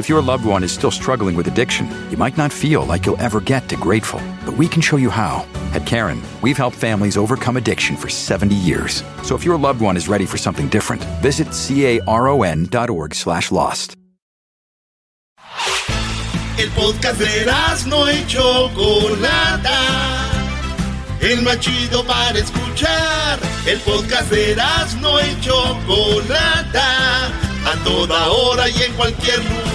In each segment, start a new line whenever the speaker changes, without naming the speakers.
If your loved one is still struggling with addiction, you might not feel like you'll ever get to grateful, but we can show you how. At Karen, we've helped families overcome addiction for 70 years. So if your loved one is ready for something different, visit caron.org slash lost.
El podcast de no y Chocolata. El más para escuchar. El podcast de no y Chocolata. A toda hora y en cualquier lugar.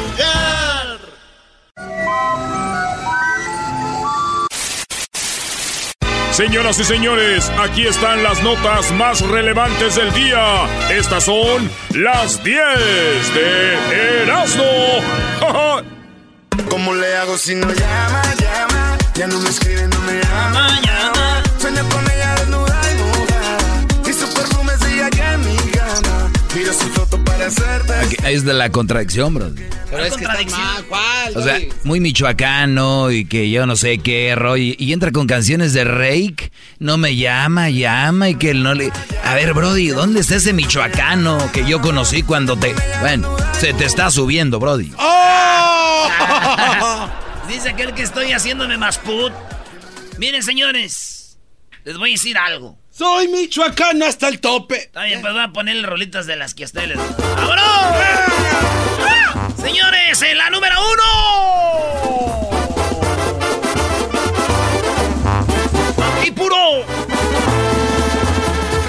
Señoras y señores, aquí están las notas más relevantes del día. Estas son las 10 de Erasmo.
¿Cómo le hago si no llama, llama? Ya no me escribe, no me llama, llama. Aquí,
ahí es de la contradicción, bro.
Pero es que está mal, ¿cuál?
O sea, muy michoacano y que yo no sé qué rollo. Y entra con canciones de Rake. No me llama, llama y que él no le. A ver, Brody, ¿dónde está ese michoacano que yo conocí cuando te. Bueno, se te está subiendo, Brody.
¡Oh! Dice aquel que estoy haciéndome más put. Miren, señores, les voy a decir algo.
Soy michoacano hasta el tope.
Está bien, pues voy a ponerle rolitas de las que ustedes les ¡Vámonos! ¡Ah! Señores, en la número uno. Y puro.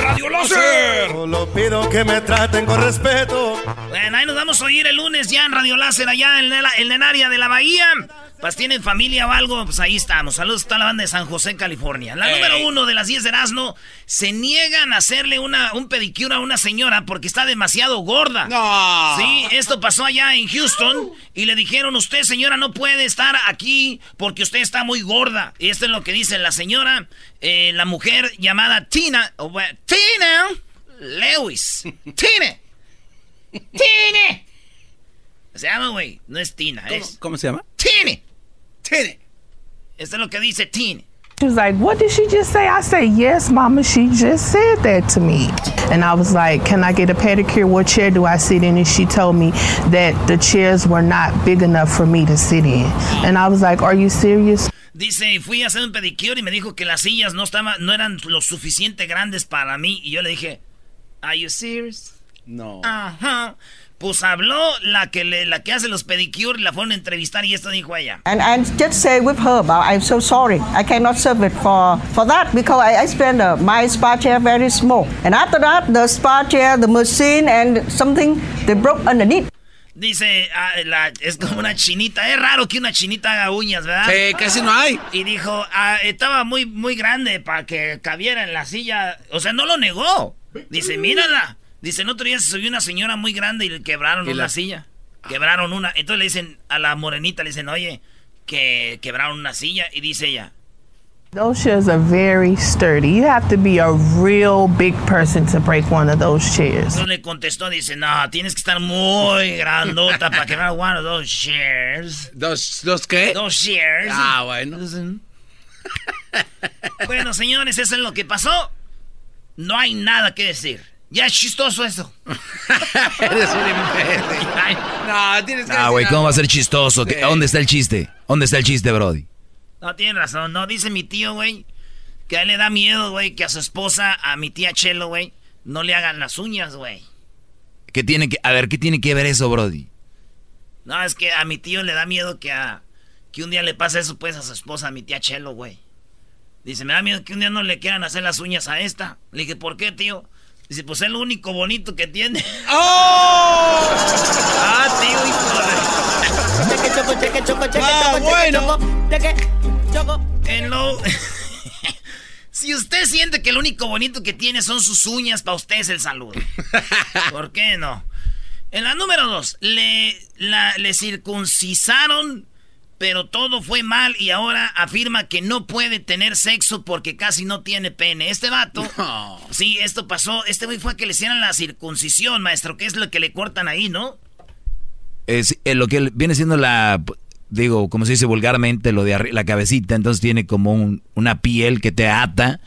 Radio Láser.
Solo pido que me traten con respeto.
Bueno, ahí vamos a oír el lunes ya en Radio Láser, allá en, la, en el área de la Bahía. Pues tienen familia o algo, pues ahí estamos. Saludos a la banda de San José, California. La número uno de las 10 de Erasmo se niegan a hacerle una, un pedicure a una señora porque está demasiado gorda.
No.
Sí, esto pasó allá en Houston y le dijeron, usted señora no puede estar aquí porque usted está muy gorda. Y esto es lo que dice la señora, eh, la mujer llamada Tina, Tina Lewis. Tina. Tina. Se llama, güey, no es Tina,
¿Cómo,
es
¿Cómo se llama?
Tina.
Tiene.
Esto es lo que dice Tina.
She was like, What did she just say? I said, Yes, Mama, she just said that to me. And I was like, Can I get a pedicure? What chair do I sit in? And she told me that the chairs were not big enough for me to sit in. And I was like, Are you serious?
Dice, fui a hacer un pedicure y me dijo que las sillas no estaban, no eran lo suficiente grandes para mí. Y yo le dije, Are you serious?
No.
Ajá. Pues habló la que le, la que hace los pedicure, la fueron a entrevistar y esto dijo ella.
And I just say with her about I'm so sorry. I cannot serve it for, for that because I, I spend uh, my spa chair very small. And after that, the spa chair, the machine, and something they broke underneath.
Dice, ah, la- es como una chinita. Es raro que una chinita haga uñas, ¿verdad?
Sí, casi no hay.
Y dijo, ah, estaba muy, muy grande para que cabiera en la silla. O sea, no lo negó. Dice, mírala. Dice, el otro día se subió una señora muy grande y le quebraron
Y
una
la-
silla. Quebraron una. Entonces le dicen a la morenita, le dicen, oye, que quebraron una silla. Y dice ella,
Those chairs are very sturdy. You have to be a real big person to break one of those chairs.
entonces le contestó, dice, no, tienes que estar muy grandota para quebrar one of those chairs.
¿Dos, dos qué?
Dos chairs.
Ah, bueno.
Bueno, señores, eso es lo que pasó. No hay nada que decir. Ya es chistoso eso.
Eres un imbécil. Ay, No, tienes que
Ah, güey, ¿cómo va a ser chistoso? ¿Qué- ¿Dónde está el chiste? ¿Dónde está el chiste, Brody?
No, tiene razón. No, dice mi tío, güey, que a él le da miedo, güey, que a su esposa, a mi tía Chelo, güey, no le hagan las uñas, güey.
¿Qué tiene que, a ver, ¿qué tiene que ver eso, Brody?
No, es que a mi tío le da miedo que a que un día le pase eso, pues, a su esposa, a mi tía Chelo, güey. Dice, me da miedo que un día no le quieran hacer las uñas a esta. Le dije, ¿por qué, tío? Dice, pues es lo único bonito que tiene.
¡Oh!
¡Ah, tío, hijo de...
Cheque, choco, cheque, choco, cheque,
ah, choco,
bueno.
cheque, choco, En lo... si usted siente que lo único bonito que tiene son sus uñas, para usted es el saludo. ¿Por qué no? En la número dos, le, la, le circuncisaron pero todo fue mal y ahora afirma que no puede tener sexo porque casi no tiene pene. Este vato, sí, esto pasó, este güey fue a que le hicieran la circuncisión, maestro, que es lo que le cortan ahí, ¿no?
Es eh, lo que viene siendo la digo, como se dice vulgarmente, lo de la cabecita, entonces tiene como una piel que te ata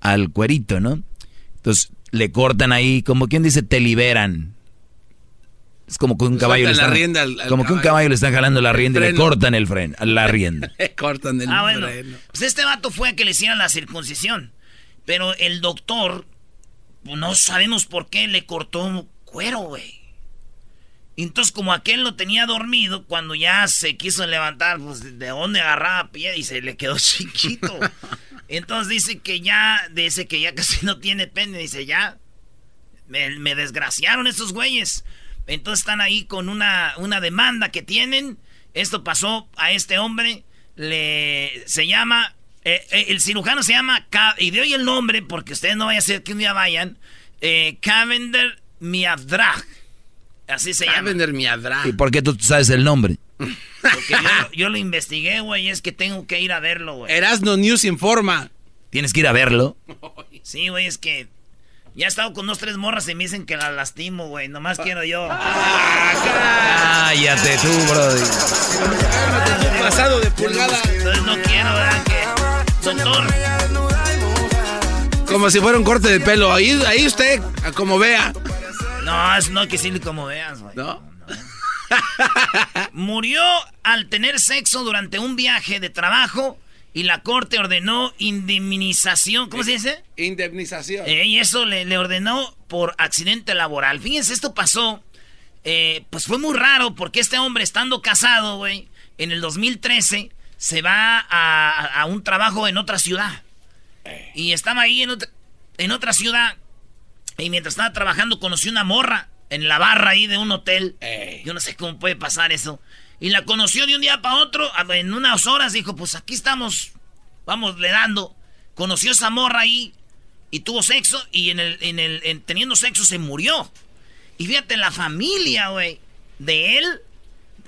al cuerito, ¿no? Entonces le cortan ahí, como quien dice, te liberan. Es como que un caballo le están, como que un caballo le están jalando la rienda y le cortan el freno, la rienda.
cortan el
ah, bueno. Pues este vato fue a que le hicieran la circuncisión. Pero el doctor, no sabemos por qué le cortó cuero, güey. Entonces, como aquel lo tenía dormido, cuando ya se quiso levantar, pues de dónde agarraba pie y se le quedó chiquito. Entonces dice que ya, dice que ya casi no tiene pene, dice ya, me, desgraciaron estos güeyes. Entonces están ahí con una, una demanda que tienen. Esto pasó a este hombre, le, se llama, eh, eh, el cirujano se llama, y de hoy el nombre, porque ustedes no vayan a ser que un día vayan, eh, Cavender Miadrag. Así se llama.
¿Y por qué tú sabes el nombre?
Porque yo, lo investigué, güey, es que tengo que ir a verlo, güey.
Erasno News informa.
¿Tienes que ir a verlo?
Sí, güey, es que ya he estado con dos, tres morras y me dicen que la lastimo, güey. Nomás quiero yo. Ah,
Cállate tú, brody.
pasado de pulgada.
Entonces no quiero, ¿verdad? Que, doctor.
Como si fuera un corte de pelo. Ahí, ahí usted, como vea.
No, es no que sí como veas, güey. ¿No? Murió al tener sexo durante un viaje de trabajo y la corte ordenó indemnización. ¿Cómo se dice?
Indemnización.
Eh, y eso le, ordenó por accidente laboral. Fíjense, esto pasó. Eh, pues fue muy raro porque este hombre, estando casado, güey, en el 2013, se va a, un trabajo en otra ciudad. Eh. Y estaba ahí en en otra ciudad y mientras estaba trabajando conocí una morra en la barra ahí de un hotel. Yo no sé cómo puede pasar eso. Y la conoció de un día para otro, en unas horas dijo, pues aquí estamos, vamos le dando. Conoció esa morra ahí y tuvo sexo y en el, en el, teniendo sexo se murió. Y fíjate, la familia, güey, de él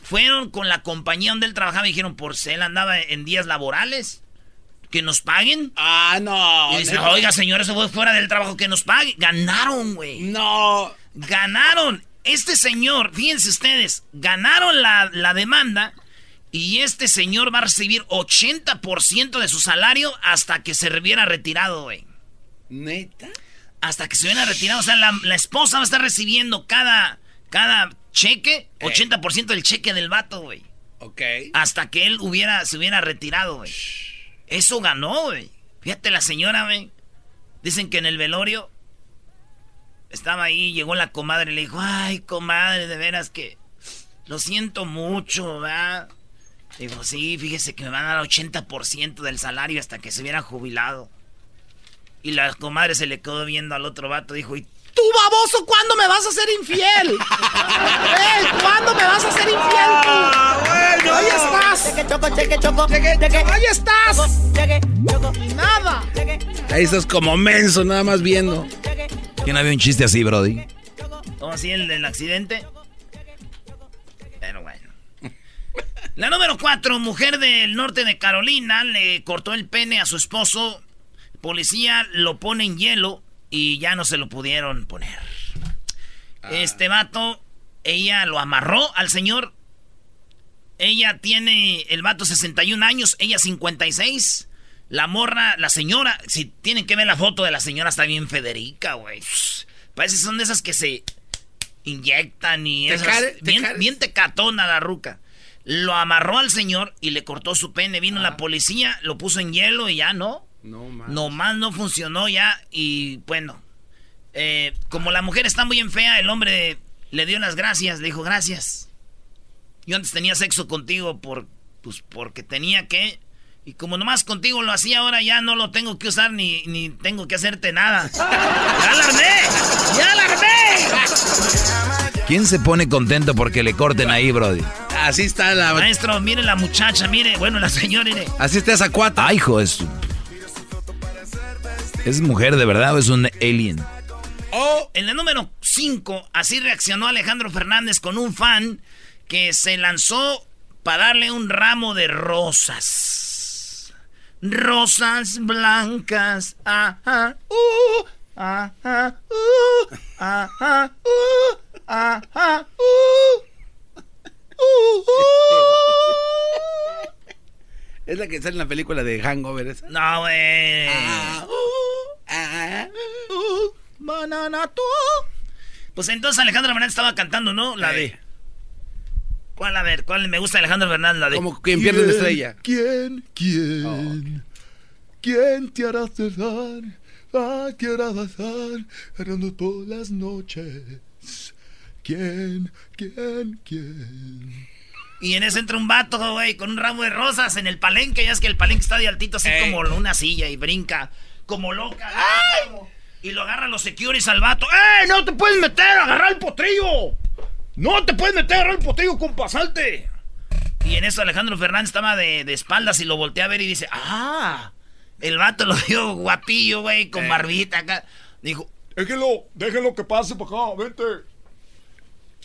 fueron con la compañía donde él trabajaba y dijeron, por si él andaba en días laborales que nos paguen.
Ah, no.
Y dice, oiga, señor, eso fue fuera del trabajo, que nos paguen. Ganaron, güey.
No.
Ganaron. Este señor, fíjense ustedes, ganaron la, la demanda y este señor va a recibir 80% de su salario hasta que se viera retirado, güey.
¿Neta?
Hasta que se viera retirado. O sea, la, esposa va a estar recibiendo cada, cada cheque, 80% del cheque del vato, güey.
Ok.
Hasta que él hubiera, se hubiera retirado, güey. Eso ganó, güey. Fíjate la señora, güey. Dicen que en el velorio estaba ahí, llegó la comadre y le dijo, ay, comadre, de veras que lo siento mucho, ¿verdad? Dijo, sí, fíjese que me van a dar 80% del salario hasta que se hubiera jubilado. Y la comadre se le quedó viendo al otro vato, dijo, ¿y
Tú baboso, ¿cuándo me vas a ser infiel? ¡Eh! ¿Cuándo me vas a ser infiel tú? Ah, bueno. Ahí estás. Ahí estás. Nada. Ahí estás como menso, nada más viendo.
¿Quién había un chiste así, Brody?
¿Cómo así el del accidente? Pero bueno. La número cuatro, mujer del norte de Carolina, le cortó el pene a su esposo. Policía lo pone en hielo y ya no se lo pudieron poner. Ah. Este vato, ella lo amarró al señor. Ella tiene, el vato 61 años, ella 56. La morra, la señora, si tienen que ver la foto de la señora, está bien Federica, güey. Parece que son de esas que se inyectan y esas, bien, bien tecatona la ruca. Lo amarró al señor y le cortó su pene. Vino la ah. policía, lo puso en hielo y ya no. No más. Nomás no funcionó ya y bueno. Eh, como la mujer está muy en fea, el hombre le dio las gracias, le dijo gracias. Yo antes tenía sexo contigo por, pues porque tenía que. Y como nomás contigo lo hacía, ahora ya no lo tengo que usar ni, ni tengo que hacerte nada. ¡Ya la armé! ¡Ya la armé!
¿Quién se pone contento porque le corten ahí, Brody?
Así está la.
Maestro, mire la muchacha, mire, bueno, la señora, mire.
Así está esa cuata.
Ay, hijo, es. ¿Es mujer de verdad o es un alien?
Oh, en la número 5, así reaccionó Alejandro Fernández con un fan que se lanzó para darle un ramo de rosas. Rosas blancas. Ajá, uh, ajá, uh, ajá, uh, ajá, uh.
Es la que sale en la película de Hangover esa.
No, güey.
Ah, uh, ah,
uh, banana tú. Pues entonces Alejandro Fernández estaba cantando, ¿no? La de. ¿Cuál? A ver, ¿cuál me gusta Alejandro Fernández? La de.
Como quien pierde una estrella.
¿Quién? ¿Quién? ¿Quién te hará cerrar? ¿A qué hora pasar? Errando por las noches. ¿Quién? ¿Quién? ¿Quién?
Y en ese entra un vato, güey, con un ramo de rosas en el palenque. Ya es que el palenque está de altito, así como una silla y brinca como loca. ¡Ay! Y lo agarran los securities al vato. ¡Eh! ¡No te puedes meter! ¡Agarrar el potrillo! ¡No te puedes meter! ¡Agarrar el potrillo, compa! ¡Salte! Y en eso Alejandro Fernández estaba de, de espaldas y lo voltea a ver y dice: ¡Ah! El vato lo vio guapillo, güey, con barbita acá. Dijo:
Déjelo, déjelo que pase para acá, vente.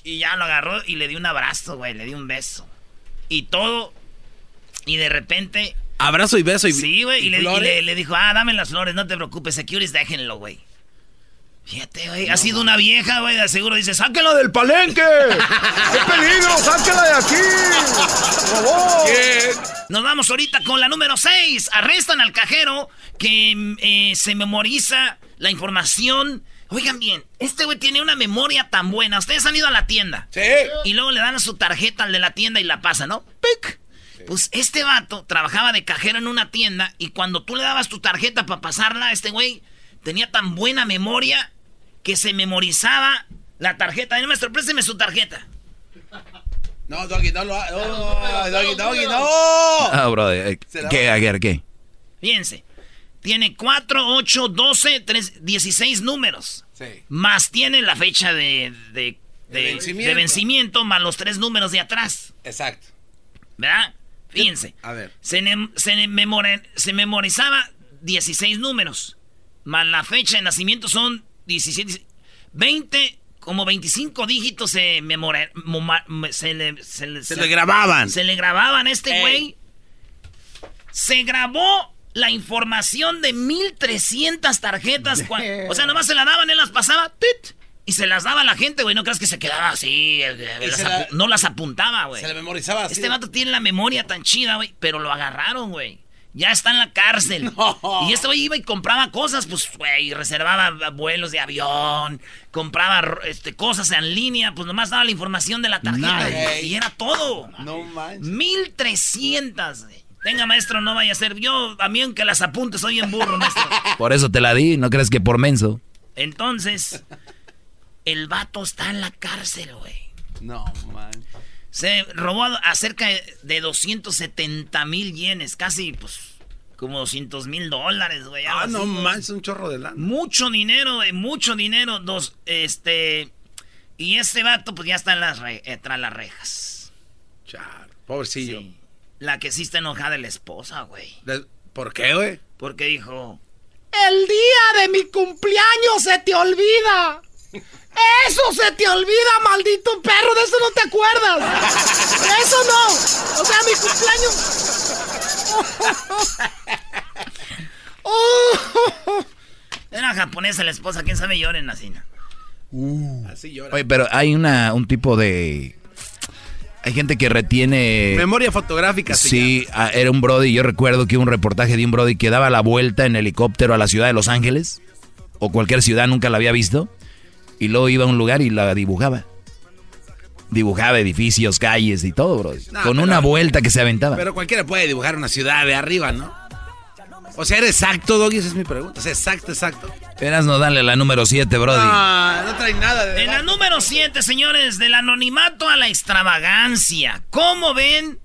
Y ya lo agarró y le dio un abrazo, güey, le dio un beso. Y todo. Y de repente.
Abrazo y beso y
Sí, güey. Y, le, y le- le dijo, ah, dame las flores, no te preocupes, securities, déjenlo, güey. Fíjate, güey. ha sido una vieja, güey. De seguro dice, sáquenlo del palenque. ¡Qué peligro! ¡Sáquenla de aquí! ¡Por favor! Nos vamos ahorita con la número 6. Arrestan al cajero que eh, se memoriza la información. Oigan bien, este güey tiene una memoria tan buena. Ustedes han ido a la tienda.
Sí.
Y luego le dan su tarjeta al de la tienda y la pasa, ¿no? ¡Pic! Pues este vato trabajaba de cajero en una tienda y cuando tú le dabas tu tarjeta para pasarla, este güey tenía tan buena memoria que se memorizaba la tarjeta. Ay, maestro, présteme su tarjeta.
No, Doggy, no lo ha- no, Doggy, Doggy, no.
Ah, Brody. eh, ¿Qué,
va-
a ver, qué?
Fíjense. Tiene 4, 8, 12, 3, 16 números.
Sí.
Más tiene la fecha de, de,
De vencimiento.
de vencimiento, más los tres números de atrás.
Exacto.
¿Verdad? Fíjense.
A ver.
Se, ne- se, memora- se memorizaba 16 números. Más la fecha de nacimiento son 17, 20, como 25 dígitos se memora- moma- se, le, se, le-
Se le grababan.
Se le grababan a este
Ey.
güey. Se grabó la información de 1300 tarjetas. cua- o sea, nomás se la daban, él las pasaba. tit, y se las daba a la gente, güey. No creas que se quedaba así. eh, eh, las
la-
no las apuntaba, güey.
Se le memorizaba así.
Este vato tiene la memoria tan chida, güey. Pero lo agarraron, güey. Ya está en la cárcel. Y este güey iba y compraba cosas, pues, güey, reservaba vuelos de avión, compraba este, cosas en línea, pues nomás daba la información de la tarjeta.
Nice.
Y era todo.
No manches.
1300, güey. Venga, maestro, no vaya a ser. Yo, a mí, aunque las apunte, soy en burro, maestro.
Por eso te la di, ¿no crees que por menso?
Entonces, el vato está en la cárcel, güey.
No, man.
Se robó a, cerca de 270 mil yenes, casi pues como 200 mil dólares, güey.
Ah,
así,
no
güey.
manches, un chorro de lana.
Mucho dinero, güey, mucho dinero. Dos, este. Y este vato, pues ya está en las re- eh, tras las rejas.
Char, pobrecillo.
Sí. La que sí está enojada es la esposa, güey.
¿Por qué, güey?
Porque dijo.
El día de mi cumpleaños se te olvida. Eso se te olvida, maldito perro. De eso no te acuerdas. De eso no. O sea, mi cumpleaños. Oh.
Era japonesa la esposa, quién sabe lloren así. ¿no?
Así llora.
Oye, pero hay una, un tipo de... Hay gente que retiene...
Memoria fotográfica.
Sí, ah, era un Brody. Yo recuerdo que hubo un reportaje de un Brody que daba la vuelta en helicóptero a la ciudad de Los Ángeles. O cualquier ciudad, nunca la había visto. Y luego iba a un lugar y la dibujaba. Dibujaba edificios, calles y todo, Brody.
No,
con
pero-
una vuelta que se aventaba.
Pero cualquiera puede dibujar una ciudad de arriba, ¿no? O sea, ¿era exacto, Doggy? Esa es mi pregunta. O sea, exacto, exacto.
Verás no darle la número 7, Brody.
No, no trae nada de...
En la número 7, señores, del anonimato a la extravagancia. ¿Cómo ven?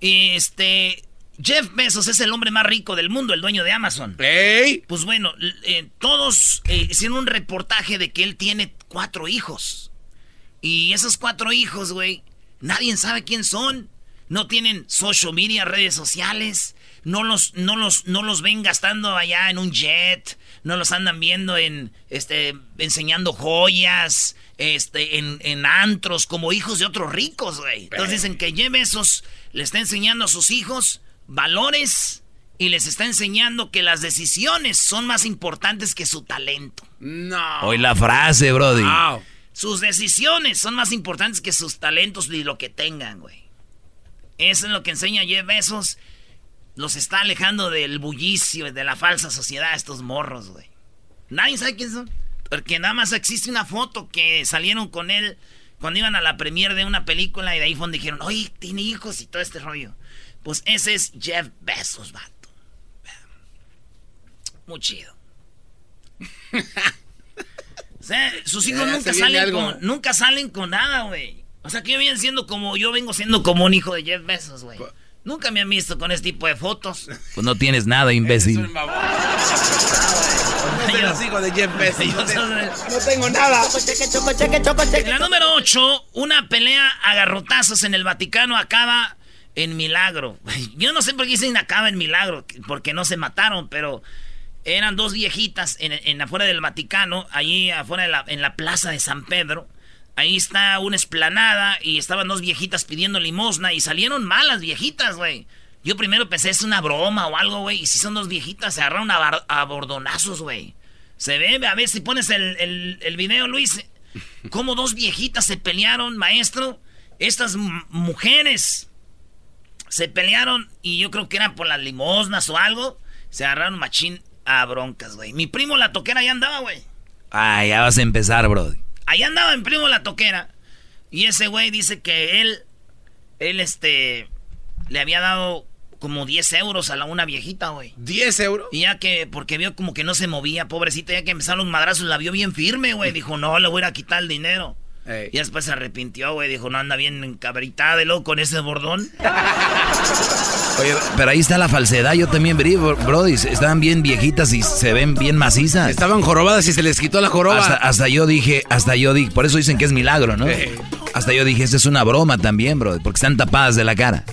Este. Jeff Bezos es el hombre más rico del mundo, el dueño de Amazon.
¡Ey!
Pues bueno, eh, todos eh, hicieron un reportaje de que él tiene cuatro hijos. Y esos cuatro hijos, güey, nadie sabe quién son. No tienen social media, redes sociales. No los, no los, no los ven gastando allá en un jet. No los andan viendo en, este, enseñando joyas, este, en, en antros, como hijos de otros ricos, güey. Entonces dicen que Jeff Bezos le está enseñando a sus hijos valores y les está enseñando que las decisiones son más importantes que su talento.
No.
Hoy la frase, Brody.
Sus decisiones son más importantes que sus talentos y lo que tengan, güey. Eso es lo que enseña Jeff Bezos. Los está alejando del bullicio, de la falsa sociedad, estos morros, güey. Nadie sabe quién son. Porque nada más existe una foto que salieron con él cuando iban a la premiere de una película y de ahí fue donde dijeron, oye, tiene hijos y todo este rollo. Pues ese es Jeff Bezos, vato. Muy chido. o sea, sus hijos
Ya,
nunca salen, con, nunca salen con nada, güey. O sea, que yo vienen siendo como yo vengo siendo como un hijo de Jeff Bezos, güey. Nunca me han visto con este tipo de fotos.
Pues no tienes nada, imbécil.
No soy los hijos de Jeff Bezos. No, te- no tengo nada.
En la número 8, una pelea a garrotazos en el Vaticano acaba en milagro. Yo no sé por qué dicen acaba en milagro, porque no se mataron, pero eran dos viejitas en, afuera del Vaticano, ahí afuera en la plaza de San Pedro. Ahí está una esplanada y estaban dos viejitas pidiendo limosna y salieron malas viejitas, güey. Yo primero pensé es una broma o algo, güey. Y si son dos viejitas, se agarraron a, a bordonazos, güey. Se ve, a ver si pones el, el, video, Luis. Cómo dos viejitas se pelearon, maestro. Estas mujeres se pelearon y yo creo que eran por las limosnas o algo. Se agarraron machín a broncas, güey. Mi primo la toquera ya andaba, güey.
Ah, ya vas a empezar, Brody.
Ahí andaba mi primo la toquera. Y ese güey dice que él, él este, le había dado como 10 euros a la una viejita, güey.
¿10 euros?
Y ya que, porque vio como que no se movía, pobrecita, ya que empezaron los madrazos, la vio bien firme, güey. Dijo, no, le voy a ir a quitar el dinero.
Ey.
Y después se arrepintió, güey. Dijo, no anda bien encabritada de loco con ese bordón.
Oye, pero ahí está la falsedad. Yo también vi, bro- Brody. Estaban bien viejitas y se ven bien macizas.
Estaban jorobadas y se les quitó la joroba.
Hasta, hasta yo dije, hasta yo dije, por eso dicen que es milagro, ¿no? Hasta yo dije, esta es una broma también, bro, porque están tapadas de la cara.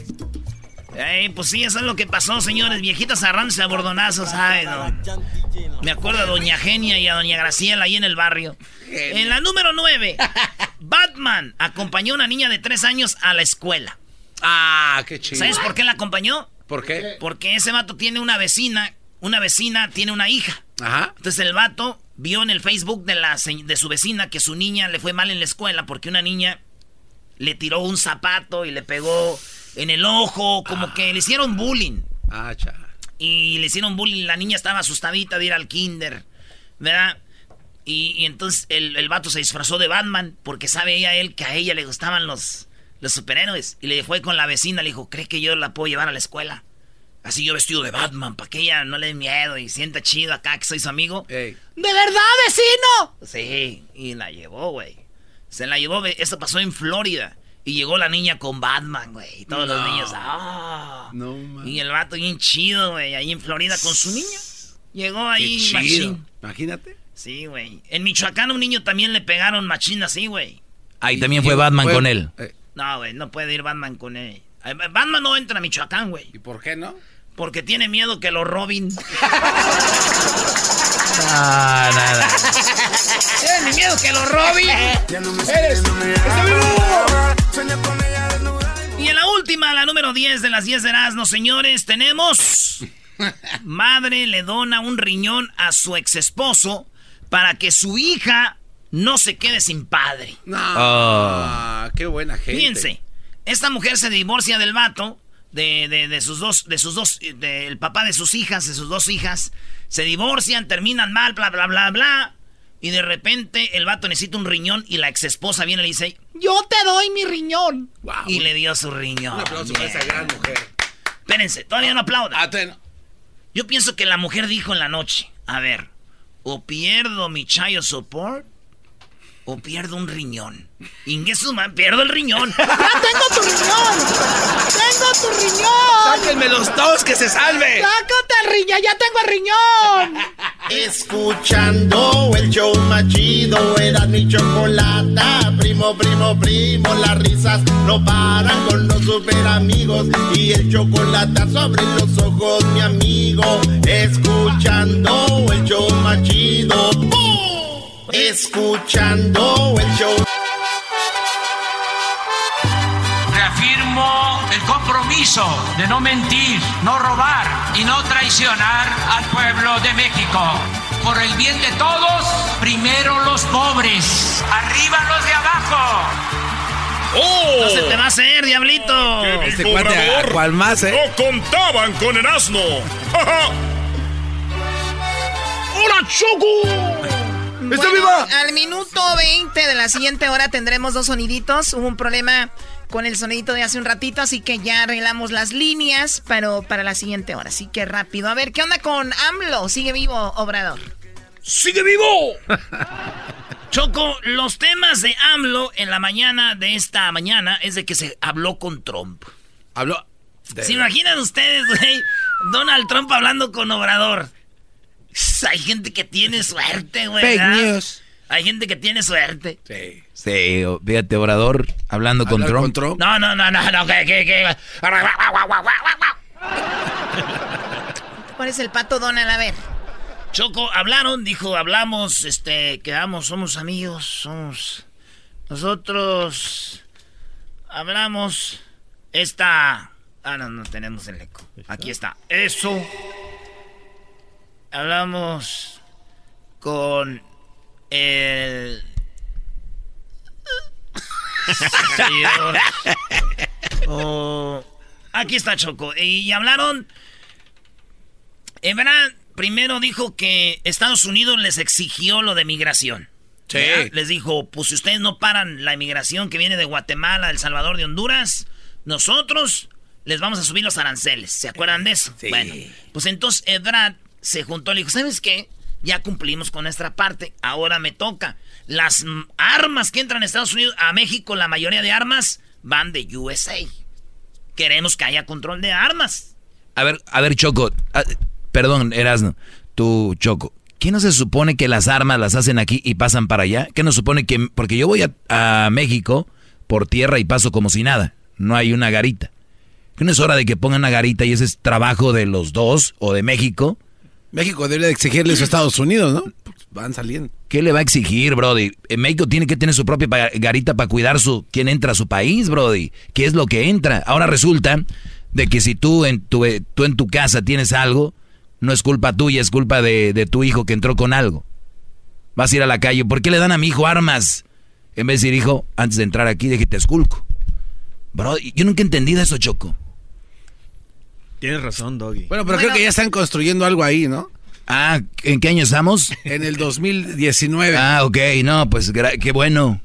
Ey, pues sí, eso es lo que pasó, señores. Viejitas agarrándose a bordonazos, ay, no. Me acuerdo a Doña Genia y a Doña Graciela ahí en el barrio. En la número 9, Batman acompañó a una niña de 3 años a la escuela.
Ah, qué chido.
¿Sabes por qué la acompañó?
¿Por qué?
Porque ese vato tiene una vecina, una vecina tiene una hija.
Ajá.
Entonces el vato vio en el Facebook de, la, de su vecina que su niña le fue mal en la escuela porque una niña le tiró un zapato y le pegó en el ojo, como que le hicieron bullying.
Ah, cha.
Y le hicieron bullying, la niña estaba asustadita de ir al kinder, ¿verdad? Y, y entonces el, el vato se disfrazó de Batman porque sabe ella él que a ella le gustaban los, los superhéroes. Y le fue con la vecina, le dijo, ¿cree que yo la puedo llevar a la escuela? Así yo vestido de Batman, para que ella no le dé miedo y sienta chido acá que soy su amigo.
Ey.
¿De verdad, vecino?
Sí, y la llevó, güey. Se la llevó, esto pasó en Florida. Y llegó la niña con Batman, güey. Y todos los niños, ¡ah!
No, man.
Y el vato bien chido, güey, ahí en Florida con su niña. Llegó ahí,
Qué chido.
machín.
Imagínate.
Sí, güey. En Michoacán a un niño también le pegaron machín así, güey.
Ahí también fue Batman con él.
Eh,
No, güey, no puede ir Batman con él. Eh, Batman no entra a Michoacán, güey.
¿Y por qué no?
Porque tiene miedo que lo roben.
Ah, nada.
Tiene miedo que lo roben.
Eres.
Y en la última, la número 10 de las 10 de Erasmo, señores, tenemos... Madre le dona un riñón a su ex esposo para que su hija no se quede sin padre.
No.
Oh.
Qué buena gente.
Fíjense, esta mujer se divorcia del vato, de, de- de sus dos, de sus dos, del papá de sus hijas, de sus dos hijas. Se divorcian, terminan mal, bla, bla, bla, bla. Y de repente el vato necesita un riñón y la ex esposa viene y le dice,
Yo te doy mi riñón.
Wow.
y le dio su riñón.
Un aplauso para esa gran mujer.
Espérense, todavía no aplaudan.
Te-
Yo pienso que la mujer dijo en la noche, a ver, o pierdo mi child support o pierdo un riñón. Ingesu, man, pierdo el riñón.
¡Ya tengo tu riñón! ¡Tengo tu riñón!
¡Sáquenme los dos que se salve!
¡Sácate el riñón! ¡Ya tengo el riñón!
Escuchando el show más chido, era mi chocolata. Primo, primo, primo, las risas no paran con los super amigos y el chocolate sobre los ojos, mi amigo. Escuchando el show machido. Escuchando el show.
Reafirmo el compromiso de no mentir, no robar y no traicionar al pueblo de México. Por el bien de todos, primero los pobres, arriba los de abajo.
¡Oh! No se te va a hacer, diablito.
Este cuate, ¿a cuál más, eh?
No contaban con el asno.
¡Hola, Choco!
¡Está viva! Al minuto 20 de la siguiente hora tendremos dos soniditos. Hubo un problema con el sonidito de hace un ratito, así que ya arreglamos las líneas pero para la siguiente hora. Así que rápido. A ver, ¿qué onda con AMLO? ¿Sigue vivo, Obrador?
¡Sigue vivo!
Choco, los temas de AMLO en la mañana de esta mañana es de que se habló con Trump.
Habló.
¿Se imaginan ustedes, güey? Donald Trump hablando con Obrador. Hay gente que tiene suerte, güey.
Fake news.
Hay gente que tiene suerte.
Sí.
Sí, fíjate, Obrador hablando con Trump.
con Trump?
No, no, no, no, no, que, que, que. ¿Cuál es el pato Donald? A ver. Choco, hablaron, dijo, hablamos, este, quedamos, somos amigos, somos. Nosotros. Hablamos. Esta. Ah, no, no tenemos el eco. Aquí está. Eso. Hablamos con el señor. Oh, aquí está Choco. Y hablaron. Ebrard primero dijo que Estados Unidos les exigió lo de migración.
Sí.
Les dijo, pues si ustedes no paran la inmigración que viene de Guatemala, El Salvador, de Honduras, nosotros les vamos a subir los aranceles. ¿Se acuerdan de eso?
Sí.
Bueno, pues entonces Ebrard se juntó y dijo, ¿sabes qué? Ya cumplimos con nuestra parte, ahora me toca. Las armas que entran a Estados Unidos, a México, la mayoría de armas van de USA. Queremos que haya control de armas.
A ver, a ver, Choco. ah, perdón, Erasno. Tú, Choco. ¿Qué no se supone que las armas las hacen aquí y pasan para allá? ¿Qué no supone que.? Porque yo voy a, México por tierra y paso como si nada. No hay una garita. ¿Que no es hora de que pongan una garita y ese es trabajo de los dos o de México?
México debería exigirle eso a Estados Unidos, ¿no? Pues van saliendo.
¿Qué le va a exigir, Brody? Eh, México tiene que tener su propia garita para cuidar su quién entra a su país, Brody. ¿Qué es lo que entra? Ahora resulta de que si tú en tu, eh, tú en tu casa tienes algo, no es culpa tuya, es culpa de, de tu hijo que entró con algo. Vas a ir a la calle. ¿Por qué le dan a mi hijo armas? En vez de decir, hijo, antes de entrar aquí, déjate esculco. Bro, yo nunca he entendido eso, Choco.
Tienes razón, Doggy.
Bueno, pero creo que ya están construyendo algo ahí, ¿no?
Ah, ¿en qué año estamos?
En el 2019.
Ah, ok, no, pues gra- qué bueno.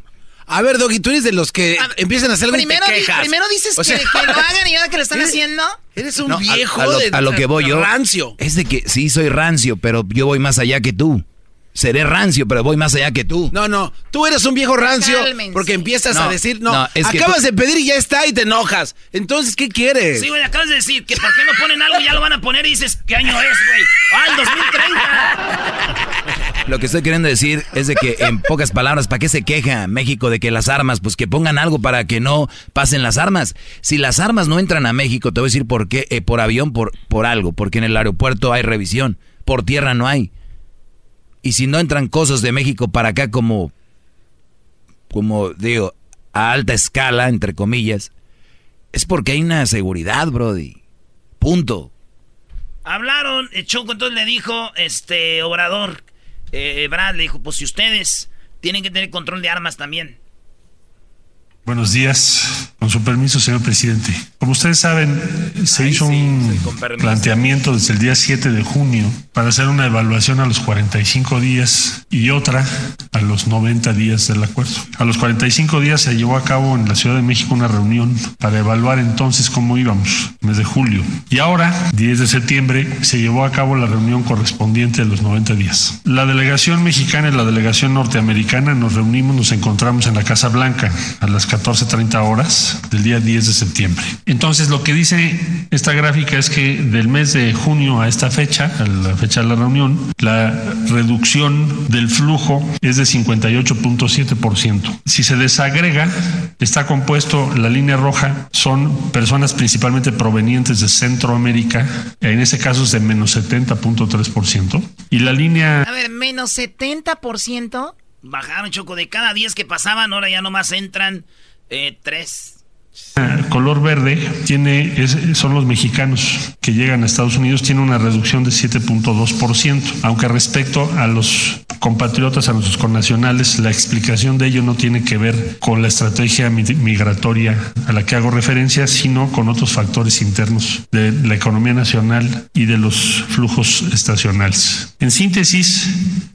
A ver, Doggy, tú eres de los que empiezan a hacer
Primero,
te
di-
quejas.
primero dices
O sea,
que, que lo hagan y ahora que lo están
eres-
haciendo.
Eres un
No, a-
viejo
a, lo,
de,
a lo que voy yo
rancio.
es de que sí soy rancio, pero yo voy más allá que tú. Seré rancio, pero voy más allá que tú.
No, no, tú eres un viejo rancio
Cálmense.
porque empiezas
No,
a decir, no,
no, es que
acabas
tú-
de pedir y ya está y te enojas. Entonces, ¿qué quieres?
Sí, güey, acabas de decir que por qué no ponen algo y ya lo van a poner y dices, ¿qué año es, güey? ¡Ah, el 2030!
Lo que estoy queriendo decir es de que, en pocas palabras, ¿para qué se queja México de que las armas? Pues que pongan algo para que no pasen las armas. Si las armas no entran a México, te voy a decir por qué, eh, por avión, por, por algo, porque en el aeropuerto hay revisión, por tierra no hay. Y si no entran cosas de México para acá como, como digo, a alta escala, entre comillas, es porque hay una seguridad, Brody. Punto.
Hablaron, Choco entonces le dijo, este, Obrador, eh, Brad le dijo, pues si ustedes tienen que tener control de armas también.
Buenos días. Con su permiso, señor presidente. Como ustedes saben, se hizo un planteamiento desde el día 7 de junio para hacer una evaluación a los 45 días y otra a los 90 días del acuerdo. A los 45 días se llevó a cabo en la Ciudad de México una reunión para evaluar entonces cómo íbamos, mes de julio. Y ahora, 10 de septiembre, se llevó a cabo la reunión correspondiente a los 90 días. La delegación mexicana y la delegación norteamericana nos reunimos, nos encontramos en la Casa Blanca a las 14.30 horas del día 10 de septiembre. Entonces, lo que dice esta gráfica es que del mes de junio a esta fecha, a la fecha de la reunión, la reducción del flujo es de 58.7%. Si se desagrega, está compuesto, la línea roja son personas principalmente provenientes de Centroamérica, en ese caso es de menos 70.3%, y la línea...
A ver, menos 70%. Bajaron, Choco, de cada 10 que pasaban, ahora ya nomás entran eh, 3.
Color verde tiene son los mexicanos que llegan a Estados Unidos tiene una reducción de 7.2%, aunque respecto a los compatriotas, a nuestros connacionales, la explicación de ello no tiene que ver con la estrategia migratoria a la que hago referencia, sino con otros factores internos de la economía nacional y de los flujos estacionales. En síntesis,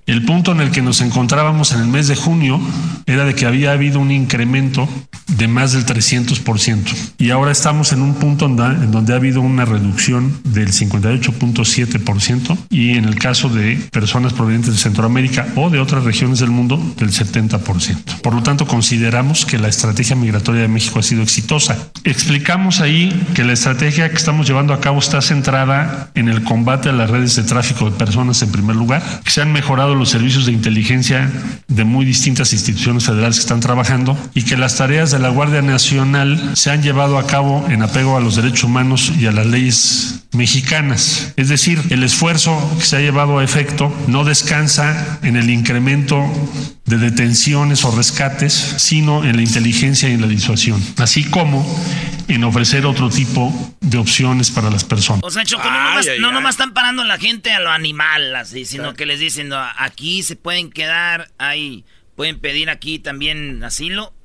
el punto en el que nos encontrábamos en el mes de junio era de que había habido un incremento de más del 300% y ahora estamos en un punto en donde ha habido una reducción del 58.7% y en el caso de personas provenientes de Centroamérica o de otras regiones del mundo del 70%. Por lo tanto, consideramos que la estrategia migratoria de México ha sido exitosa. Explicamos ahí que la estrategia que estamos llevando a cabo está centrada en el combate a las redes de tráfico de personas en primer lugar, que se han mejorado los servicios de inteligencia de muy distintas instituciones federales que están trabajando y que las tareas de la Guardia Nacional se han llevado a cabo en apego a los derechos humanos y a las leyes mexicanas. Es decir, el esfuerzo que se ha llevado a efecto no descansa en el incremento de detenciones o rescates, sino en la inteligencia y en la disuasión, así como en ofrecer otro tipo de opciones para las personas.
O sea, Choco, no, nomás, están parando a la gente a lo animal, así, sino que les dicen, aquí se pueden quedar, ahí pueden pedir aquí también asilo,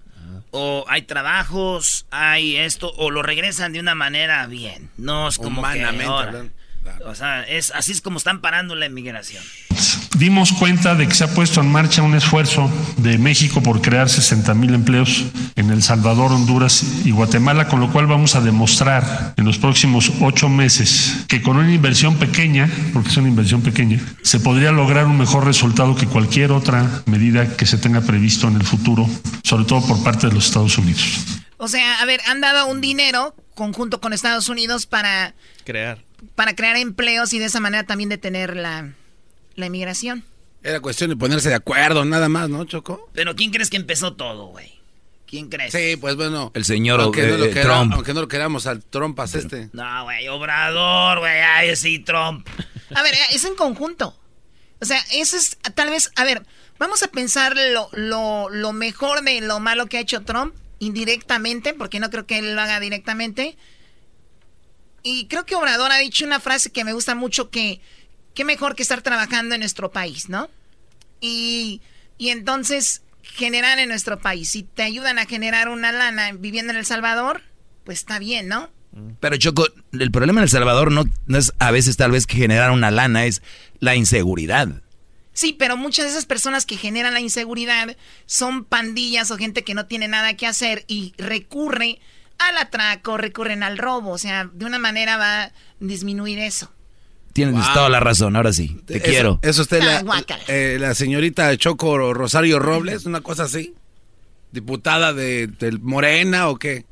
o hay trabajos, hay esto, o lo regresan de una manera bien. No es como que O sea, es, así es como están parando la inmigración
dimos cuenta de que se ha puesto en marcha un esfuerzo de México por crear 60 mil empleos en El Salvador, Honduras y Guatemala, con lo cual vamos a demostrar en los próximos ocho meses que con una inversión pequeña, porque es una inversión pequeña, se podría lograr un mejor resultado que cualquier otra medida que se tenga previsto en el futuro, sobre todo por parte de los Estados Unidos.
O sea, a ver, han dado un dinero conjunto con Estados Unidos para
crear
para crear empleos y de esa manera también detener la la inmigración.
Era cuestión de ponerse de acuerdo, nada más, ¿no, Choco?
Pero ¿quién crees que empezó todo, güey? ¿Quién crees?
Sí, pues bueno.
El señor
aunque, no, lo
eh, Trump.
aunque no lo queramos al Trumpas este.
No, güey, Obrador, güey, ay, sí, Trump. A ver, es en conjunto. O sea, eso es, tal vez, a ver, vamos a pensar lo, lo, lo mejor de lo malo que ha hecho Trump, indirectamente, porque no creo que él lo haga directamente. Y creo que Obrador ha dicho una frase que me gusta mucho que qué mejor que estar trabajando en nuestro país, ¿no? Y, y entonces generar en nuestro país. Si te ayudan a generar una lana viviendo en El Salvador, pues está bien, ¿no?
Pero Choco, el problema en El Salvador no, no es a veces tal vez que generar una lana, es la inseguridad.
Sí, pero muchas de esas personas que generan la inseguridad son pandillas o gente que no tiene nada que hacer y recurre al atraco, recurren al robo. O sea, de una manera va a disminuir eso.
Tienes toda la razón, ahora sí. Te quiero.
¿Es usted la, eh, la, señorita Choco Rosario Robles? ¿Una cosa así? ¿Diputada de, Morena o qué?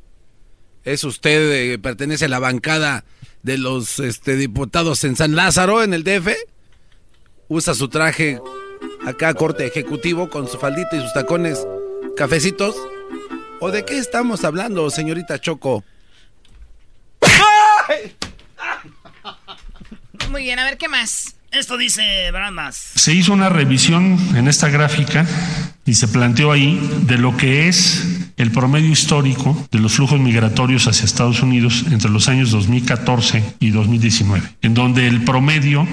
¿Es usted, eh, pertenece a la bancada de los este, diputados en San Lázaro, en el DF? ¿Usa su traje acá, corte ejecutivo, con su faldita y sus tacones cafecitos? ¿O de qué estamos hablando, señorita Choco? ¡Ay!
Muy bien, a ver qué más. Esto dice Bramas.
Se hizo una revisión en esta gráfica y se planteó ahí de lo que es el promedio histórico de los flujos migratorios hacia Estados Unidos entre los años 2014 y 2019, en donde el promedio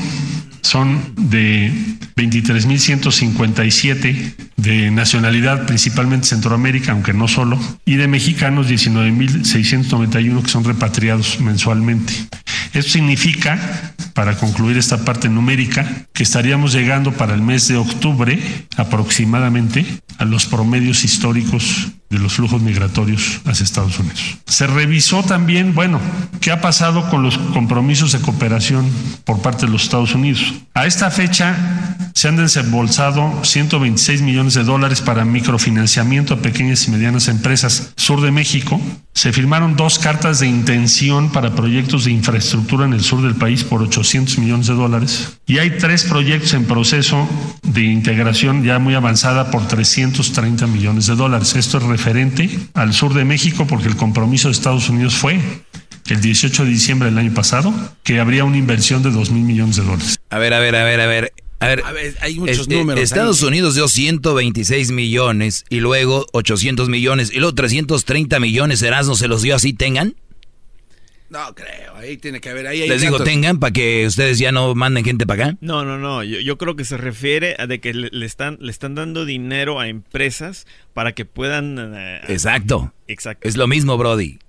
son de 23.157 de nacionalidad principalmente Centroamérica, aunque no solo, y de mexicanos 19.691 que son repatriados mensualmente. Esto significa, para concluir esta parte numérica, que estaríamos llegando para el mes de octubre aproximadamente a los promedios históricos de los flujos migratorios hacia Estados Unidos. Se revisó también, bueno, qué ha pasado con los compromisos de cooperación por parte de los Estados Unidos. A esta fecha se han desembolsado 126 millones de dólares para microfinanciamiento a pequeñas y medianas empresas. Sur de México, se firmaron dos cartas de intención para proyectos de infraestructura en el sur del país por 800 millones de dólares. Y hay tres proyectos en proceso de integración ya muy avanzada por 330 millones de dólares. Esto es referente al sur de México porque el compromiso de Estados Unidos fue el 18 de diciembre del año pasado que habría una inversión de 2 mil millones de dólares.
A ver, a ver, a ver, a ver. A ver,
hay muchos
este,
números.
Estados Unidos dio 126 millones y luego 800 millones y luego 330 millones. ¿Erasmo se los dio así, tengan?
No creo, ahí tiene que haber. Ahí hay
Les digo, tengan para que ustedes ya no manden gente para acá.
No, no, no. Yo, yo creo que se refiere a de que le, le están, le están dando dinero a empresas para que puedan. eh,
Exacto.
Exacto.
Es lo mismo, Brody.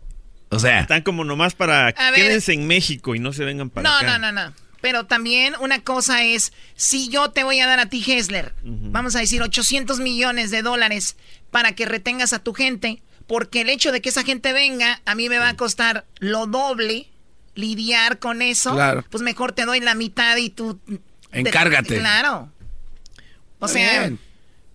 O sea,
Están como nomás para. Quédense en México y no se vengan para
No,
acá.
no, no, no. Pero también una cosa es, si yo te voy a dar a ti, Hessler, vamos a decir 800 millones de dólares para que retengas a tu gente, porque el hecho de que esa gente venga, a mí me va a costar lo doble lidiar con eso,
Claro.
pues mejor te doy la mitad y tú... te-
Encárgate.
claro. O sea,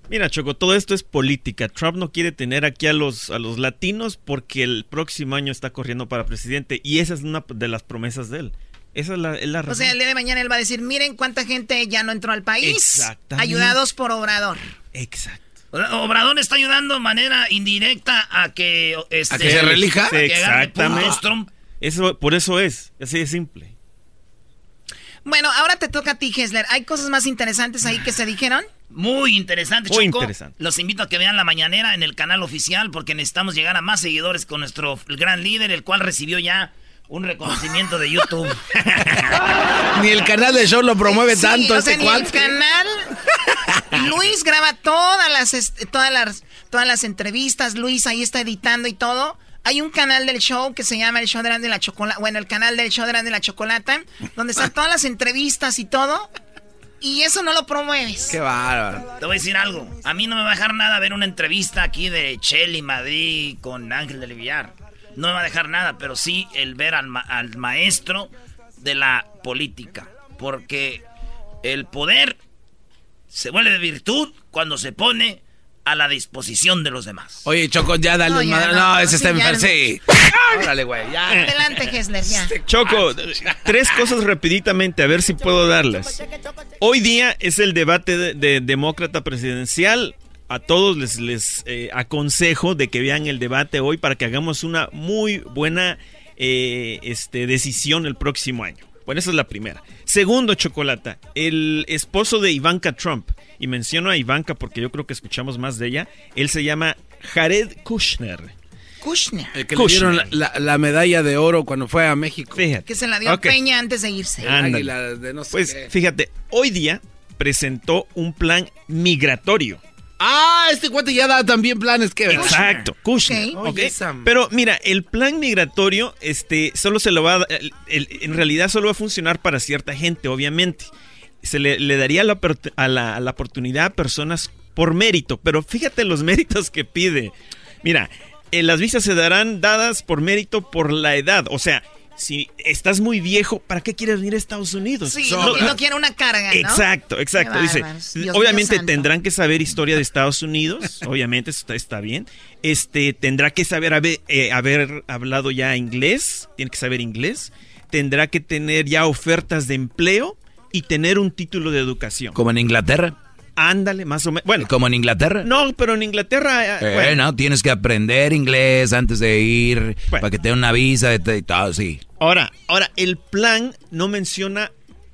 Mira, Choco, todo esto es política. Trump no quiere tener aquí a los, a los latinos porque el próximo año está corriendo para presidente y esa es una de las promesas de él. Esa es la, es la
o sea, el día de mañana él va a decir, miren cuánta gente ya no entró al país,
Exactamente.
ayudados por Obrador.
Exacto.
Obrador está ayudando de manera indirecta a que... Este,
¿A que se relija?
agarre
Exactamente.
Trump.
Eso, por eso es. Así de simple.
Bueno, ahora te toca a ti, Hessler. ¿Hay cosas más interesantes ahí que se dijeron?
Muy interesante,
Muy
Choco.
interesante.
Los invito a que vean la mañanera en el canal oficial porque necesitamos llegar a más seguidores con nuestro gran líder, el cual recibió ya un reconocimiento de YouTube.
Ni el canal de show lo promueve
Sí,
tanto
o sea,
este
ni el canal. Luis graba todas las, est- todas las todas las entrevistas. Luis ahí está editando y todo. Hay un canal del show que se llama el show de Grande la Chocolata. Bueno, el canal del show de Grande la Chocolata, donde están todas las entrevistas y todo. Y eso no lo promueves.
Qué bárbaro.
Te voy a decir algo. A mí no me va a dejar nada ver una entrevista aquí de Chelly Madrid con Ángel del Villar. No me va a dejar nada, pero sí el ver al, ma- al maestro de la política. Porque el poder se vuelve de virtud cuando se pone a la disposición de los demás.
Oye, Choco, ya dale
No, ya
madre-
no,
No,
no,
ese está
sí,
enfermo. Sí. Órale, güey, ya.
Adelante, Hessler, ya.
Choco, tres cosas rapiditamente, a ver si puedo darlas. Hoy día es el debate de, de demócrata presidencial. A todos les, les eh, aconsejo de que vean el debate hoy para que hagamos una muy buena eh, este, decisión el próximo año. Bueno, esa es la primera. Segundo, Chocolata, el esposo de Ivanka Trump, y menciono a Ivanka porque yo creo que escuchamos más de ella, él se llama Jared Kushner.
Kushner.
El que le dieron la, la- la medalla de oro cuando fue a México.
Fíjate.
Que se la dio
Ok.
Peña antes de irse.
De no sé
Pues
qué.
fíjate, hoy día presentó un plan migratorio.
Ah, este cuate ya da también planes que
Exacto, Kushner.
Ok.
¿ok?
Oye, esa-
Pero mira, el plan migratorio, este, solo se lo va a, dar- el- el- en realidad solo va a funcionar para cierta gente, obviamente. Se le, le daría la, a la, a la oportunidad a personas por mérito, pero fíjate los méritos que pide. Mira, eh, las visas se darán dadas por mérito por la edad, o sea, si estás muy viejo, ¿para qué quieres venir a Estados Unidos?
Sí,
No-
no, una carga, ¿no?
Exacto, exacto. Dice.
Dios
obviamente tendrán que saber historia de Estados Unidos, obviamente eso está, está bien. Este, tendrá que saber haber, eh, haber hablado ya inglés, tiene que saber inglés. Tendrá que tener ya ofertas de empleo y tener un título de educación.
como en Inglaterra.
Ándale, más o menos. Bueno,
Como en Inglaterra.
no, pero en Inglaterra, eh,
Eh,
bueno,
no, tienes que aprender inglés antes de ir
Bueno.
para que te den una visa y todo, sí.
Ahora, ahora el plan no menciona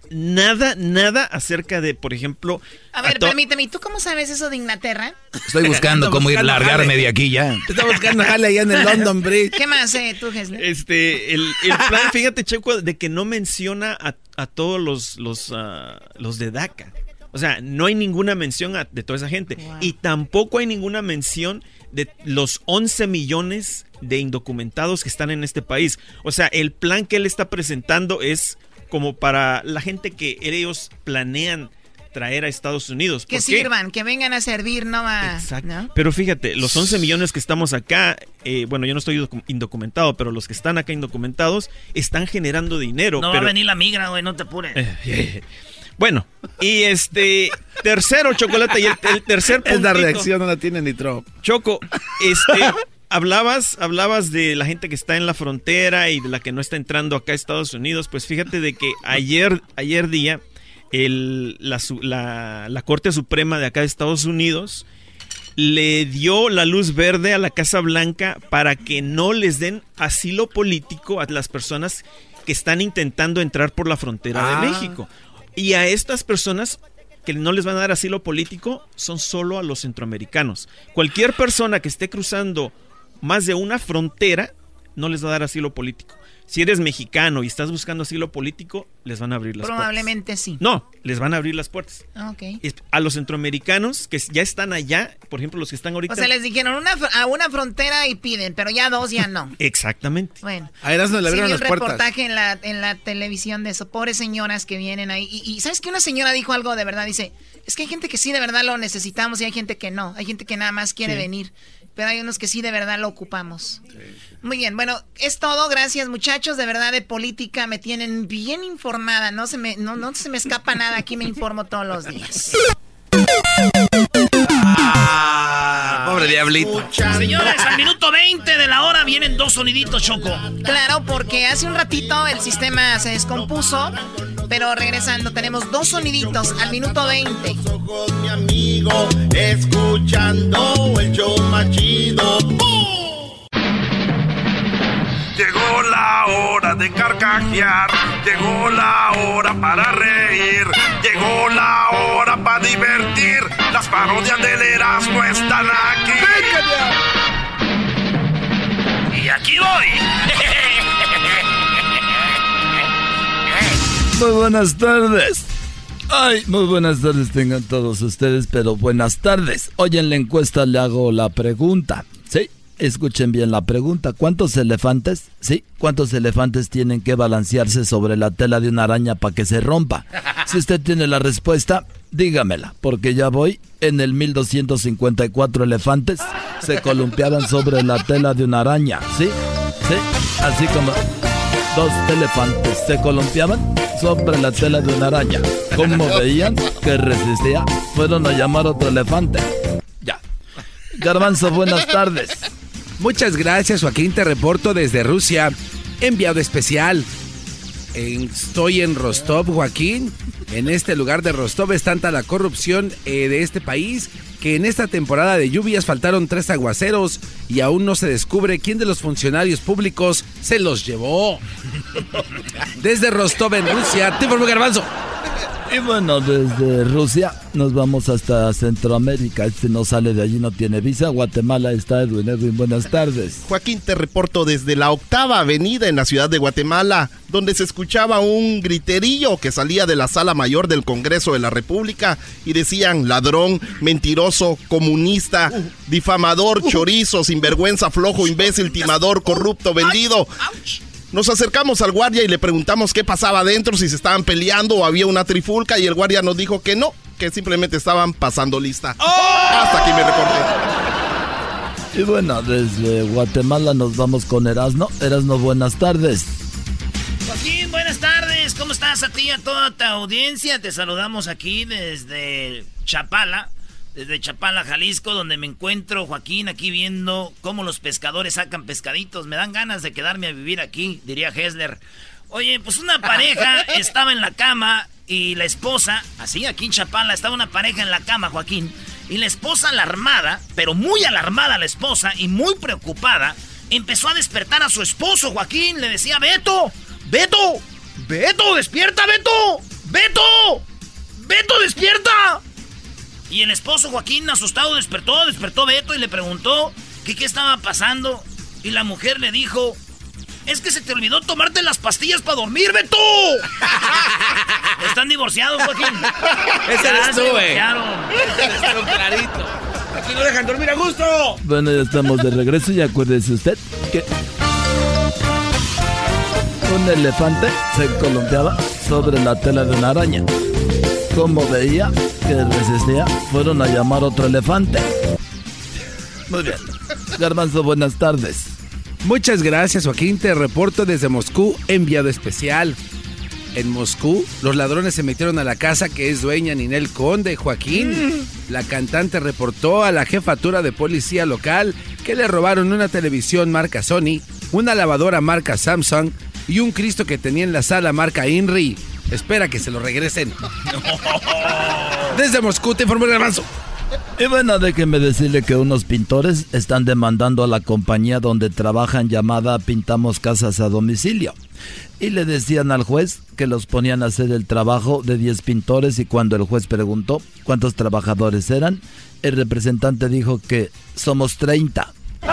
nada, nada acerca de, por ejemplo,
A ver,
to-
permíteme, ¿y tú cómo sabes eso de Inglaterra?
Estoy buscando
Ando
cómo ir
buscando
largarme
jale.
de aquí ya.
Está buscando jale allá en el London Bridge.
¿Qué más, eh, tú, Hessler?
Este, el, el plan, fíjate, Checo, de que no menciona a, a todos los, los, ah, los de DACA. O sea, no hay ninguna mención a- de toda esa gente. Y tampoco hay ninguna mención de los 11 millones de indocumentados que están en este país. O sea, el plan que él está presentando es como para la gente que ellos planean traer a Estados Unidos.
Que sirvan, que vengan a servir, no a...
Exacto.
¿no?
Pero fíjate, los 11 millones que estamos acá, eh, bueno, yo no estoy docu- indocumentado, pero los que están acá indocumentados están generando dinero.
No
pero,
va a venir la migra, güey, no te apures.
Bueno, y este tercero, Chocolate, y el, tercer
puntito. Esta reacción no la tiene ni Trump.
Choco, este, hablabas, hablabas de la gente que está en la frontera y de la que no está entrando acá a Estados Unidos. Pues fíjate de que ayer, ayer día, el, la, la Corte Suprema de acá de Estados Unidos le dio la luz verde a la Casa Blanca para que no les den asilo político a las personas que están intentando entrar por la frontera de ah. México. Y a estas personas que no les van a dar asilo político son solo a los centroamericanos. Cualquier persona que esté cruzando más de una frontera no les va a dar asilo político si eres mexicano y estás buscando asilo político, les van a abrir las
puertas. Probablemente sí.
No, les van a abrir las puertas.
Ah, ok.
A los centroamericanos que ya están allá, por ejemplo, los que están ahorita.
O sea, les dijeron una, a una frontera y piden, pero ya dos ya no.
Exactamente.
Bueno.
A no le abrieron
las
puertas. un
reportaje en la, en la televisión de eso. Pobres señoras que vienen ahí. Y, y ¿sabes que Una señora dijo algo de verdad. Dice, es que hay gente que sí de verdad lo necesitamos y hay gente que no. Hay gente que nada más quiere venir pero hay unos que sí de verdad lo ocupamos. Muy bien, bueno, es todo. Gracias, muchachos. De verdad, de política me tienen bien informada. No se me, no, no se me escapa nada. Aquí me informo todos los días.
Ah, pobre diablito.
Señores, al minuto 20 de la hora vienen dos soniditos, Choco.
Claro, porque hace un ratito el sistema se descompuso pero regresando, tenemos dos soniditos al minuto 20.
Ojos, mi amigo, escuchando el show machido. Llegó la hora de carcajear, llegó la hora para reír, llegó la hora para divertir. Las parodias del Erasmo están aquí.
Y aquí voy.
Muy buenas tardes. Ay, muy buenas tardes tengan todos ustedes, pero buenas tardes. Hoy en la encuesta le hago la pregunta. Sí, escuchen bien la pregunta. ¿Cuántos elefantes? Sí, ¿cuántos elefantes tienen que balancearse sobre la tela de una araña para que se rompa? Si usted tiene la respuesta, dígamela, porque ya voy en el 1254 elefantes se columpiaban sobre la tela de una araña. ¿Sí? Sí, así como dos elefantes se columpiaban sobre la tela de una araña. Como veían que resistía, fueron a llamar a otro elefante. Ya. Garbanzo, buenas tardes.
Muchas gracias, Joaquín. Te reporto desde Rusia. Enviado especial. estoy en Rostov, Joaquín. En este lugar de Rostov es tanta la corrupción eh, de este país que en esta temporada de lluvias faltaron tres aguaceros y aún no se descubre quién de los funcionarios públicos se los llevó. Desde Rostov, en Rusia, te Garbanzo.
Y bueno, desde Rusia nos vamos hasta Centroamérica. Si no sale de allí no tiene visa. Guatemala está Edwin. Edwin, buenas tardes.
Joaquín, te reporto desde la octava avenida en la ciudad de Guatemala, donde se escuchaba un griterillo que salía de la sala mayor del Congreso de la República y decían ladrón, mentiroso, comunista, difamador, chorizo, sinvergüenza, flojo, imbécil, timador, corrupto, vendido. Nos acercamos al guardia y le preguntamos qué pasaba adentro, si se estaban peleando o había una trifulca y el guardia nos dijo que no, que simplemente estaban pasando lista. ¡Oh! Hasta aquí me reporté.
Y bueno, desde Guatemala nos vamos con Erasno. Erasno, buenas tardes.
Joaquín, buenas tardes. ¿Cómo estás a ti y a toda tu audiencia? Te saludamos aquí desde Chapala desde Chapala, Jalisco, donde me encuentro, Joaquín, aquí viendo cómo los pescadores sacan pescaditos. Me dan ganas de quedarme a vivir aquí, diría Hessler. Oye, pues una pareja estaba en la cama y la esposa, así aquí en Chapala, estaba una pareja en la cama, Joaquín, y la esposa alarmada, pero muy alarmada la esposa y muy preocupada, empezó a despertar a su esposo, Joaquín, le decía, Beto, Beto, Beto, despierta, Beto, Beto, Beto, despierta. Y el esposo Joaquín, asustado, despertó, despertó Beto y le preguntó que qué estaba pasando. Y la mujer le dijo, es que se te olvidó tomarte las pastillas para dormir, Beto. Están divorciados, Joaquín.
Ese eres tú, güey. clarito. Aquí no dejan dormir a gusto.
Bueno, ya estamos de regreso y acuérdese usted que un elefante se columpiaba sobre la tela de una araña. Como veía que resistía, fueron a llamar otro elefante. Muy bien. Garbanzo, buenas tardes.
Muchas gracias, Joaquín. Te reporto desde Moscú, enviado especial. En Moscú, los ladrones se metieron a la casa que es dueña Ninel Conde, Joaquín.
Mm.
La cantante reportó a la jefatura de policía local que le robaron una televisión marca Sony, una lavadora marca Samsung y un Cristo que tenía en la sala marca Inri. Espera que se lo regresen. Desde Moscú te informó el garbanzo.
Y bueno, déjenme decirle que unos pintores están demandando a la compañía donde trabajan llamada Pintamos Casas a Domicilio. Y le decían al juez que los ponían a hacer el trabajo de 10 pintores y cuando el juez preguntó cuántos trabajadores eran, el representante dijo que somos 30.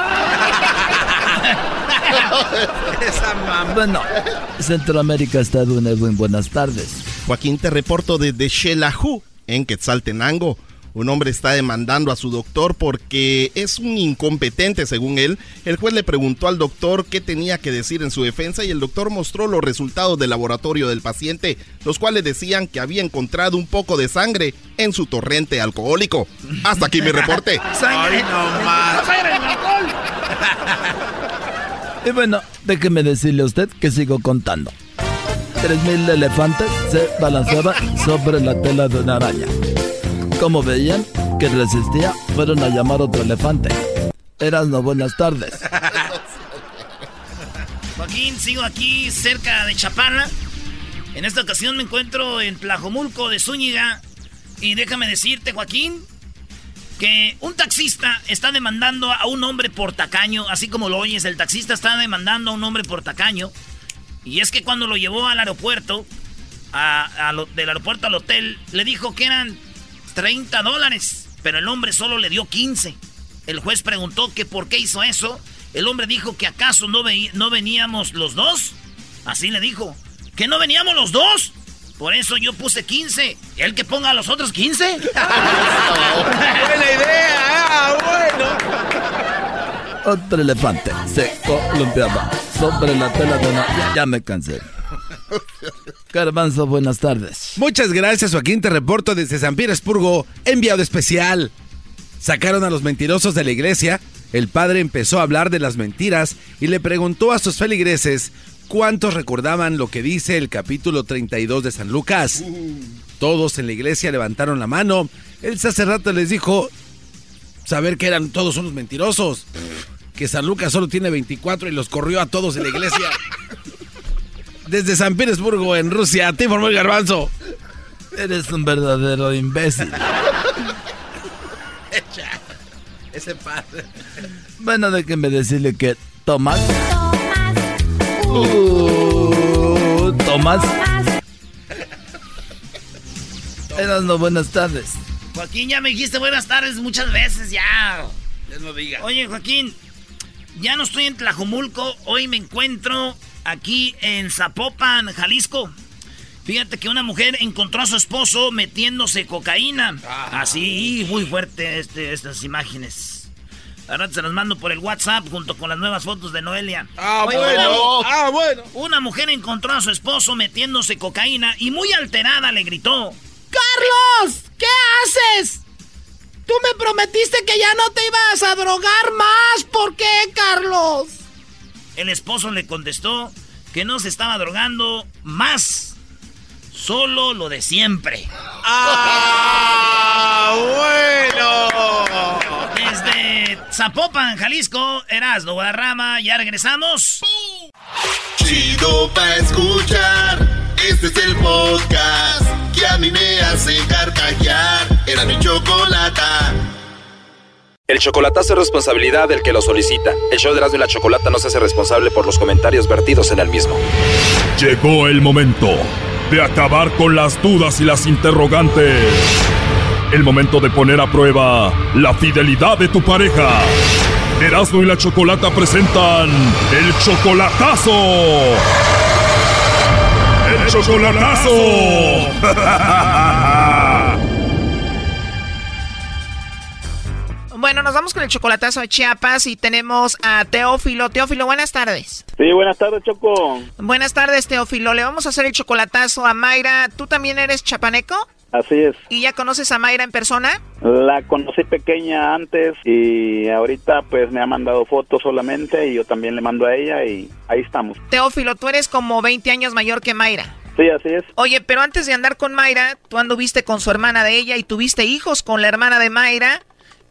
Bueno, Centroamérica nuevo en buenas tardes.
Joaquín, te reporto desde Xelajú, en Quetzaltenango. Un hombre está demandando a su doctor porque es un incompetente, según él. El juez le preguntó al doctor qué tenía que decir en su defensa y el doctor mostró los resultados del laboratorio del paciente, los cuales decían que había encontrado un poco de sangre en su torrente alcohólico. Hasta aquí mi reporte.
Sangre.
no más.
Sangre en el alcohol.
Y bueno, déjeme decirle a usted que sigo contando. 3.000 elefantes se balanceaban sobre la tela de una araña. Como veían que resistía, fueron a llamar otro elefante. Eras no buenas tardes.
Joaquín, sigo aquí cerca de Chapala. En esta ocasión me encuentro en Tlajomulco de Zúñiga. Y déjame decirte, Joaquín, que un taxista está demandando a un hombre por tacaño, así como lo oyes, el taxista está demandando a un hombre por tacaño. Y es que cuando lo llevó al aeropuerto, del aeropuerto al hotel, le dijo que eran 30 dólares, pero el hombre solo le dio 15. El juez preguntó que por qué hizo eso. El hombre dijo que acaso no, no veníamos los dos. Así le dijo. ¿Que no veníamos los dos? Por eso yo puse 15. ¿El que ponga a los otros 15?
Buena idea, ah, bueno.
Otro elefante se columpiaba sobre la tela de una... Ya, ya me cansé. Garbanzo, buenas tardes.
Muchas gracias, Joaquín. Te reporto desde San Petersburgo, enviado especial. Sacaron a los mentirosos de la iglesia. El padre empezó a hablar de las mentiras y le preguntó a sus feligreses cuántos recordaban lo que dice el capítulo 32 de San Lucas. Todos en la iglesia levantaron la mano. El sacerdote les dijo saber que eran todos unos mentirosos. Que San Lucas solo tiene 24 y los corrió a todos en la iglesia. Desde San Petersburgo, en Rusia, te informó el garbanzo.
Eres un verdadero imbécil.
Ese padre.
Bueno, déjenme decirle que Tomás. Uh, Tomás. Eras no buenas tardes.
Joaquín, ya me dijiste buenas tardes muchas veces, ya.
Ya no diga.
Oye, Joaquín, ya no estoy en Tlajomulco. Hoy me encuentro aquí en Zapopan, Jalisco. Fíjate que una mujer encontró a su esposo metiéndose cocaína. Así, muy fuerte este, estas imágenes. Ahora se las mando por el WhatsApp junto con las nuevas fotos de Noelia.
Ah,
Oye,
bueno. Ah, bueno.
Una mujer encontró a su esposo metiéndose cocaína y muy alterada le gritó.
¡Carlos! ¿Qué haces? Tú me prometiste que ya no te ibas a drogar más. ¿Por qué, Carlos?
El esposo le contestó que no se estaba drogando más. Solo lo de siempre.
¡Ah, bueno!
Zapopan, Jalisco, Erasmo Guadarrama, ya regresamos.
Chido pa' escuchar. Este es el podcast que a mí me hace carcajear. Era mi chocolata.
El chocolatazo es responsabilidad del que lo solicita. El show de Erasmo y la Chocolata no se hace responsable por los comentarios vertidos en el mismo.
Llegó el momento de acabar con las dudas y las interrogantes. El momento de poner a prueba la fidelidad de tu pareja. Erasmo y la Chocolata presentan el chocolatazo. El chocolatazo.
Bueno, nos vamos con el chocolatazo de Chiapas y tenemos a Teófilo. Teófilo, buenas tardes.
Sí, buenas tardes, Choco.
Buenas tardes, Teófilo. Le vamos a hacer el chocolatazo a Mayra. ¿Tú también eres chapaneco?
Así es.
¿Y ya conoces a Mayra en persona?
La conocí pequeña antes y ahorita pues me ha mandado fotos solamente y yo también le mando a ella y ahí estamos.
Teófilo, tú eres como 20 años mayor que Mayra.
Sí, así es.
Oye, pero antes de andar con Mayra, tú anduviste con su hermana de ella y tuviste hijos con la hermana de Mayra.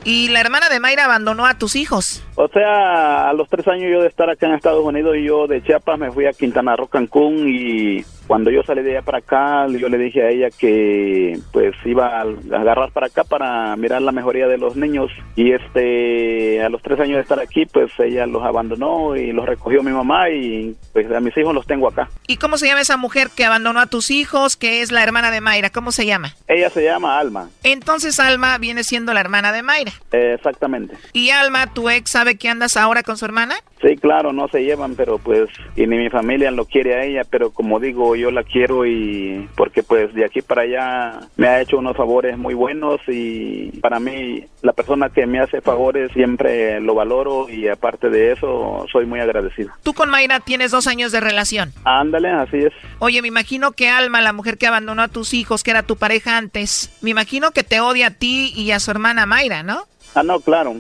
Y la hermana de Mayra abandonó a tus hijos.
O sea, a los tres años yo de estar acá en Estados Unidos y yo de Chiapas me fui a Quintana Roo, Cancún y cuando yo salí de allá para acá, yo le dije a ella que pues iba a agarrar para acá para mirar la mejoría de los niños y este a los tres años de estar aquí pues ella los abandonó y los recogió mi mamá y pues a mis hijos los tengo acá.
¿Y cómo se llama esa mujer que abandonó a tus hijos, que es la hermana de Mayra? ¿Cómo se llama?
Ella se llama Alma.
Entonces Alma viene siendo la hermana de Mayra.
exactamente.
¿Y Alma, tu ex, sabe que andas ahora con su hermana?
Sí, claro, no se llevan, pero pues, y ni mi familia lo quiere a ella, pero como digo, yo la quiero y porque pues de aquí para allá me ha hecho unos favores muy buenos y para mí la persona que me hace favores siempre lo valoro y aparte de eso soy muy agradecido.
Tú con Mayra tienes dos años de relación.
Ándale, así es.
Oye, me imagino que Alma, la mujer que abandonó a tus hijos, que era tu pareja antes, me imagino que te odia a ti y a su hermana Mayra, ¿no?
Ah, no, claro.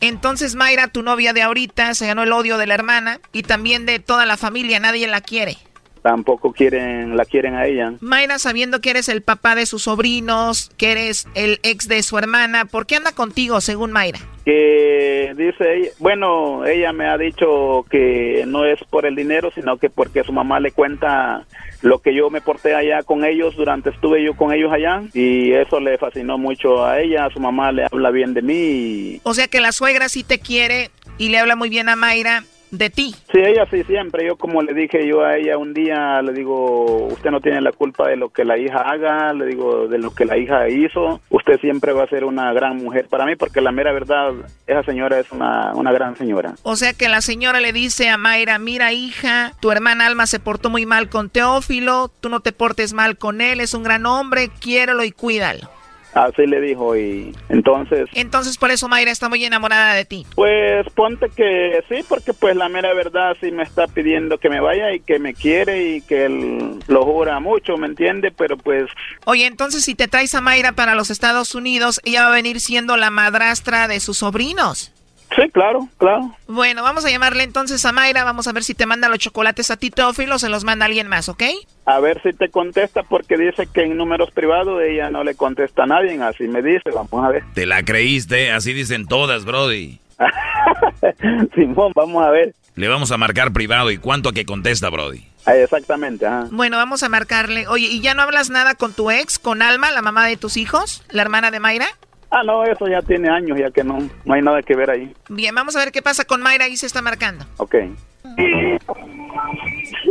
Entonces Mayra, tu novia de ahorita, se ganó el odio de la hermana y también de toda la familia, nadie la quiere.
Tampoco quieren, la quieren a ella.
Mayra, sabiendo que eres el papá de sus sobrinos, que eres el ex de su hermana, ¿por qué anda contigo, según Mayra?
Que dice ella, bueno, ella me ha dicho que no es por el dinero, sino que porque su mamá le cuenta lo que yo me porté allá con ellos durante estuve yo con ellos allá y eso le fascinó mucho a ella, su mamá le habla bien de mí.
O sea que la suegra sí te quiere y le habla muy bien a Mayra de ti.
Sí, ella sí siempre. Yo como le dije yo a ella un día, le digo, usted no tiene la culpa de lo que la hija haga, le digo, de lo que la hija hizo. Usted siempre va a ser una gran mujer para mí porque la mera verdad, esa señora es una, una gran señora.
O sea que la señora le dice a Mayra, mira hija, tu hermana Alma se portó muy mal con Teófilo, tú no te portes mal con él, es un gran hombre, quiérelo y cuídalo.
Así le dijo y entonces...
Entonces por eso Mayra está muy enamorada de ti.
Pues ponte que sí, porque pues la mera verdad sí me está pidiendo que me vaya y que me quiere y que él lo jura mucho, ¿me entiende? Pero pues...
Oye, entonces si te traes a Mayra para los Estados Unidos, ella va a venir siendo la madrastra de sus sobrinos.
Sí, claro, claro.
Bueno, vamos a llamarle entonces a Mayra, vamos a ver si te manda los chocolates a ti, Teófilo, o se los manda alguien más, ¿ok?
A ver si te contesta porque dice que en números privados ella no le contesta a nadie, así me dice, vamos a ver.
Te la creíste, así dicen todas, Brody.
Simón, vamos a ver.
Le vamos a marcar privado y cuánto a que contesta, Brody.
Ah, exactamente, ajá.
Bueno, vamos a marcarle. Oye, ¿y ya no hablas nada con tu ex, con Alma, la mamá de tus hijos, la hermana de Mayra?
Ah, no, eso ya tiene años, ya que no, no hay nada que ver ahí.
Bien, vamos a ver qué pasa con Mayra, ahí se está marcando.
Ok.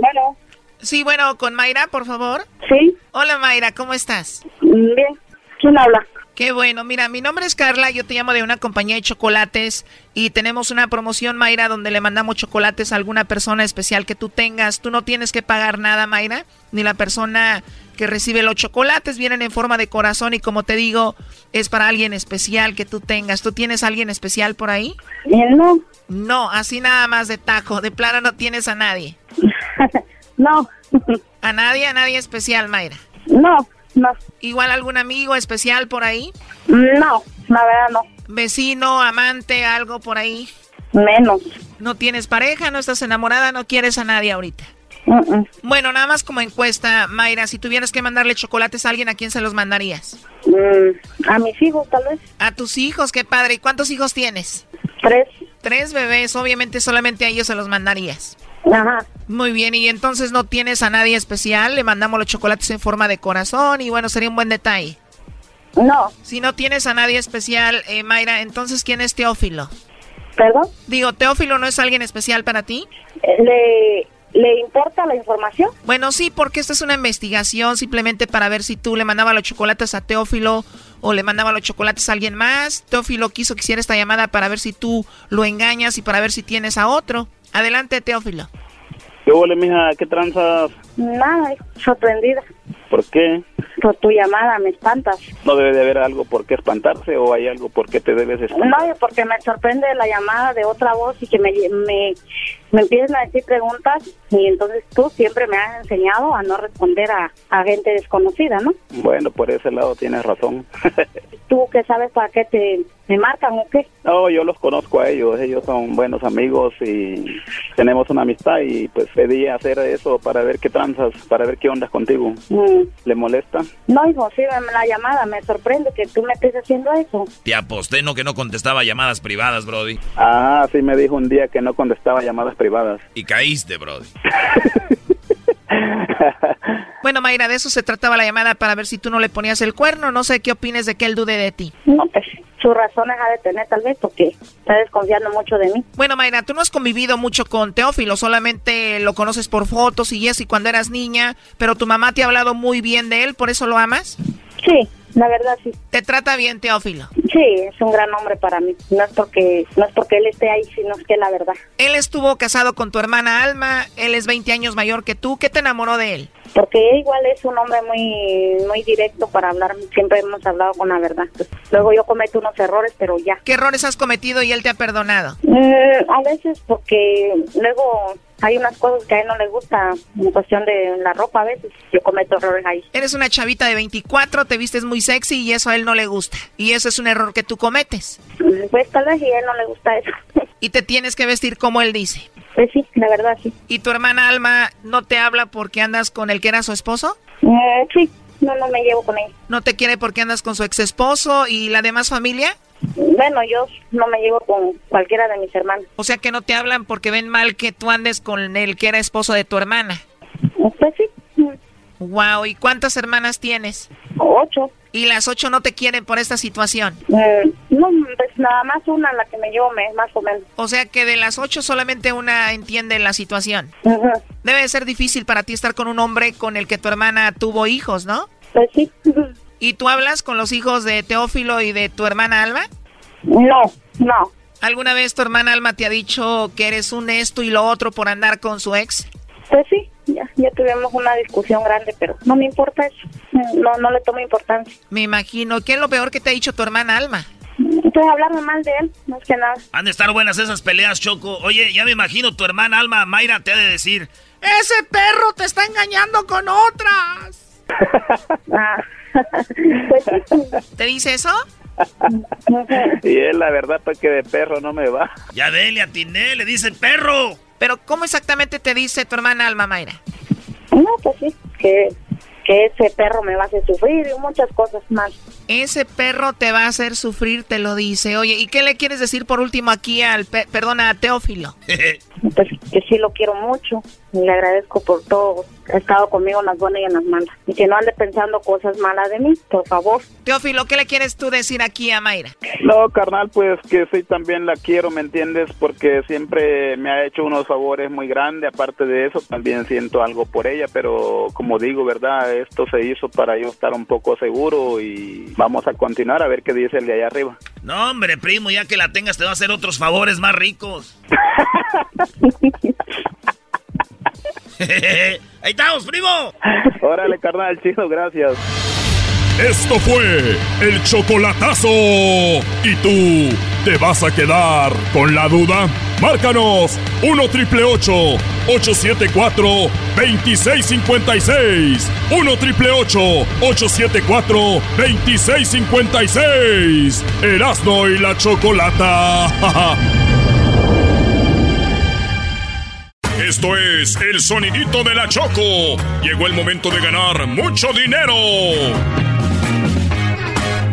Bueno.
Sí, bueno, con Mayra, por favor.
Sí.
Hola Mayra, ¿cómo estás?
Bien. ¿Quién habla?
Qué bueno, mira, mi nombre es Carla, yo te llamo de una compañía de chocolates y tenemos una promoción, Mayra, donde le mandamos chocolates a alguna persona especial que tú tengas. Tú no tienes que pagar nada, Mayra, ni la persona que recibe los chocolates vienen en forma de corazón y como te digo, es para alguien especial que tú tengas. ¿Tú tienes a alguien especial por ahí?
No.
No, así nada más de tajo, de plano no tienes a nadie.
no.
¿A nadie? ¿A nadie especial, Mayra?
No. No.
¿Igual algún amigo especial por ahí?
No, la verdad no.
¿Vecino, amante, algo por ahí?
Menos.
¿No tienes pareja, no estás enamorada, no quieres a nadie ahorita? Bueno, nada más como encuesta, Mayra, si tuvieras que mandarle chocolates a alguien, ¿a quién se los mandarías?
Mm, a mis hijos, tal vez.
A tus hijos, qué padre. ¿Y cuántos hijos tienes?
Tres.
Tres bebés, obviamente solamente a ellos se los mandarías.
Ajá.
Muy bien, y entonces no tienes a nadie especial, le mandamos los chocolates en forma de corazón y bueno, sería un buen detalle.
No.
Si no tienes a nadie especial, eh, Mayra, entonces ¿quién es Teófilo?
¿Perdón?
Digo, ¿Teófilo no es alguien especial para ti?
Le, ¿Le importa la información?
Bueno, sí, porque esta es una investigación simplemente para ver si tú le mandabas los chocolates a Teófilo o le mandaba los chocolates a alguien más. Teófilo quiso que hiciera esta llamada para ver si tú lo engañas y para ver si tienes a otro. Adelante, Teófilo.
¿Qué huele, mija? ¿Qué tranzas?
Nada, sorprendida.
¿Por qué?
por tu llamada, me espantas.
No debe de haber algo por qué espantarse o hay algo por qué te debes espantar.
No, porque me sorprende la llamada de otra voz y que me, me, me empiezan a decir preguntas y entonces tú siempre me has enseñado a no responder a, a gente desconocida, ¿no?
Bueno, por ese lado tienes razón.
¿Tú qué sabes para qué te me marcan o qué?
No, yo los conozco a ellos, ellos son buenos amigos y tenemos una amistad y pues pedí hacer eso para ver qué tranzas, para ver qué ondas contigo.
Mm.
¿Le molesta?
No, hijo, sí, la llamada me sorprende que tú me estés haciendo eso.
Te aposté, no que no contestaba llamadas privadas, Brody.
Ah, sí me dijo un día que no contestaba llamadas privadas.
Y caíste, Brody.
Bueno, Mayra, de eso se trataba la llamada para ver si tú no le ponías el cuerno. No sé qué opines de que él dude de ti.
No, pues sus razones ha de tener tal vez porque está desconfiando mucho de mí.
Bueno, Mayra, tú no has convivido mucho con Teófilo, solamente lo conoces por fotos y eso y cuando eras niña, pero tu mamá te ha hablado muy bien de él, ¿por eso lo amas?
Sí, la verdad sí.
¿Te trata bien Teófilo?
Sí, es un gran hombre para mí. No es porque no es porque él esté ahí, sino es que la verdad.
Él estuvo casado con tu hermana Alma, él es 20 años mayor que tú. ¿Qué te enamoró de él?
Porque igual es un hombre muy muy directo para hablar. Siempre hemos hablado con la verdad. Luego yo cometo unos errores, pero ya.
¿Qué errores has cometido y él te ha perdonado?
Mm, a veces porque luego hay unas cosas que a él no le gusta en cuestión de la ropa a veces. Yo cometo errores ahí.
Eres una chavita de 24, te vistes muy sexy y eso a él no le gusta. Y eso es un error que tú cometes.
Pues tal vez y a él no le gusta eso.
Y te tienes que vestir como él dice.
Pues sí, la verdad sí.
¿Y tu hermana Alma no te habla porque andas con el que era su esposo?
Eh, sí, no, no me llevo con él.
¿No te quiere porque andas con su ex esposo y la demás familia?
Bueno, yo no me llevo con cualquiera de mis hermanos.
O sea que no te hablan porque ven mal que tú andes con el que era esposo de tu hermana.
Pues sí.
Wow, ¿y cuántas hermanas tienes?
Ocho.
¿Y las ocho no te quieren por esta situación?
Eh, no, pues nada más una la que me llevo me- más o menos.
O sea que de las ocho solamente una entiende la situación. Debe de ser difícil para ti estar con un hombre con el que tu hermana tuvo hijos, ¿no?
Pues sí.
¿Y tú hablas con los hijos de Teófilo y de tu hermana Alma?
No, no.
¿Alguna vez tu hermana Alma te ha dicho que eres un esto y lo otro por andar con su ex?
Pues sí, ya, ya tuvimos una discusión grande, pero no me importa eso. No, no le tomo importancia.
Me imagino. ¿Qué es lo peor que te ha dicho tu hermana Alma?
Pues hablarme mal de él, más que nada.
Han de estar buenas esas peleas, Choco. Oye, ya me imagino tu hermana Alma Mayra te ha de decir.
¡Ese perro te está engañando con otras!
Ah.
¿Te dice eso?
Y él, la verdad, pues que de perro no me va.
Ya dele, atiné, le dice perro.
Pero ¿cómo exactamente te dice tu hermana Alma Mayra?
No, pues sí, que, que ese perro me va a hacer sufrir y muchas cosas más.
Ese perro te va a hacer sufrir, te lo dice. Oye, ¿y qué le quieres decir por último aquí al, pe- perdona, a Teófilo?
Pues que sí lo quiero mucho y le agradezco por todo. Ha estado conmigo en las buenas y en las malas. Y que no ande pensando cosas malas de mí, por favor.
Teófilo, ¿qué le quieres tú decir aquí a Mayra?
No, carnal, pues que sí también la quiero, ¿me entiendes? Porque siempre me ha hecho unos favores muy grandes. Aparte de eso, también siento algo por ella, pero como digo, ¿verdad? Esto se hizo para yo estar un poco seguro y vamos a continuar a ver qué dice el de allá arriba.
No, hombre, primo, ya que la tengas te va a hacer otros favores más ricos. Ahí estamos, primo.
Órale, carnal, chido, gracias.
Esto fue el chocolatazo. ¿Y tú te vas a quedar con la duda? Márcanos 1 triple 874 2656. 1 triple 874 2656. Erasno y la chocolata. Esto es el sonidito de la Choco. Llegó el momento de ganar mucho dinero.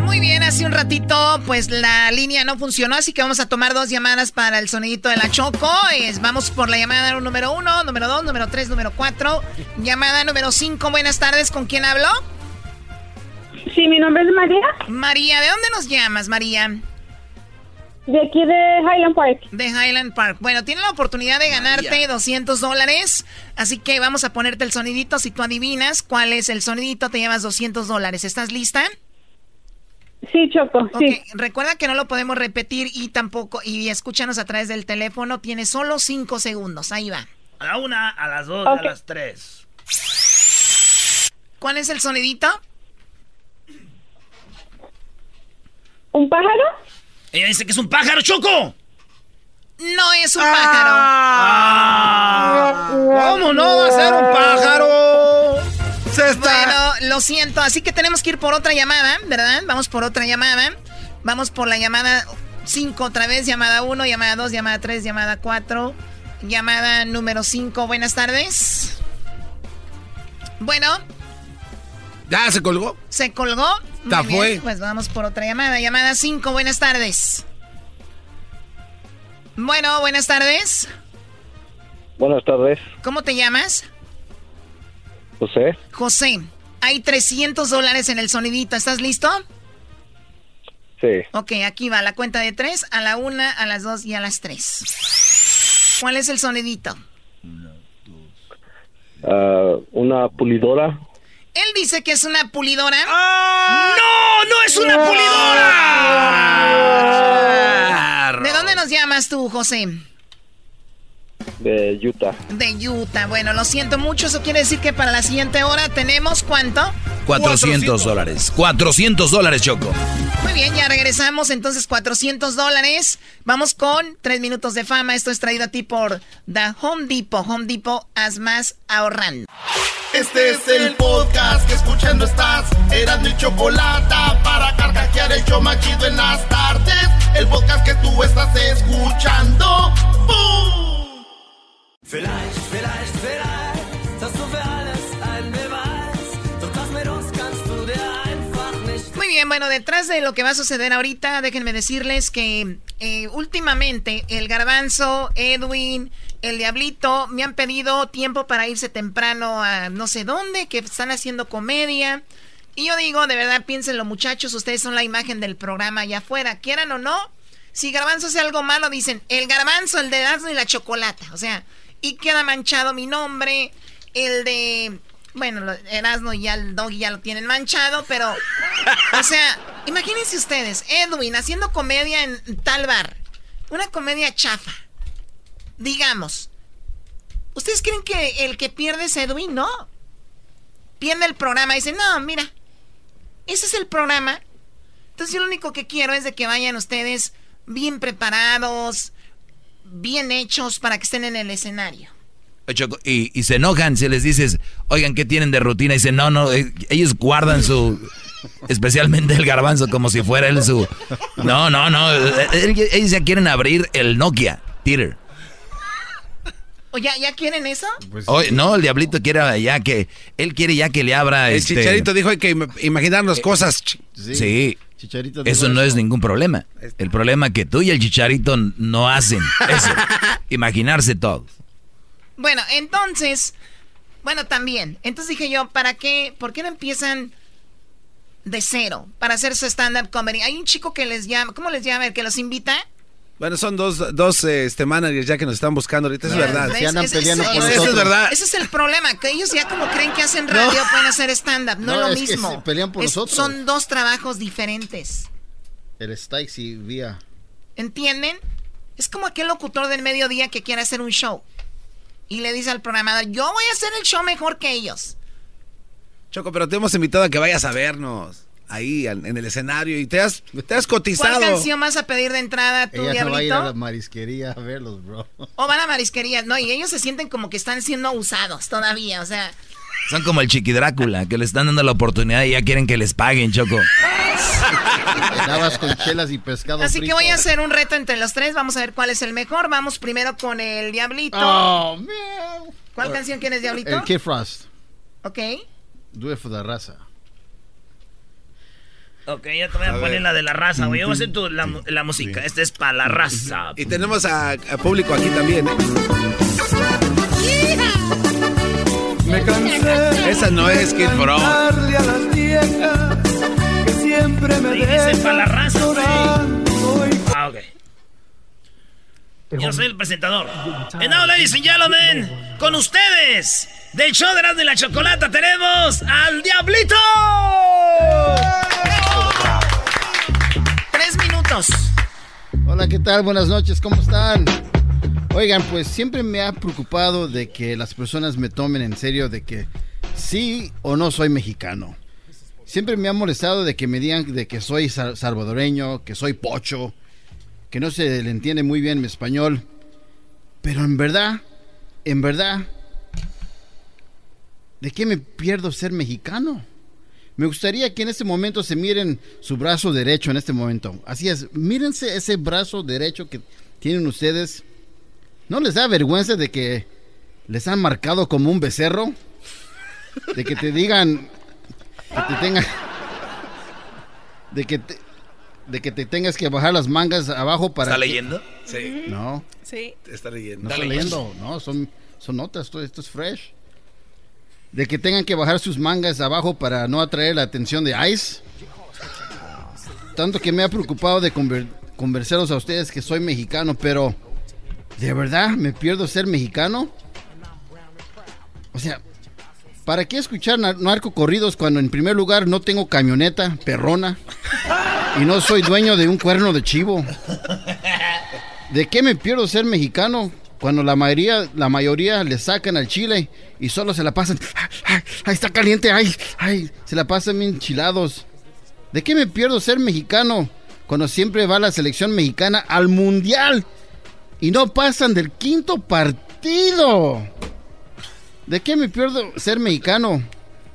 Muy bien, hace un ratito pues la línea no funcionó, así que vamos a tomar dos llamadas para el sonidito de la Choco. Es, vamos por la llamada número uno, número dos, número tres, número cuatro. Llamada número cinco, buenas tardes, ¿con quién hablo?
Sí, mi nombre es María.
María, ¿de dónde nos llamas, María?
De aquí de Highland Park.
De Highland Park. Bueno, tienes la oportunidad de ganarte María. 200 dólares. Así que vamos a ponerte el sonidito. Si tú adivinas cuál es el sonidito, te llevas 200 dólares. ¿Estás lista?
Sí, Choco. Sí.
Recuerda que no lo podemos repetir y tampoco. Y escúchanos a través del teléfono. Tienes solo 5 segundos. Ahí va.
A la una, a las dos, a las tres.
¿Cuál es el sonidito?
¿Un pájaro?
Ella dice que es un pájaro, Choco.
No es un
Ah.
pájaro.
¿Cómo no va a ser un pájaro? Se está...
Bueno, lo siento, así que tenemos que ir por otra llamada, ¿verdad? Vamos por otra llamada. Vamos por la llamada 5 otra vez, llamada 1, llamada 2, llamada 3, llamada 4, llamada número 5. Buenas tardes. Bueno,
¿Ya se colgó?
¿se colgó? Muy
Ya
bien,
fue.
Pues vamos por otra llamada. Llamada 5, buenas tardes. Bueno, buenas tardes.
Buenas tardes,
¿Cómo te llamas?
José.
José. Hay 300 dólares en el sonidito. ¿Estás listo?
Sí.
Ok, aquí va la cuenta de tres, a la una, a las dos y a las tres. ¿Cuál es el sonidito?
Ah, una pulidora.
Él dice que es una pulidora.
¡No! ¡No es una pulidora!
¿De dónde nos llamas tú, José?
de Utah.
De Utah. Bueno, lo siento mucho. Eso quiere decir que para la siguiente hora tenemos cuánto?
400 dólares. 400 dólares, Choco.
Muy bien, ya regresamos. Entonces, 400 dólares. Vamos con 3 minutos de fama. Esto es traído a ti por The Home Depot. Home Depot, haz más ahorrando.
Este es el podcast que escuchando estás. Eran mi chocolate para carcajear el show más chido en las tardes. El podcast que tú estás escuchando. ¡Bum!
Vielleicht, vielleicht, vielleicht hast du für alles einen Beweis. Doch das mit uns kannst du dir einfach nicht.
Muy bien, bueno, detrás de lo que va a suceder ahorita, déjenme decirles que eh, últimamente el garbanzo, Edwin, el diablito me han pedido tiempo para irse temprano a no sé dónde, que están haciendo comedia. Y yo digo, de verdad, piénsenlo muchachos, ustedes son la imagen del programa allá afuera, quieran o no. Si garbanzo hace algo malo, dicen, el garbanzo, el de Erasmo y la chocolata. O sea, y queda manchado mi nombre, el de... Bueno, Erasmo y el Doggy ya lo tienen manchado, pero... O sea, imagínense ustedes, Edwin haciendo comedia en tal bar. Una comedia chafa. Digamos. ¿Ustedes creen que el que pierde es Edwin? No. Pierde el programa. Dice, no, mira. Ese es el programa. Entonces yo lo único que quiero es de que vayan ustedes bien preparados, bien hechos para que estén en el escenario.
Y se enojan si les dices, oigan, ¿qué tienen de rutina? Y dicen, no, no, eh, ellos guardan su... Especialmente el garbanzo, como si fuera él su... No, no, no, eh, eh, ellos ya quieren abrir el Nokia Theater.
¿O ya, ya quieren eso?
Oye, no, el diablito quiere ya que... Él quiere ya que le abra...
El
este,
chicharito dijo hay que im- imaginarnos cosas. ch-
Sí.
Chicharito
Eso no es ningún problema. El problema que tú y el chicharito no hacen eso. Imaginarse todo.
Bueno, entonces, bueno, también. Entonces dije yo, ¿para qué? ¿Por qué no empiezan de cero para hacer su stand-up comedy? Hay un chico que les llama, ¿cómo les llama? El que los invita.
Bueno, son dos, dos este, managers ya que nos están buscando ahorita, es verdad.
¿Ves? Ese- ese-
Eso es verdad.
Ese es el problema, que ellos ya como creen que hacen radio pueden hacer stand-up. No,
No,
es lo
es que
mismo.
se pelean por
Es-
nosotros.
Son dos trabajos diferentes.
El Stikes y Vía.
¿Entienden? Es como aquel locutor del mediodía que quiere hacer un show. Y le dice al programador, yo voy a hacer el show mejor que ellos.
Choco, pero te hemos invitado a que vayas a vernos ahí en el escenario y te has, te has
¿Cuál
cotizado.
canción vas a pedir de entrada tú,
Ella no va a ir a la
Diablito?
marisquería a verlos, bro.
O van a marisquerías, ¿no? Y ellos se sienten como que están siendo usados todavía, o sea...
Son como el chiqui Drácula, que le están dando la oportunidad y ya quieren que les paguen, Choco.
Con chelas y pescado
Así que voy a hacer un reto entre los tres, vamos a ver cuál es el mejor. Vamos primero con el Diablito.
Oh,
¿Cuál canción quieres, Diablito?
El Kid Frost.
Ok.
Do it for the raza.
Ok, ya te voy a,
A
poner
ver.
la de la raza, güey. Yo voy a hacer tu- la, música. Esta es para la raza.
Y tenemos a, a público aquí también. ¿eh?
Me cansé.
Esa no es Kid.
Darle a las viejas que siempre me
dice para la raza, güey. Ah, ok. Yo soy el presentador. And now, ladies and gentlemen, con ustedes, del show de la Chocolata, tenemos al Diablito.
Hola, ¿qué tal? Buenas noches, ¿cómo están? Oigan, pues siempre me ha preocupado de que las personas me tomen en serio de que sí o no soy mexicano. siempre me ha molestado de que me digan de que soy salvadoreño, que soy pocho, que no se le entiende muy bien mi español. Pero en verdad, en verdad, ¿de qué me pierdo ser mexicano? Me gustaría que en este momento se miren su brazo derecho en este momento. Así es, mírense ese brazo derecho que tienen ustedes. ¿No les da vergüenza de que les han marcado como un becerro? De que te digan que te tengan de que te, de que te tengas que bajar las mangas abajo para
¿Está leyendo?
Sí. No.
Sí.
Está leyendo. No está leyendo, no, son son notas, esto, esto es fresh. De que tengan que bajar sus mangas abajo para no atraer la atención de ICE. Tanto que me ha preocupado de conversaros a ustedes que soy mexicano, pero ¿de verdad me pierdo ser mexicano? O sea, ¿para qué escuchar narco corridos cuando en primer lugar no tengo camioneta, perrona, y no soy dueño de un cuerno de chivo? ¿De qué me pierdo ser mexicano cuando la mayoría, la mayoría le sacan al chile y solo se la pasan, ay, está caliente, ay, ay, se la pasan enchilados? ¿De qué me pierdo ser mexicano cuando siempre va la selección mexicana al mundial y no pasan del quinto partido? ¿De qué me pierdo ser mexicano?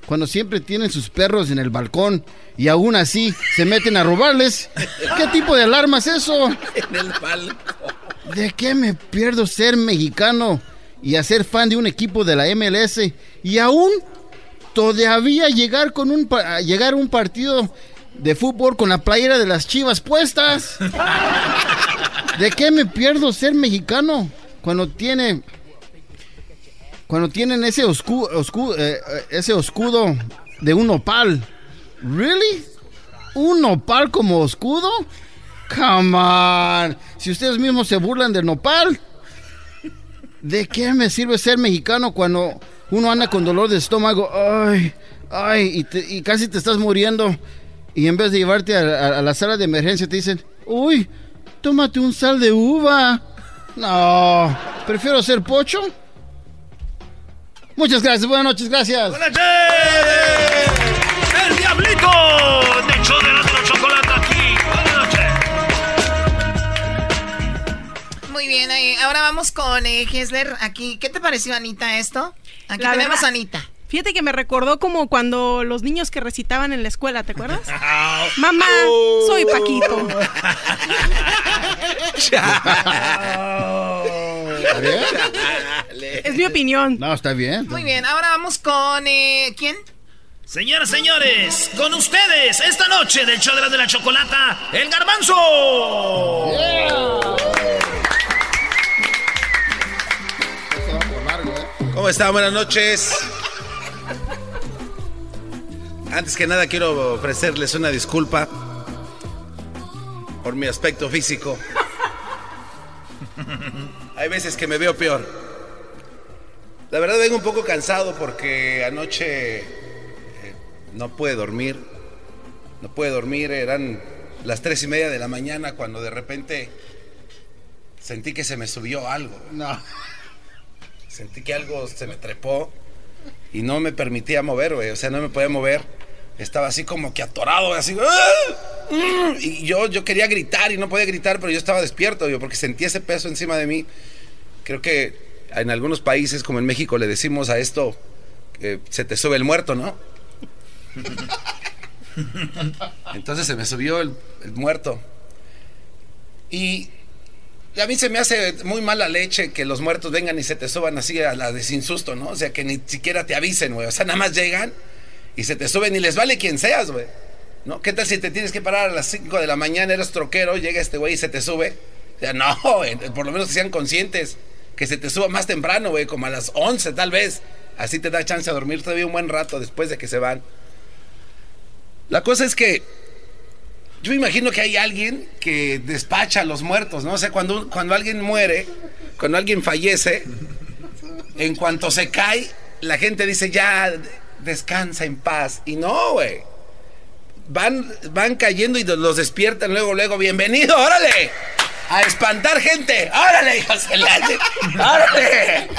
Cuando siempre tienen sus perros en el balcón y aún así se meten a robarles. ¿Qué tipo de alarma es eso?
En el balcón.
¿De qué me pierdo ser mexicano y hacer fan de un equipo de la MLS y aún todavía llegar con un llegar a un partido de fútbol con la playera de las Chivas puestas? ¿De qué me pierdo ser mexicano cuando tiene cuando tienen ese oscudo, eh, eh, ese escudo de un nopal. ¿Really? ¿Un nopal como escudo? Come. Si ustedes mismos se burlan del nopal, ¿de qué me sirve ser mexicano cuando uno anda con dolor de estómago? Ay, ay, y, casi te estás muriendo. Y en vez de llevarte a, la sala de emergencia te dicen, uy, tómate un sal de uva. No, prefiero ser pocho Muchas gracias, buenas noches, gracias.
Buenas noches.
Bien, eh, ahora vamos con eh, aquí. ¿Qué te pareció, Anita, esto? Aquí
la
tenemos a Anita.
Fíjate que me recordó como cuando los niños que recitaban en la escuela, ¿te acuerdas? Mamá, soy Paquito. es mi opinión.
No, está bien.
Muy bien, ahora vamos con... Eh, ¿Quién?
Señoras, señores, con ustedes esta noche del show de la, de la chocolata, el garbanzo.
¿Cómo están? Buenas noches. Antes que nada quiero ofrecerles una disculpa por mi aspecto físico. Hay veces que me veo peor. La verdad vengo un poco cansado porque anoche eh, no pude dormir. No pude dormir, eran las tres y media de la mañana cuando de repente sentí que se me subió algo.
No.
Sentí que algo se me trepó y no me permitía mover, güey. O sea, no me podía mover. Estaba así como que atorado, así. ¡ah! Y yo, yo quería gritar y no podía gritar, pero yo estaba despierto, yo, porque sentía ese peso encima de mí. Creo que en algunos países, como en México, le decimos a esto, que se te sube el muerto, ¿no? Entonces se me subió el, muerto. Y a mí se me hace muy mala leche que los muertos vengan y se te suban así a la de sin susto, ¿no? O sea, que ni siquiera te avisen, güey. O sea, nada más llegan y se te suben y les vale quien seas, güey. ¿No? ¿Qué tal si te tienes que parar a las 5 de la mañana, eres troquero, llega este güey y se te sube? O sea, no, por lo menos que sean conscientes. Que se te suba más temprano, güey, como a las 11 tal vez. Así te da chance a dormir todavía un buen rato después de que se van. La cosa es que yo me imagino que hay alguien que despacha a los muertos, ¿no? O sea, cuando, cuando alguien muere, cuando alguien fallece, en cuanto se cae, la gente dice, ya, descansa en paz. Y no, güey van, van cayendo y los despiertan luego, luego, bienvenido, órale. A espantar gente. ¡Órale, hijos de la... ¡Órale!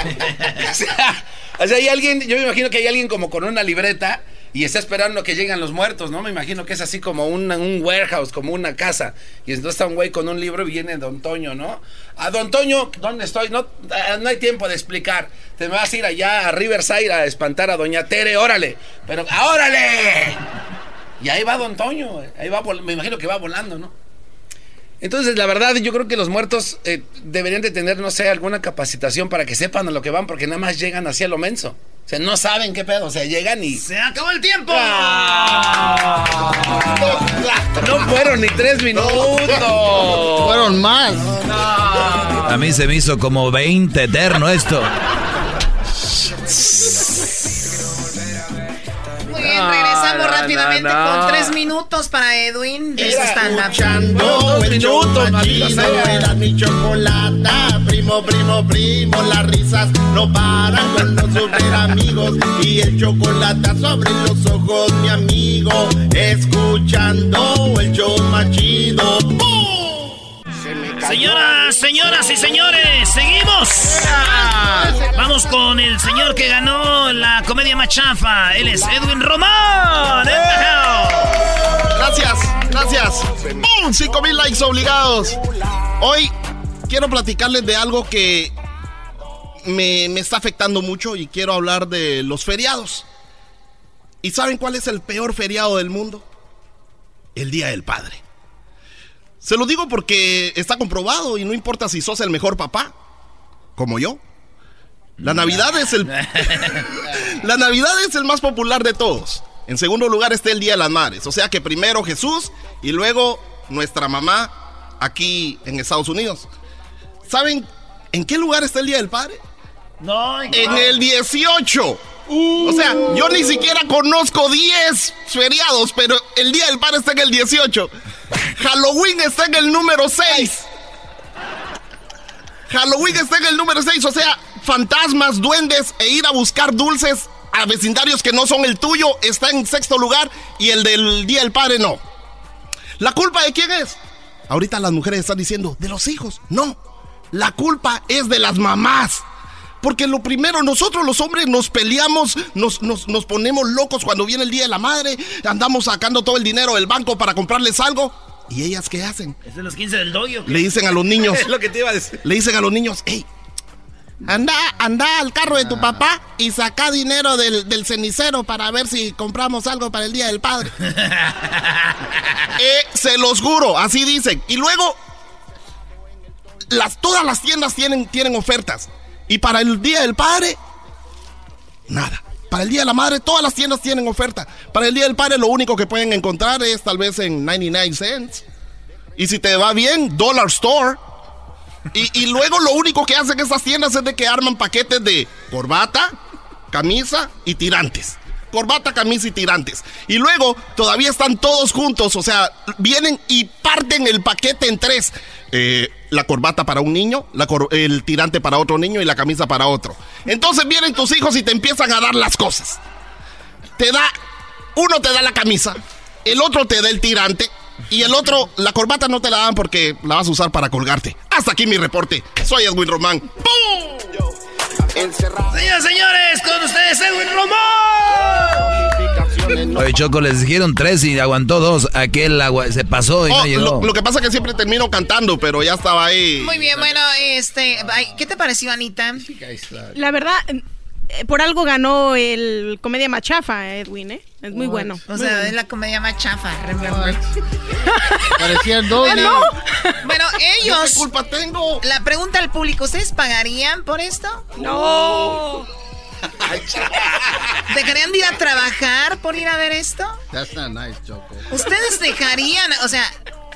O sea, hay alguien, yo me imagino que hay alguien como con una libreta y está esperando que lleguen los muertos, ¿no? Me imagino que es así como un, warehouse, como una casa. Y entonces está un güey con un libro y viene Don Toño, ¿no? A Don Toño, ¿dónde estoy? No, ah, no hay tiempo de explicar. Te vas a ir allá a Riverside a espantar a Doña Tere, órale. Pero, ¡ah, órale! Y ahí va Don Toño, ahí va, me imagino que va volando, ¿no? Entonces, la verdad, yo creo que los muertos eh, deberían de tener, no sé, alguna capacitación para que sepan a lo que van, porque nada más llegan hacia lo menso. O sea, no saben qué pedo, o sea, llegan y...
¡Se acabó el tiempo!
No, fueron ni tres minutos.
Fueron más.
A mí se me hizo como 20 eterno esto.
Bien, regresamos rápidamente con tres minutos para Edwin de su stand-up.
Dos minutos, Era mi chocolata, primo, primo, primo. Las risas no paran con los super amigos. Y el chocolate sobre los ojos, mi amigo. Escuchando el show machido.
Señoras, señoras y señores, seguimos. Vamos con el señor que ganó la comedia machafa. Él es Edwin Román.
Gracias, gracias. ¡Bum! 5 mil likes obligados. Hoy quiero platicarles de algo que me, me está afectando mucho y quiero hablar de los feriados. ¿Y saben cuál es el peor feriado del mundo? El Día del Padre. Se lo digo porque está comprobado y no importa si sos el mejor papá, como yo. La Navidad es el La Navidad es el más popular de todos. En segundo lugar está el Día de las Madres, o sea que primero Jesús y luego nuestra mamá aquí en Estados Unidos. ¿Saben en qué lugar está el Día del Padre?
No,
en el 18. O sea, yo ni siquiera conozco 10 feriados, pero el Día del Padre está en el 18. Halloween está en el número 6. Halloween está en el número 6, o sea, fantasmas, duendes e ir a buscar dulces a vecindarios que no son el tuyo está en sexto lugar y el del Día del Padre no. ¿La culpa de quién es? Ahorita las mujeres están diciendo, de los hijos. No, la culpa es de las mamás. Porque lo primero, nosotros los hombres nos peleamos, nos, nos, nos, ponemos locos cuando viene el Día de la Madre, andamos sacando todo el dinero del banco para comprarles algo. ¿Y ellas qué hacen?
Es de los 15 del doyo.
Le dicen a los niños.
es lo que te iba a decir.
Le dicen a los niños, hey, anda, anda al carro de tu papá y saca dinero del, del cenicero para ver si compramos algo para el Día del Padre. eh, se los juro, así dicen. Y luego, las, todas las tiendas tienen, tienen ofertas. Y para el Día del Padre, nada. Para el Día de la Madre, todas las tiendas tienen oferta. Para el Día del Padre, lo único que pueden encontrar es tal vez en 99 cents. Y si te va bien, Dollar Store. Y, y luego lo único que hacen esas tiendas es de que arman paquetes de corbata, camisa y tirantes. Corbata, camisa y tirantes. Y luego todavía están todos juntos, o sea, vienen y parten el paquete en tres. Eh, la corbata para un niño, la el tirante para otro niño y la camisa para otro. Entonces vienen tus hijos y te empiezan a dar las cosas. Te da, uno te da la camisa, el otro te da el tirante y el otro, la corbata no te la dan porque la vas a usar para colgarte. Hasta aquí mi reporte. Soy Edwin Román. ¡Pum!
Señoras señores, con ustedes Edwin Román.
Oye, Choco, les dijeron tres y aguantó dos. Aquel agua se pasó y
Oh,
no llegó.
lo, lo que pasa es que siempre termino cantando, pero ya estaba ahí.
Muy bien, bueno, este, ay, ¿qué te pareció, Anita?
La verdad, por algo ganó el comedia machafa, Edwin, ¿eh? Es muy bueno.
O
muy
sea,
bueno.
es la comedia más chafa, remember.
Parecían dos.
Ah, no. Bueno, ellos.
¿Qué culpa tengo?
La pregunta al público, ¿ustedes pagarían por esto?
No.
¿Dejarían de ir a trabajar por ir a ver esto?
That's not nice, Choco.
¿Ustedes dejarían, o sea,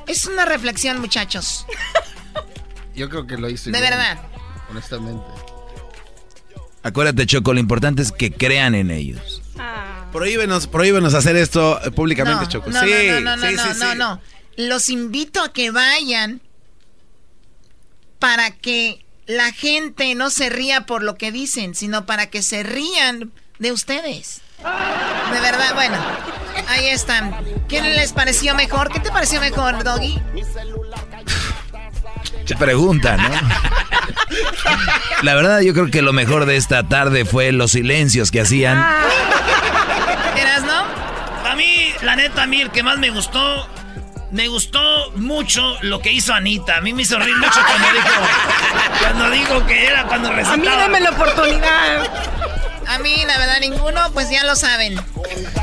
es una reflexión, muchachos,
Yo creo que lo hice
de
bien,
verdad.
Honestamente.
Acuérdate, Choco, lo importante es que crean en ellos.
Prohíbenos, prohíbenos hacer esto públicamente,
No,
Choco.
no,
sí,
no, no, no,
sí,
no,
sí,
no,
sí.
no. Los invito a que vayan para que la gente no se ría por lo que dicen, sino para que se rían de ustedes. De verdad, bueno, ahí están. ¿Quién les pareció mejor? ¿Qué te pareció mejor, Doggy?
Se pregunta, ¿no? La verdad, yo creo que lo mejor de esta tarde fue los silencios que hacían.
¿Eras, no?
la neta, a mí el que más me gustó me gustó mucho lo que hizo Anita. A mí me hizo reír mucho cuando dijo, cuando dijo que era cuando recitaba.
A mí dame la oportunidad.
A mí, la verdad, ninguno, pues ya lo saben.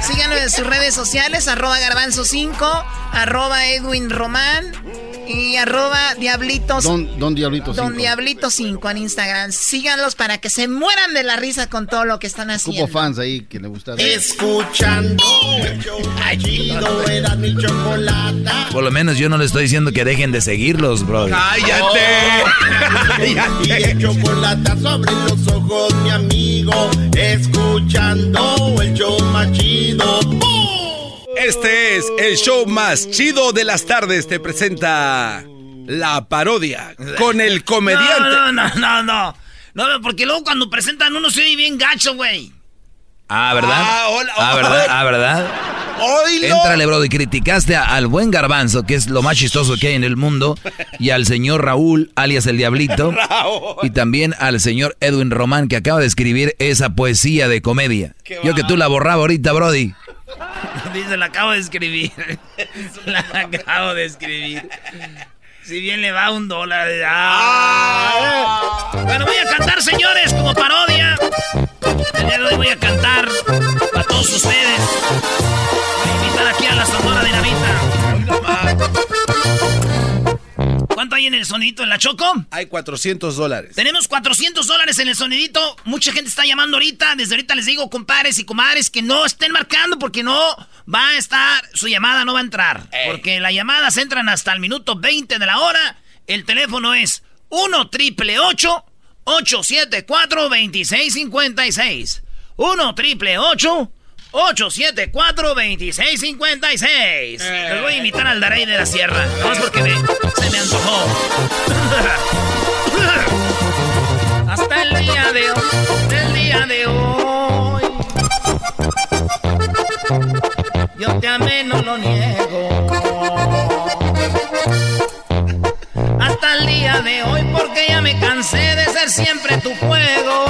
Síganos en sus redes sociales, arroba garbanzo5, arroba Edwin Román y arroba Diablitos.
Don, don Diablito
Don Diablito 5 en Instagram. Síganlos para que se mueran de la risa con todo lo que están haciendo.
Hubo fans ahí que le gustaron.
Escuchando el show chido, era mi chocolata.
Por lo menos yo no le estoy diciendo que dejen de seguirlos, bro.
¡Cállate! Y el chocolate sobre los ojos, mi amigo. Escuchando el show más chido.
Este es el show más chido de las tardes. Te presenta la parodia con el comediante.
No, no, no, no. No, no, porque luego cuando presentan uno se oye bien gacho, güey.
Ah, ¿verdad?
Ah, hola,
ah, ¿verdad? Ah, ¿verdad?
Oílo.
Éntrale, bro, y criticaste a- al buen garbanzo, que es lo más chistoso que hay en el mundo, y al señor Raúl, alias el Diablito, y también al señor Edwin Román, que acaba de escribir esa poesía de comedia. Yo que tú la borraba ahorita, Brody.
Dice, la acabo de escribir. la acabo de escribir. Si bien le va un dólar. Bueno, voy a cantar, señores, como parodia. El día de hoy voy a cantar para todos ustedes. Voy invitar aquí a la Sonora Dinamita. ¿Cuánto hay en el sonidito en la Choco?
Hay 400 dólares.
Tenemos 400 dólares en el sonidito. Mucha gente está llamando ahorita. Desde ahorita les digo, compadres y comadres, que no estén marcando porque no va a estar, su llamada no va a entrar. Porque las llamadas entran hasta el minuto 20 de la hora. El teléfono es 1 triple 874 2656. 1 triple 874 2656. Les voy a invitar al Darey de la Sierra. No es porque me- se me antojó. Hasta el día de hoy, el día de hoy. Yo te amé, no lo niego. Hasta el día de hoy, porque ya me cansé de ser siempre tu juego.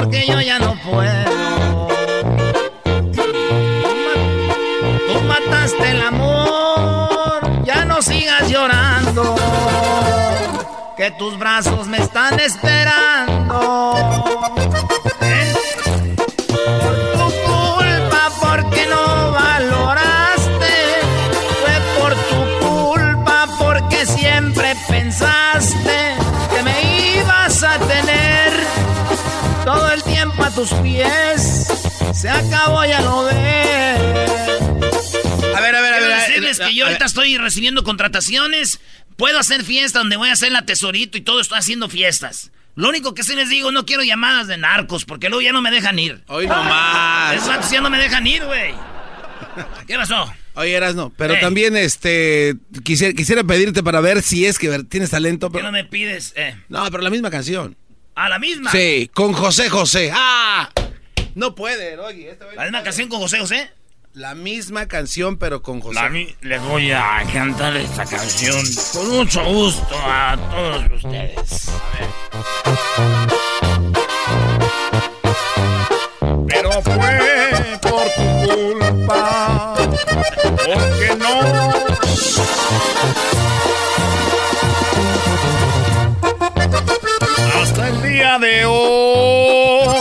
Porque yo ya no puedo. Tú mataste el amor, ya no sigas llorando. Que tus brazos me están esperando. Pies. Se acabó, ya lo ves.
A ver, a ver, a ver.
decirles
a-
que yo ahorita
ver.
estoy recibiendo contrataciones. Puedo hacer fiesta donde voy a hacer la tesorito y todo estoy haciendo fiestas. Lo único que sí les digo, no quiero llamadas de narcos, porque luego ya no me dejan ir.
Hoy nomás.
Esos ya no me dejan ir, güey. ¿Qué pasó?
Oye, eras no, pero
Ey.
también este quisiera, quisiera pedirte para ver si es que ver- tienes talento.
¿Qué
Pero...
no me pides? Eh,
No, pero la misma canción.
¿A la misma?
Sí, con José José. ¡Ah! No puede, oye. este güey
¿La misma canción con José José?
La misma canción, pero con José.
La mi- les voy a cantar esta canción con mucho gusto a todos ustedes.
Pero fue por tu culpa, porque no. Día de hoy,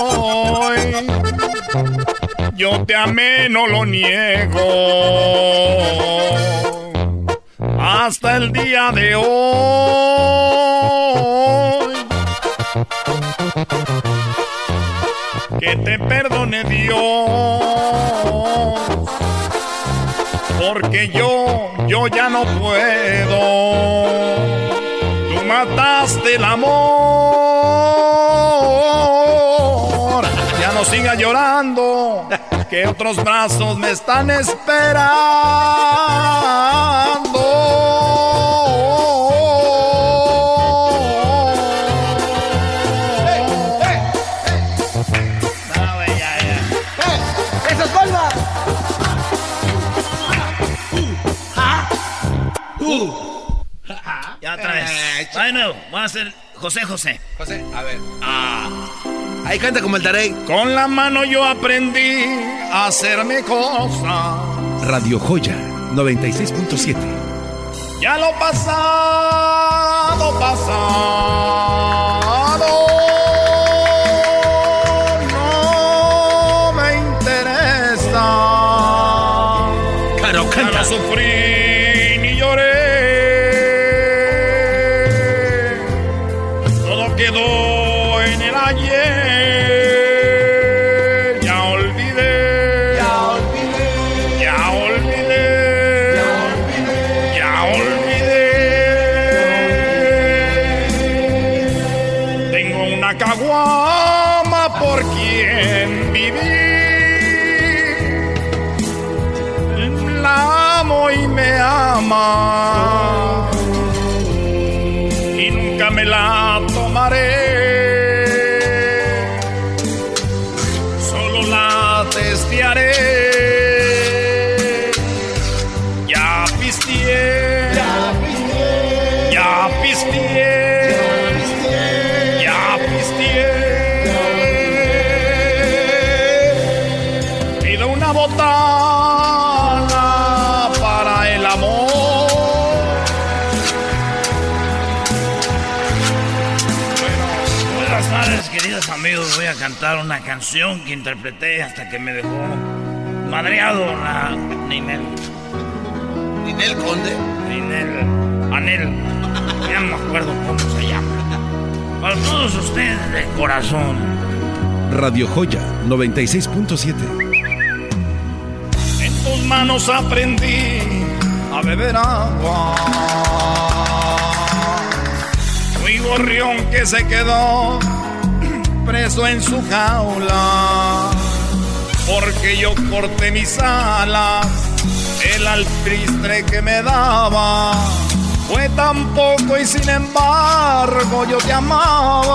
yo te amé, no lo niego. Hasta el día de hoy. que te perdone Dios. Porque yo, yo ya no puedo. Mataste el amor. Ya no siga llorando, que otros brazos me están
¡Eso
Va de nuevo. Vamos a hacer José José.
José, a ver.
Ah.
Ahí canta como el Tarey.
Con la mano yo aprendí a hacerme cosas.
Radio Joya 96.7.
Ya lo pasado, pasado. No me interesa.
Caro, canta.
Ama.
Cantar una canción que interpreté hasta que me dejó madreado la Ninel.
¿Ninel Conde?
Ninel. Anel. Ya no me acuerdo cómo se llama. Para todos ustedes de corazón.
Radio Joya 96.7.
En tus manos aprendí a beber agua. Fui gorrión que se quedó preso en su jaula. Porque yo corté mis alas, el alpristre que me daba. Fue tan poco y sin embargo yo te amaba.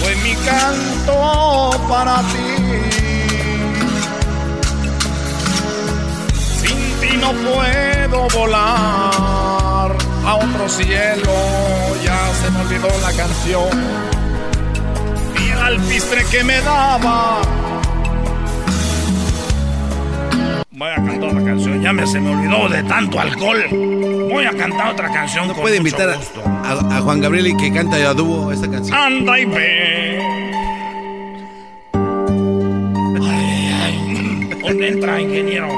Fue mi canto para ti. Sin ti no puedo volar a otro cielo. Ya se me olvidó la canción. Y el alpistre que me daba. Voy a cantar otra canción. Ya me se me olvidó de tanto alcohol. Voy a cantar otra canción.
¿No
con
puede
mucho
invitar a,
gusto.
a- a Juan Gabriel y que canta a dúo esta canción?
Anda y ve. Ay, ay. ¿Dónde entra, ingeniero?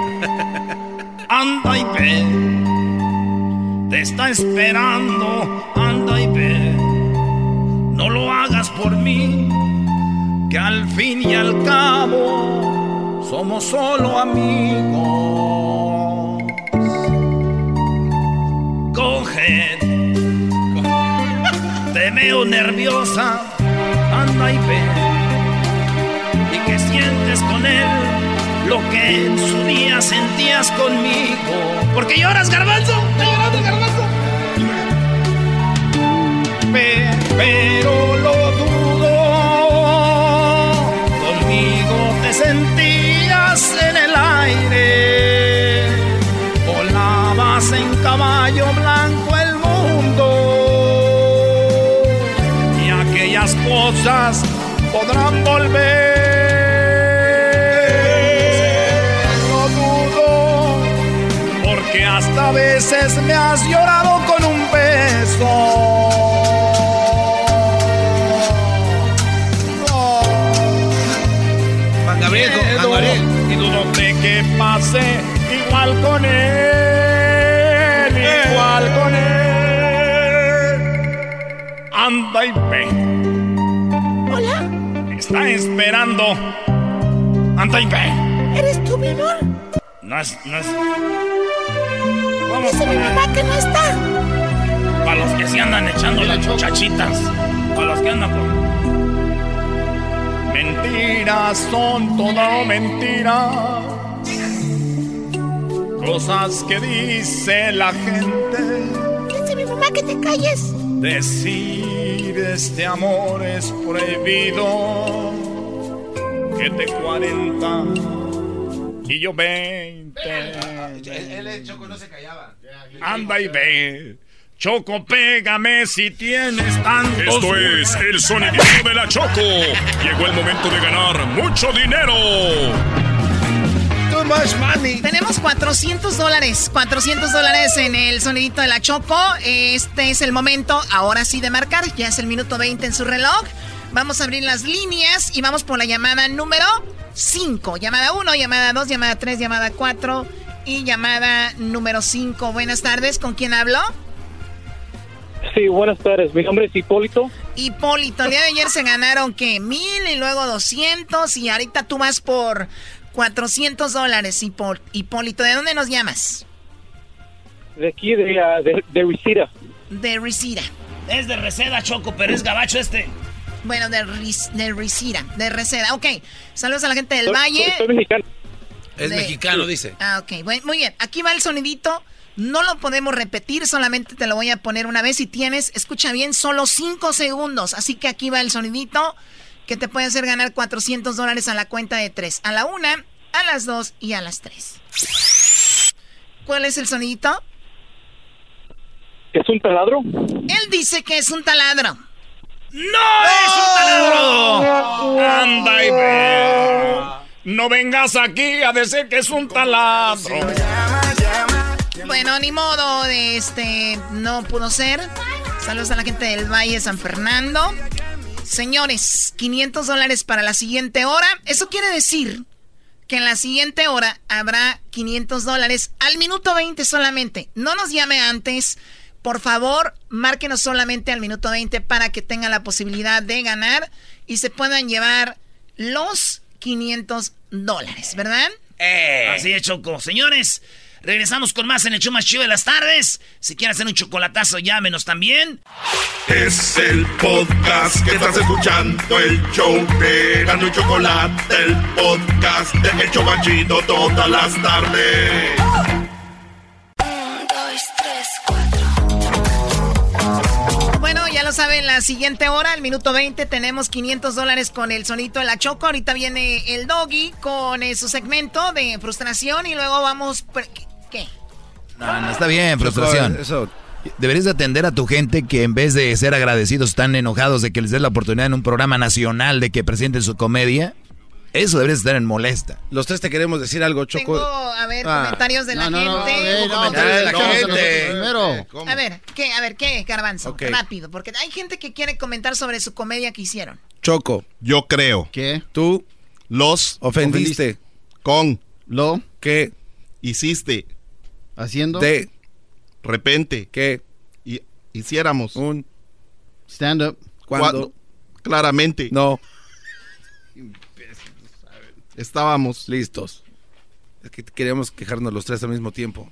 Anda y ve. Te está esperando. Anda y ve. No lo hagas por mí. Que al fin y al cabo somos solo amigos. Coge. Te veo nerviosa, anda y ve. Y que sientes con él lo que en su día sentías conmigo. ¿Por qué lloras, garbanzo? Pero lo dudo. Conmigo te sentías en el aire. Volabas en caballo blanco el mundo. Y aquellas cosas podrán volver. No dudo, porque hasta a veces me has llorado con igual con él, igual con él. Anda y ve.
Hola,
Está esperando. Anda y ve.
¿eres tú, mi amor?
No es, no es. Vamos
Dice mi mamá que no está.
Para los que se andan echando las muchachitas. Para los que andan con.
Mentiras son todo mentira. Cosas que dice la gente.
Dice mi mamá que te calles.
Decir este amor es prohibido. Que te 40 y yo 20.
Él, él, Choco, no se callaba.
Anda y ve. Choco, pégame si tienes tantos.
Esto es el sonidito de la Choco. Llegó el momento de ganar mucho dinero.
Too much money. Tenemos 400 dólares. 400 dólares en el sonidito de la Choco. Este es el momento, ahora sí, de marcar. Ya es el minuto 20 en su reloj. Vamos a abrir las líneas y vamos por la llamada número 5. Llamada 1, llamada 2, llamada 3, llamada 4 y llamada número 5. Buenas tardes, ¿con quién hablo?
Sí, buenas tardes. Mi nombre es Hipólito.
Hipólito, el día de ayer se ganaron que mil y luego 200 y ahorita tú vas por 400 dólares, Hipólito. ¿De dónde nos llamas?
De aquí, de, uh, de, de Risira.
De Risira.
Es de Reseda, Choco, pero es gabacho este.
Bueno, de, de Risira, de Reseda. Ok, saludos a la gente del
Soy-
Valle.
soy- soy mexicano.
Es
De-
mexicano, dice.
Ah, ok, bueno, muy bien. Aquí va el sonidito. No lo podemos repetir, solamente te lo voy a poner una vez. Si tienes, escucha bien, solo 5 segundos. Así que aquí va el sonidito que te puede hacer ganar 400 dólares a la cuenta de 3. A la 1, a las 2 y a las 3. ¿Cuál es el sonidito?
¿Es un taladro?
Él dice que es un taladro.
¡No es un taladro! Anda y ve. No vengas aquí a decir que es un taladro.
Bueno, ni modo, de este, no pudo ser. Saludos a la gente del Valle San Fernando. Señores, 500 dólares para la siguiente hora. Eso quiere decir que en la siguiente hora habrá 500 dólares al minuto 20 solamente. No nos llame antes. Por favor, márquenos solamente al minuto 20 para que tengan la posibilidad de ganar y se puedan llevar los 500 dólares, ¿verdad?
Así es, Choco. Señores, regresamos con más en el show más chido de las tardes. Si quieren hacer un chocolatazo, llámenos también.
Es el podcast que estás escuchando, el show de Gano y Chocolate, el podcast de El Chocachito todas las tardes.
Bueno, ya lo saben, la siguiente hora, el minuto 20, tenemos 500 dólares con el sonito de la Choco. Ahorita viene el doggy con eh, su segmento de frustración y luego vamos... pre- ¿Qué?
No, no está bien, frustración. Deberías de atender a tu gente que en vez de ser agradecidos están enojados de que les des la oportunidad en un programa nacional de que presenten su comedia. Eso deberías estar en molesta.
Los tres te queremos decir algo, Choco.
Tengo, a ver,
Ah.
comentarios de la
No, no, no,
gente.
eh, no, Comentarios de la no, gente. nosotros primero. ¿Cómo?
A ver, ¿qué? A ver, ¿qué, Garbanzo? Rápido, porque hay gente que quiere comentar sobre su comedia que hicieron.
Choco.
Yo creo.
¿Qué?
Tú.
Los.
Ofendiste.
Con.
Lo.
¿Qué?
Hiciste.
Haciendo.
De. Repente.
¿Qué?
Y, hiciéramos.
Un.
Stand up.
¿Cuándo? Claramente.
No.
Estábamos.
Listos. Es que queríamos quejarnos los tres al mismo tiempo.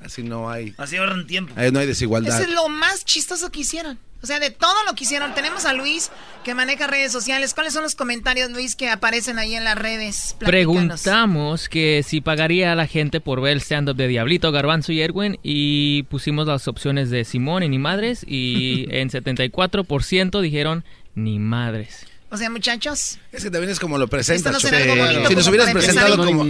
Así no hay.
Así ahorran tiempo.
Ahí no hay desigualdad.
Eso es lo más chistoso que hicieron. O sea, de todo lo que hicieron. Tenemos a Luis que maneja redes sociales. ¿Cuáles son los comentarios, Luis, que aparecen ahí en las redes? Platícanos.
Preguntamos que si pagaría a la gente por ver el stand-up de Diablito, Garbanzo y Erwin y pusimos las opciones de Simón y ni madres y en 74% dijeron ni madres.
O sea, muchachos.
Es que también es como lo presentas.
No
Si nos hubieras presentado como.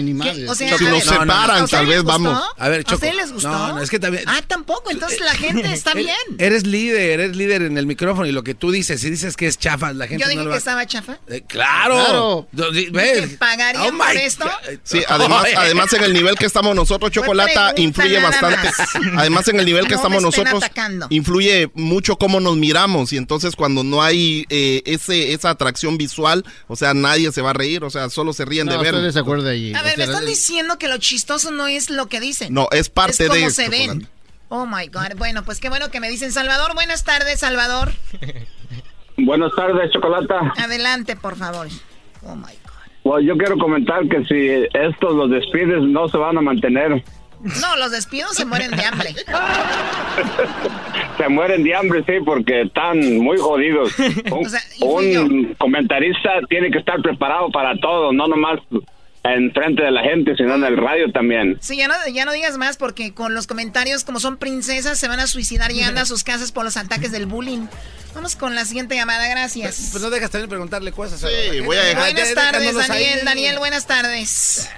Sea,
Si nos separan,
¿a
tal vez vamos. A ver,
¿A ustedes les gustó?
No, no, es que también.
Ah, tampoco. Entonces la gente está bien.
Eres líder, eres líder en el micrófono y lo que tú dices, si dices que es chafa, la gente
Yo dije
no lo
que
va
estaba chafa.
Eh, claro.
Claro.
Do- di-
¿Que
¿Ves?
pagarían
Oh
por esto?
Sí, además, además en el nivel que estamos nosotros, Chocolata, influye bastante.
más.
Además en el nivel que
No
estamos nosotros,
atacando.
influye mucho cómo nos miramos y entonces cuando no hay eh, ese esa atracción visual, o sea, nadie se va a reír, o sea, solo se ríen
No,
de ver.
desacuerdo allí.
A ver,
O
me
sea,
están diciendo que lo chistoso no es lo que dicen.
No, es parte
es
de
cómo se ven. Oh my God. Bueno, pues qué bueno que me dicen Salvador. Buenas tardes, Salvador.
Buenas tardes, Chocolata.
Adelante, por favor. Oh my
Bueno, yo quiero comentar que si estos los despides no se van a mantener.
No, los despidos se mueren de hambre.
Se mueren de hambre, sí, porque están muy jodidos. Un,
O sea, y fui
un comentarista tiene que estar preparado para todo, no nomás en frente de la gente, sino en el radio también.
Sí, ya no, ya no digas más porque con los comentarios, como son princesas, se van a suicidar y andan a sus casas por los ataques del bullying. Vamos con la siguiente llamada, gracias.
Pues no dejas también preguntarle cosas.
Sí, voy a dejar-
Buenas tardes,
ahí.
Daniel. Daniel, buenas tardes.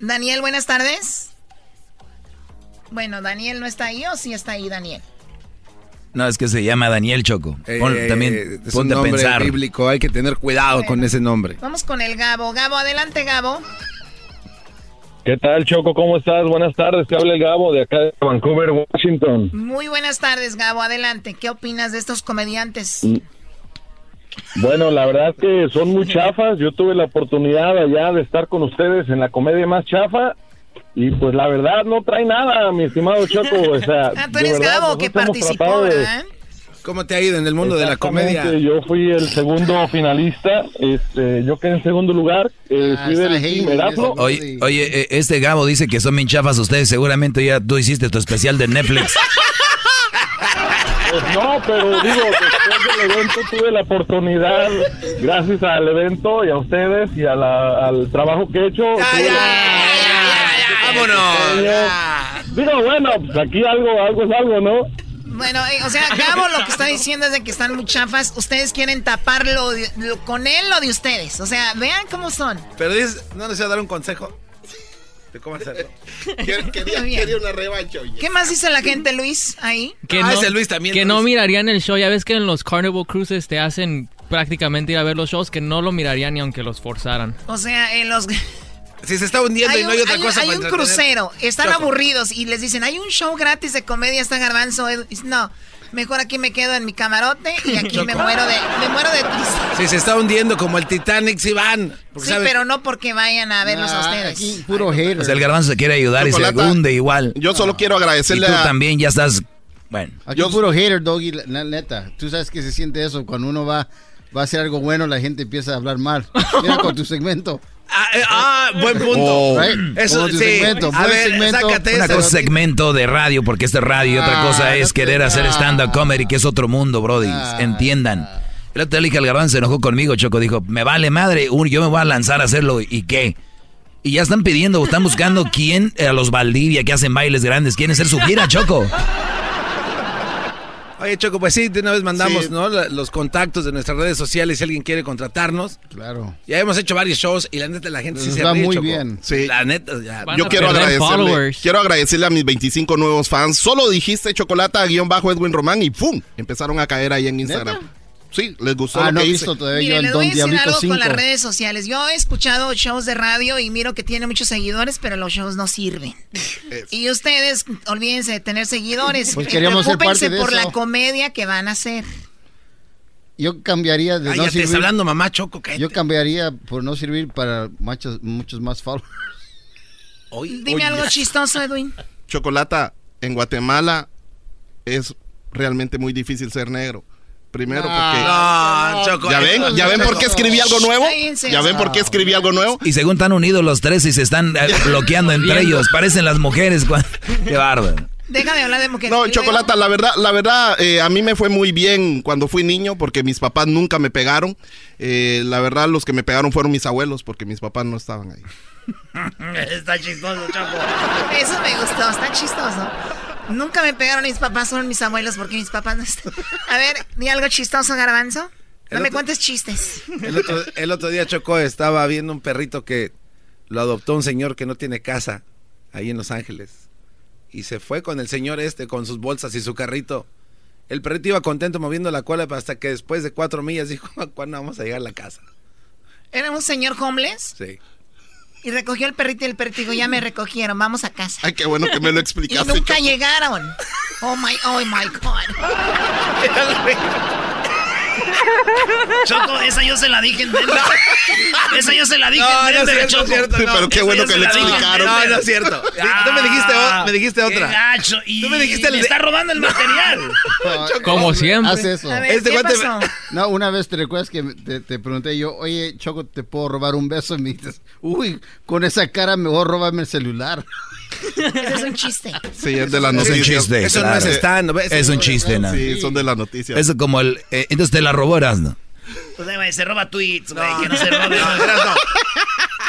Daniel, buenas tardes. Bueno, Daniel no está ahí o sí está ahí Daniel.
No, es que se llama Daniel Choco. Pon-
Eh,
también
es un
a
nombre
pensar.
bíblico, hay que tener cuidado con ese nombre.
Vamos con el Gabo. Gabo, adelante, Gabo.
¿Qué tal, Choco? ¿Cómo estás? Buenas tardes. Te habla el Gabo de acá de Vancouver, Washington.
Muy buenas tardes, Gabo. Adelante. ¿Qué opinas de estos comediantes?
Bueno, la verdad que son muy chafas. Yo tuve la oportunidad allá de estar con ustedes en la comedia más chafa. Y pues la verdad no trae nada, mi estimado Choco. O sea,
Ah, tú
de
eres
verdad,
Gabo que participó.
¿Cómo te ha ido en el mundo de la comedia?
Yo fui el segundo finalista. Este, yo quedé en segundo lugar. Eh,
Ah,
fui del team.
Oye, oye, eh, este Gabo dice que son bien chafas ustedes. Seguramente ya tú hiciste tu especial de Netflix.
No, pero digo, después del evento tuve la oportunidad, gracias al evento y a ustedes y a la- al trabajo que he hecho. tuve la-
¡Vámonos!
Digo, bueno, pues aquí algo, algo es algo, ¿no?
Bueno, eh, o sea, Gabo lo que está diciendo es de que están muy chafas. Ustedes quieren taparlo de- lo- con él lo de ustedes. O sea, vean cómo son.
Pero dices, ¿no les voy a dar un consejo? ¿De cómo hacerlo?
Quería, quería-
Bien.
quería una revancha, oye.
¿Qué más dice la gente, Luis, ahí?
Que,
Ah,
no,
ese Luis también,
que
Luis.
no mirarían el show. Ya ves que en los Carnival Cruises te hacen prácticamente ir a ver los shows que no lo mirarían ni aunque los forzaran.
O sea, en los...
Si se está hundiendo
Hay
y no
un,
hay otra
hay
cosa
hay
para
un crucero, están
Choco.
aburridos y les dicen, hay un show gratis de comedia, está Garbanzo. Edu". Dice, No, mejor aquí me quedo en mi camarote y aquí me muero de, me muero de tristeza.
Si se está hundiendo como el Titanic, sí van.
Sí, pero no porque vayan a verlos a ustedes.
Aquí, puro hater.
O sea, el garbanzo se quiere ayudar y se hunde igual.
Yo solo quiero
Y tú
agradecerle a...
también ya estás... Bueno.
Aquí puro hater, Doggy, la neta. Tú sabes que se siente eso. Cuando uno va, va a hacer algo bueno, la gente empieza a hablar mal. Mira con tu segmento.
Ah, eh, ah, buen punto.
Oh.
Eso sí.
segmento,
a
buen
ver,
segmento.
sácate
Una
ese.
cosa es segmento de radio, porque esto es radio, y otra
Ah,
cosa es
no
querer
te-
hacer stand-up comedy, que es otro mundo, brody.
Ah.
Entiendan. El otro día dije al garbanzo, se enojó conmigo, Choco. Dijo, me vale madre, yo me voy a lanzar a hacerlo, ¿y qué? Y ya están pidiendo, están buscando quién, eh, a los Valdivia que hacen bailes grandes, quieren hacer su gira, Choco.
Oye, Choco, pues sí, de una vez mandamos
Sí.
¿no? La- los contactos de nuestras redes sociales si alguien quiere contratarnos.
Claro.
Ya hemos hecho varios shows y la neta la gente sí
Nos
se
va
ríe,
muy
Choco.
bien.
Sí.
La neta, ya.
Van
Yo
a
quiero agradecerle,
followers.
quiero agradecerle a mis 25 nuevos fans. Solo dijiste chocolata guion bajo Edwin Román y ¡pum! Empezaron a caer ahí en Instagram. Sí, les gustó
Ah,
lo
no
que hice.
visto todavía
Mire,
yo
les voy a decir algo
5.
con las redes sociales. Yo he escuchado shows de radio y miro que tiene muchos seguidores, pero los shows no sirven. Y ustedes, olvídense de tener seguidores.
Pues queríamos ser
Preocúpense
parte de
por
eso.
la comedia que van a hacer.
Yo cambiaría de
Ay,
no
ya te está
servir.
hablando mamá Choco. cállate.
Yo cambiaría por no servir para muchos, muchos más followers.
Oye,
Dime algo chistoso, Edwin.
Chocolata, en Guatemala es realmente muy difícil ser negro. Primero porque...
No, Choco.
¿Ya ven? ¿Ya ven por qué escribí algo nuevo? ¿Ya ven por qué escribí algo nuevo?
Y según están unidos los tres y se están eh, bloqueando entre ellos, parecen las mujeres. Qué bárbaro.
Deja de hablar de mujeres.
No, Chocolata, la verdad, la verdad, eh, a mí me fue muy bien cuando fui niño porque mis papás nunca me pegaron. Eh, la verdad, los que me pegaron fueron mis abuelos porque mis papás no estaban ahí.
Está chistoso, Choco.
Eso me gustó, está chistoso. Nunca me pegaron mis papás, son mis abuelos porque mis papás no están. A ver, di algo chistoso, Garbanzo. No
El
me
otro-
cuentes chistes.
El otro, el otro día Choco estaba viendo un perrito que lo adoptó un señor que no tiene casa ahí en Los Ángeles. Y se fue con el señor este con sus bolsas y su carrito. El perrito iba contento moviendo la cola hasta que después de cuatro millas dijo, ¿cuándo vamos a llegar a la casa?
Era un señor homeless
Sí.
Y recogió el perrito y el perrito dijo, ya me recogieron, vamos a casa.
Ay, qué bueno que me lo
Y
explicaste.
nunca
Choco.
llegaron. Oh my, oh my God.
Choco, esa yo se la dije en Denver. Esa yo se la dije
No,
en
no es
Denver,
cierto,
Choco.
cierto,
Sí,
no.
pero qué bueno que le explicaron.
No,
Denver.
no es cierto. Tú me dijiste, o- me dijiste
Qué
otra.
gacho, y
Tú me dijiste el
me
de-
está robando el material.
Como siempre.
Haz eso.
A ver,
Este
¿qué pasó?
No, una vez te recuerdas que te, te pregunté yo, oye, Choco, ¿te puedo robar un beso? Y me dices, uy, con esa cara mejor róbame el celular.
Ese es un chiste.
Sí, es de la
Es un
noticia.
chiste.
Eso no
claro.
es stand, ¿ves?
Es un chiste, ¿no?
Sí, son de la noticia.
Eso como el... eh, entonces te la robó Erasmo.
Pues, güey, se roba tweets, güey, que no se robe.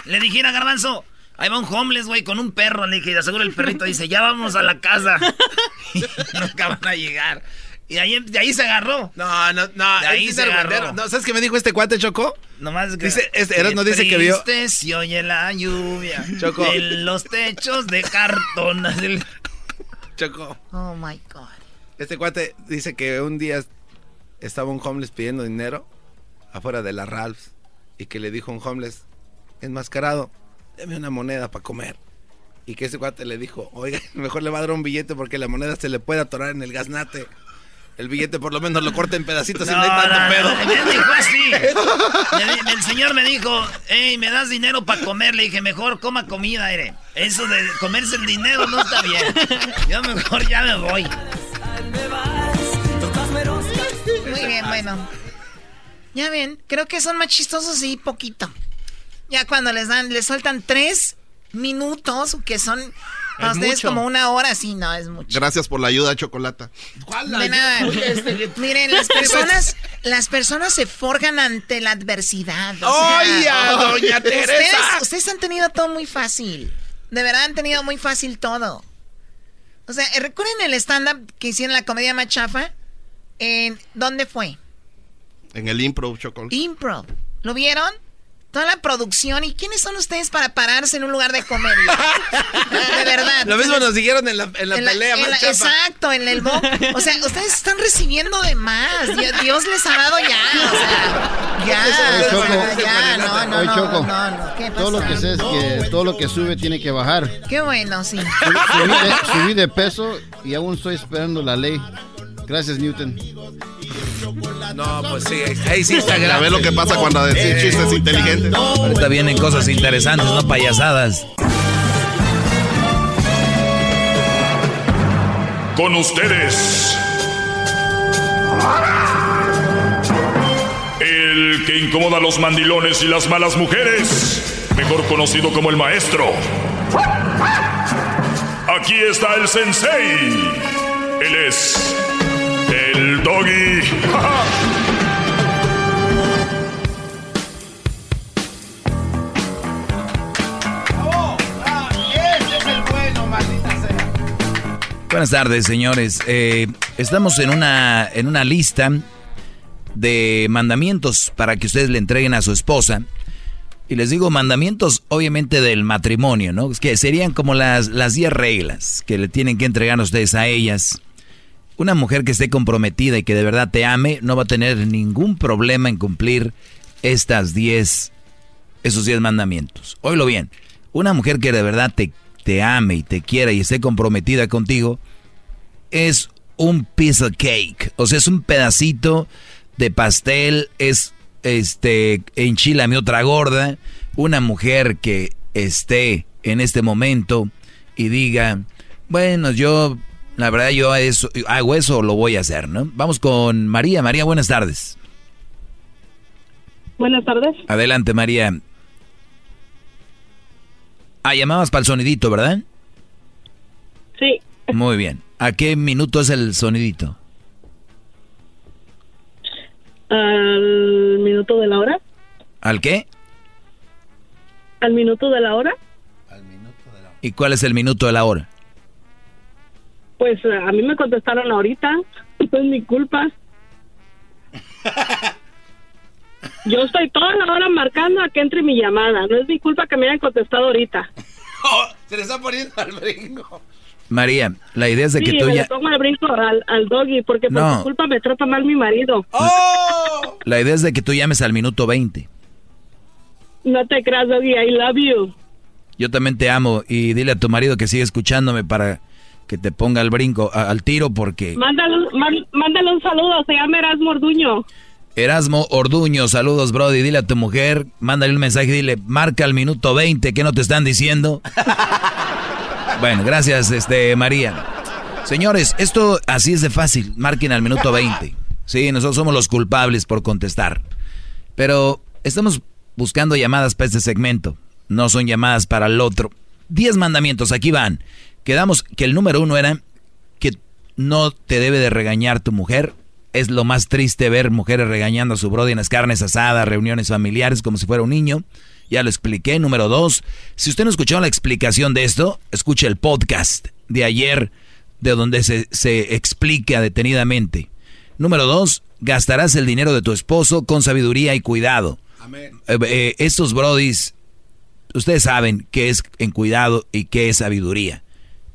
Le dijera Garbanzo, ahí va un homeless, güey, con un perro. Le dije, seguro el perrito dice, ya vamos a la casa. Y nunca van a llegar. Y de ahí, de ahí se agarró.
No, no, no.
De ahí se agarró.
No, ¿sabes qué me dijo este cuate, Choco?
Nomás que,
Dice, este, Eras no dice que vio-
triste se oye la lluvia
Choco.
en los techos de cartón.
Choco.
Oh my God.
Este cuate dice que un día estaba un homeless pidiendo dinero afuera de la Ralphs y que le dijo un homeless enmascarado, deme una moneda para comer. Y que ese cuate le dijo, oiga, mejor le va a dar un billete porque la moneda se le puede atorar en el gaznate. El billete por lo menos lo corta en pedacitos y no hay tanto pedo.
Me dijo así. Me di- el señor me dijo, hey, ¿me das dinero para comer? Le dije, mejor coma comida, Ere. Eso de comerse el dinero no está bien. Yo mejor ya me voy.
Muy bien, bueno. Ya ven, creo que son más chistosos y poquito. Ya cuando les dan, les sueltan tres minutos, que son a
Es
ustedes
mucho.
como una hora, sí, no, es mucho.
Gracias por la ayuda, Chocolata.
De nada. Miren, las personas, las personas se forjan ante la adversidad. o sea,
¡Oye, doña Teresa!
Ustedes, ustedes han tenido todo muy fácil. De verdad han tenido muy fácil todo. O sea, ¿recuerden el stand-up que hicieron la comedia más chafa? En, ¿Dónde fue?
En el impro, Chocolata.
Impro. ¿Lo vieron? Toda la producción. ¿Y quiénes son ustedes para pararse en un lugar de comedia? de verdad.
Lo mismo nos dijeron en la, en la
En la-
pelea
en la-. Exacto, en el bo. O sea, ustedes están recibiendo de más. Dios, Dios les ha dado ya. O sea, ya.
Choco.
ya, no, no,
Oye,
no,
Choco,
no, no, ¿qué
todo lo que sé es que todo lo que sube tiene que bajar.
Qué bueno, sí.
Subí de, subí de peso y aún estoy esperando la ley. Gracias, Newton.
No, pues sí, ahí sí está
Ya
grave.
ve lo que pasa cuando decís chistes inteligentes.
Ahorita vienen cosas interesantes, no payasadas.
Con ustedes. El que incomoda a los mandilones y las malas mujeres. Mejor conocido como el maestro. Aquí está el sensei. Él es doggy.
Es el bueno, maldita sea.
Buenas tardes, señores. Eh, estamos en una, en una lista de mandamientos para que ustedes le entreguen a su esposa. Y les digo mandamientos, obviamente, del matrimonio, ¿no? Que serían como las, las 10 reglas que le tienen que entregar a ustedes a ellas. Una mujer que esté comprometida y que de verdad te ame no va a tener ningún problema en cumplir estas 10, esos 10 mandamientos. Oílo bien, una mujer que de verdad te, te ame y te quiera y esté comprometida contigo es un piece of cake, o sea, es un pedacito de pastel, es este enchilame otra gorda, una mujer que esté en este momento y diga, bueno, yo la verdad yo eso, hago eso, lo voy a hacer, ¿no? Vamos con María. María, buenas tardes.
Buenas tardes.
Adelante, María. Ah, llamabas para el sonidito, ¿verdad?
Sí,
Muy bien. ¿A qué minuto es el sonidito?
al minuto de la hora.
¿Al qué?
Al minuto de la hora.
¿Y cuál es el minuto de la hora?
Pues eh, a mí me contestaron ahorita. No es mi culpa. Yo estoy toda la hora marcando a que entre mi llamada. No es mi culpa que me hayan contestado ahorita.
Se le está poniendo al brinco.
María, la idea es de que tú
me
ya...
le pongo el brinco al, al doggy porque por
No.
culpa me trata mal mi marido.
La idea es de que tú llames al minuto 20.
No te creas, doggy. I love you.
Yo también te amo y dile a tu marido que siga escuchándome para que te ponga el brinco a- al tiro porque
Mándale, man- mándale un saludo. Se llama Erasmo Orduño.
Erasmo Orduño, saludos Brody, dile a tu mujer, mándale un mensaje, dile, marca al minuto 20, ¿qué no te están diciendo? bueno, gracias este María. Señores, esto así es de fácil, marquen al minuto 20. Sí, nosotros somos los culpables por contestar. Pero estamos buscando llamadas para este segmento, no son llamadas para el otro. Diez mandamientos, aquí van. Quedamos que el número uno era que no te debe de regañar tu mujer. Es lo más triste ver mujeres regañando a su brody en las carnes asadas, reuniones familiares, como si fuera un niño. Ya lo expliqué. Número dos, si usted no escuchó la explicación de esto, escuche el podcast de ayer, de donde se, se explica detenidamente. Número dos, gastarás el dinero de tu esposo con sabiduría y cuidado. Eh, eh, estos brodis, ustedes saben qué es en cuidado y qué es sabiduría.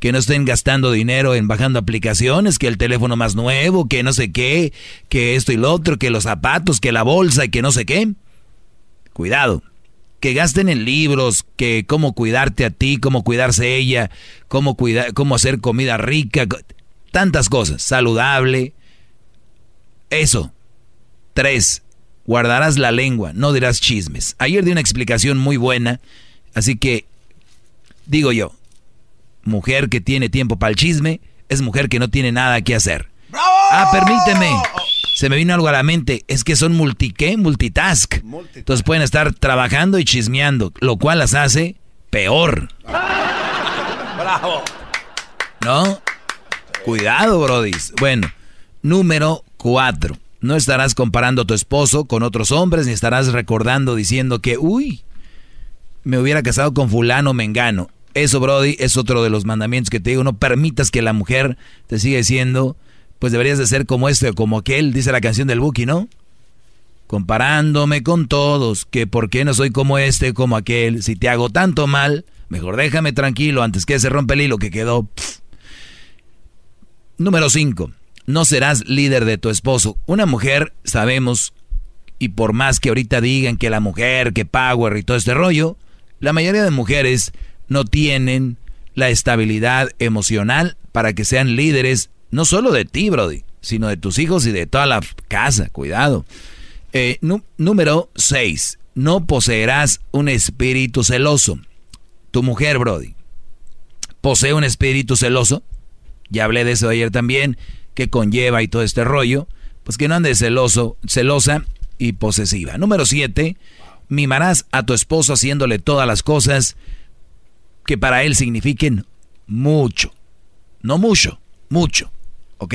Que no estén gastando dinero en bajando aplicaciones, que el teléfono más nuevo, que no sé qué, que esto y lo otro, que los zapatos, que la bolsa y que no sé qué. Cuidado. Que gasten en libros, que cómo cuidarte a ti, cómo cuidarse ella, cómo, cómo hacer comida rica, tantas cosas, saludable. Eso. Tres, guardarás la lengua, no dirás chismes. Ayer di una explicación muy buena, así que digo yo, mujer que tiene tiempo para el chisme es mujer que no tiene nada que hacer. Ah, permíteme. Se me vino algo a la mente. Es que son multi, ¿qué? Multitask. Entonces pueden estar trabajando y chismeando, lo cual las hace peor.
Bravo.
¿No? Cuidado, brodis. Bueno, número cuatro. No estarás comparando a tu esposo con otros hombres, ni estarás recordando diciendo que, uy, me hubiera casado con fulano mengano. Eso, Brody, es otro de los mandamientos que te digo. No permitas que la mujer te siga diciendo, pues deberías de ser como este o como aquel, dice la canción del Buki, ¿no? Comparándome con todos, que por qué no soy como este como aquel. Si te hago tanto mal, mejor déjame tranquilo antes que se rompe el hilo que quedó. Número 5 no serás líder de tu esposo. Una mujer, sabemos, y por más que ahorita digan que la mujer, que power y todo este rollo, la mayoría de mujeres no tienen la estabilidad emocional para que sean líderes, no solo de ti, Brody, sino de tus hijos y de toda la casa. Cuidado. Eh, número 6. No poseerás un espíritu celoso. Tu mujer, Brody, posee un espíritu celoso. Ya hablé de eso ayer también que conlleva y todo este rollo, pues que no ande celoso, celosa y posesiva. Número siete, mimarás a tu esposo haciéndole todas las cosas que para él signifiquen mucho. No mucho, mucho. ¿Ok?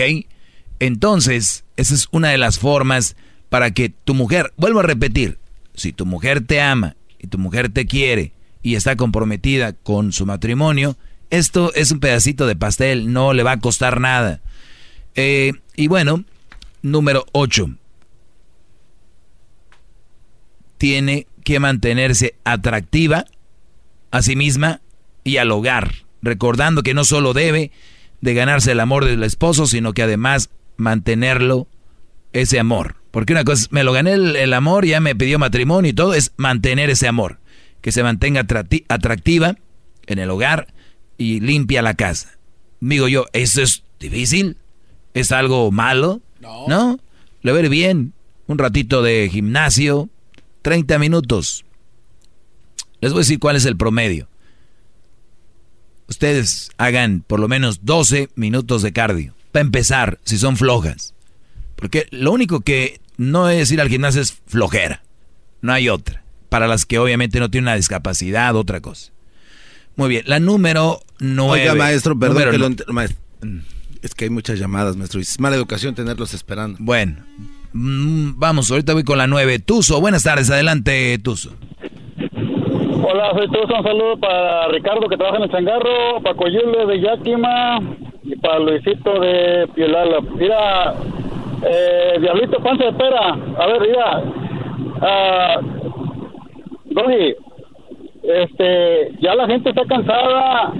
Entonces, esa es una de las formas para que tu mujer, vuelvo a repetir, si tu mujer te ama y tu mujer te quiere y está comprometida con su matrimonio, esto es un pedacito de pastel, no le va a costar nada. Eh, y bueno, número 8. Tiene que mantenerse atractiva a sí misma y al hogar, recordando que no solo debe de ganarse el amor del esposo, sino que además mantenerlo, ese amor. Porque una cosa, me lo gané el, el amor, ya me pidió matrimonio y todo, es mantener ese amor. Que se mantenga atractiva en el hogar y limpia la casa. Digo yo, ¿eso es difícil? es algo malo, ¿no? Le ver bien, un ratito de gimnasio, 30 minutos. Les voy a decir cuál es el promedio. Ustedes hagan por lo menos 12 minutos de cardio. Para empezar, si son flojas. Porque lo único que no es ir al gimnasio es flojera. No hay otra. Para las que obviamente no tienen una discapacidad, otra cosa. Muy bien, la número 9.
Oiga, maestro, perdón que lo maestro. Es que hay muchas llamadas, maestro. Es mala educación tenerlos esperando.
Bueno, mm, vamos, ahorita voy con la nueve. Tuso, buenas tardes, adelante, Tuso.
Hola, soy Tuso. Un saludo para Ricardo que trabaja en el changarro, para Coyule de Yakima y para Luisito de Piolala. Mira, eh, Diablito Panza de Pera. A ver, mira. Uh, este, ya la gente está cansada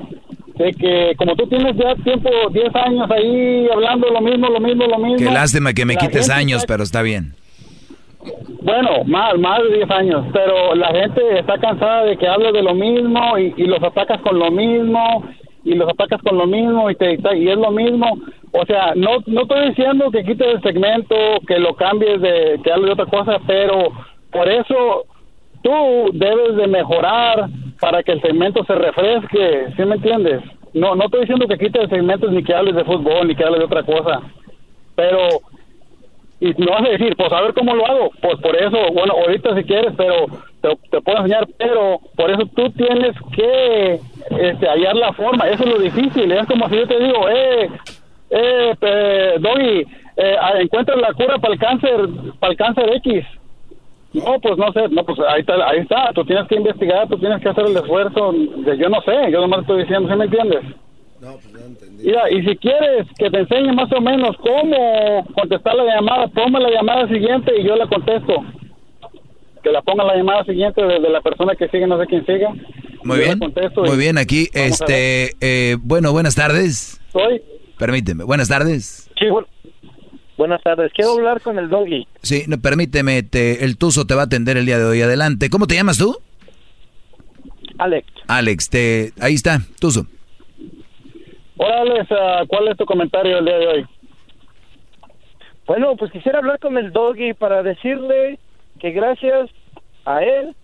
de que como tú tienes ya tiempo, 10 años ahí hablando lo mismo, lo mismo, lo mismo.
Qué lástima que me quites años, pero está bien.
Bueno, más, más de 10 años, pero la gente está cansada de que hables de lo mismo y, los atacas con lo mismo y los atacas con lo mismo y, te, y es lo mismo. O sea, no, no estoy diciendo que quites el segmento, que lo cambies, de que hables de otra cosa, pero por eso tú debes de mejorar para que el segmento se refresque, ¿sí me entiendes? No, no estoy diciendo que quites segmentos ni que hables de fútbol ni que hables de otra cosa, pero y no vas a decir, pues a ver cómo lo hago, pues por eso, bueno, ahorita si quieres, pero te, puedo enseñar, pero por eso tú tienes que este, hallar la forma, eso es lo difícil, es como si yo te digo, eh, eh, Doggy, eh, encuentra la cura para el cáncer, para el cáncer X, no, pues no sé, no, pues ahí está, ahí está, tú tienes que investigar, tú tienes que hacer el esfuerzo, de, yo no sé, yo nomás estoy diciendo, ¿sí me entiendes? No, pues ya entendí. Mira, y si quieres que te enseñe más o menos cómo contestar la llamada, ponme la llamada siguiente y yo la contesto. Que la ponga la llamada siguiente de, la persona que sigue, no sé quién siga.
Muy
Yo
bien. Muy bien, aquí, este, eh, bueno, buenas tardes.
Soy.
Permíteme, buenas tardes.
Sí, bu- buenas tardes. Quiero hablar con el doggy.
Sí, no, permíteme, te- el Tuzo te va a atender el día de hoy. Adelante. ¿Cómo te llamas tú?
Alex.
Alex, te, ahí está, Tuzo.
Hola, Alex, ah, ¿cuál es tu comentario el día de hoy?
Bueno, pues quisiera hablar con el doggy para decirle que gracias a él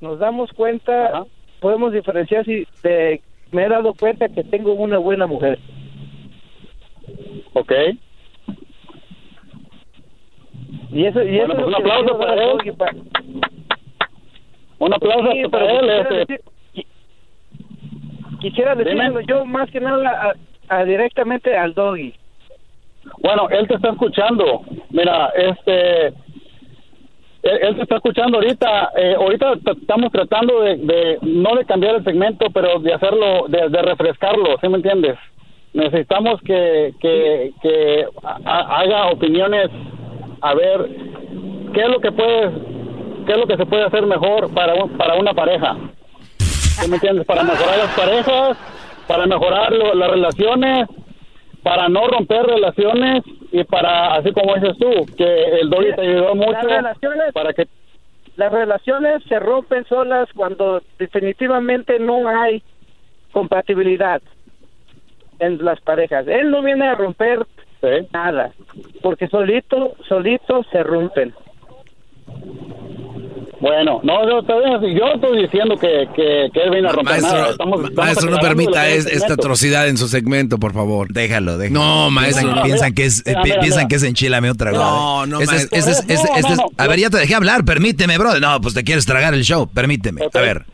nos damos cuenta, podemos diferenciar si de, me he dado cuenta que tengo una buena mujer.
Ok.
Y eso, y
Bueno,
eso es
pues un aplauso para él.
doggy pa-
Un aplauso
Sí,
para él.
decir- quisiera decirlo yo más que nada a- a directamente al doggy.
Bueno, él te está escuchando. Mira, este, él, él te está escuchando ahorita. Eh, ahorita estamos tratando de, de, no de cambiar el segmento, pero de hacerlo, de, de refrescarlo, ¿sí me entiendes? Necesitamos que, que, que ha- haga opiniones, a ver qué es lo que puede, qué es lo que se puede hacer mejor para, un- para una pareja. ¿Sí me entiendes? Para mejorar las parejas, para mejorar lo- las relaciones, para no romper relaciones y para, así como dices tú, que el doggy te ayudó mucho
Las relaciones,
para que
las relaciones se rompen solas cuando definitivamente no hay compatibilidad en las parejas. Él no viene a romper nada, porque solito, solito se rompen.
Bueno, no, yo, bien, yo estoy diciendo que, que, que él viene a romper
Maestro,
nada. Estamos, estamos
maestro, no permita es- esta atrocidad en su segmento, por favor.
Déjalo, déjalo.
No, maestro.
Piensan, piensan que es,
Mira,
pi-
mira,
piensan
mira.
que es enchilame otra vez.
No, no,
Este este este-
No,
este. A ver, ya te dejé hablar, permíteme, bro. No, pues te quieres tragar el show, permíteme. A ver.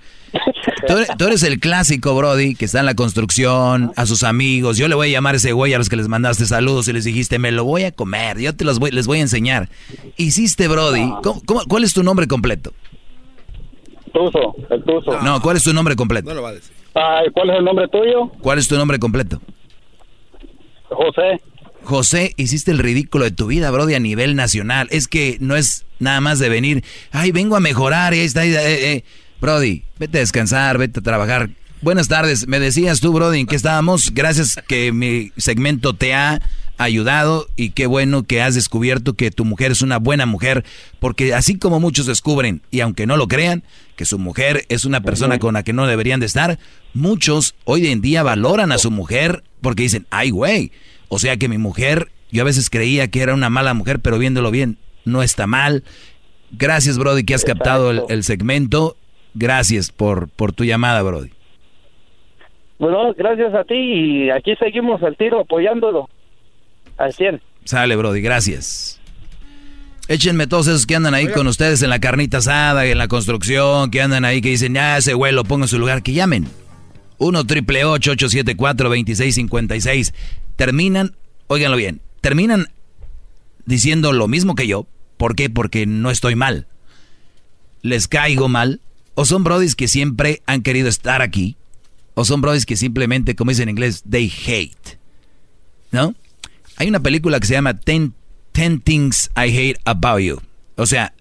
Tú eres, tú eres el clásico, Brody, que está en la construcción, a sus amigos. Yo le voy a llamar a ese güey a los que les mandaste saludos y les dijiste, me lo voy a comer, yo te los voy, les voy a enseñar. Hiciste, Brody. ¿Cómo- cómo- cuál es tu nombre completo?
Tuzo, el Tuzo.
No, ¿cuál es tu nombre completo?
lo va a decir.
Ay, ¿Cuál es el nombre tuyo?
¿Cuál es tu nombre completo?
José.
José, hiciste el ridículo de tu vida, Brody, a nivel nacional. Es que no es nada más de venir, ay, vengo a mejorar y ahí está. eh, eh. Brody, vete a descansar, vete a trabajar. Buenas tardes, me decías tú, Brody, en qué estábamos. Gracias que mi segmento te ha ayudado y qué bueno que has descubierto que tu mujer es una buena mujer, porque así como muchos descubren, y aunque no lo crean, que su mujer es una persona con la que no deberían de estar, muchos hoy en día valoran a su mujer porque dicen, ay güey, o sea que mi mujer, yo a veces creía que era una mala mujer, pero viéndolo bien, no está mal. Gracias, Brody, que has captado el, el segmento. Gracias por, por tu llamada, Brody.
Bueno, gracias a ti y aquí seguimos al tiro apoyándolo al 100.
Sale, Brody, gracias. Échenme todos esos que andan ahí con ustedes en la carnita asada, en la construcción, que andan ahí, que dicen, ya ese güey lo pongo en su lugar, que llamen. 1 triple 874 2656 Terminan, óiganlo bien, terminan diciendo lo mismo que yo. ¿Por qué? Porque no estoy mal. Les caigo mal. O son brodis que siempre han querido estar aquí. O son brodis que simplemente, como dicen en inglés, they hate. ¿No? Hay una película que se llama Ten, Ten Things I Hate About You. O sea,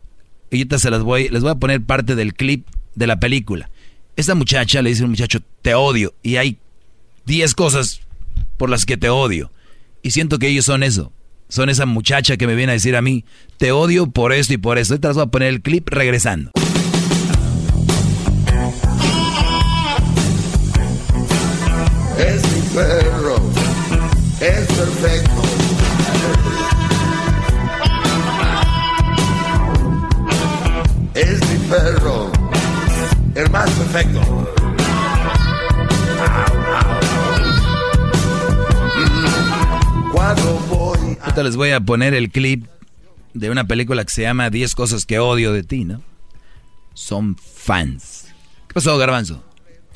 ahorita se las voy, les voy a poner parte del clip de la película. Esta muchacha le dice a un muchacho, te odio. Y hay 10 cosas por las que te odio. Y siento que ellos son eso. Son esa muchacha que me viene a decir a mí, te odio por esto y por esto. Ahorita les voy a poner el clip regresando.
Perro, es perfecto. Es mi perro, el más perfecto. Mm, Cuando voy
Ahorita les voy a poner el clip de una película que se llama 10 cosas que odio de ti, ¿no? Son fans. ¿Qué pasó, Garbanzo?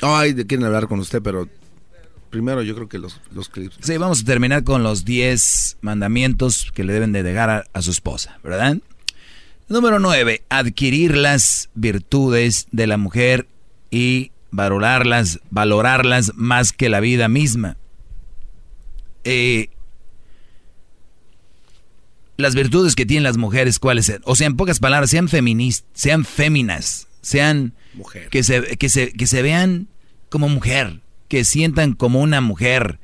Ay, de quieren hablar con usted, pero primero yo creo que los, los clips.
Sí, vamos a terminar con los 10 mandamientos que le deben de dejar a, a su esposa, ¿verdad? Número 9. Adquirir las virtudes de la mujer y valorarlas, valorarlas más que la vida misma. Eh, las virtudes que tienen las mujeres, ¿cuáles son? O sea, en pocas palabras, sean feministas, sean féminas, sean que se, que se que se vean como mujer, que sientan como una mujer.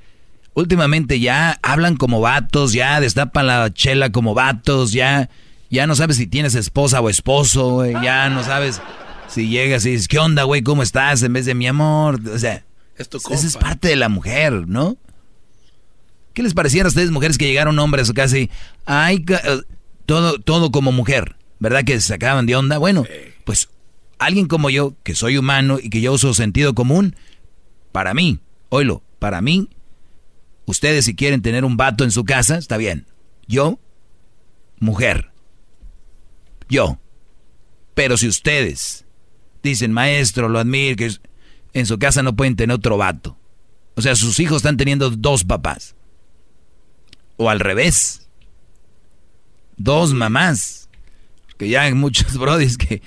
Últimamente ya hablan como vatos, ya destapan la chela como vatos, ya ya no sabes si tienes esposa o esposo, güey, ya no sabes si llegas y dices, "¿Qué onda, güey? ¿Cómo estás?" en vez de mi amor, o sea,
Es
esa es parte de la mujer, ¿no? ¿Qué les pareciera a ustedes mujeres que llegaron hombres casi, ay, eh, todo, todo como mujer, ¿verdad? Que se sacaban de onda. Bueno, pues alguien como yo, que soy humano y que yo uso sentido común, para mí, oílo, para mí, ustedes si quieren tener un vato en su casa, está bien. Yo, mujer. Yo. Pero si ustedes dicen, maestro, lo admiro, que en su casa no pueden tener otro vato. O sea, sus hijos están teniendo dos papás. O al revés. Dos mamás. Que ya hay muchos brodis que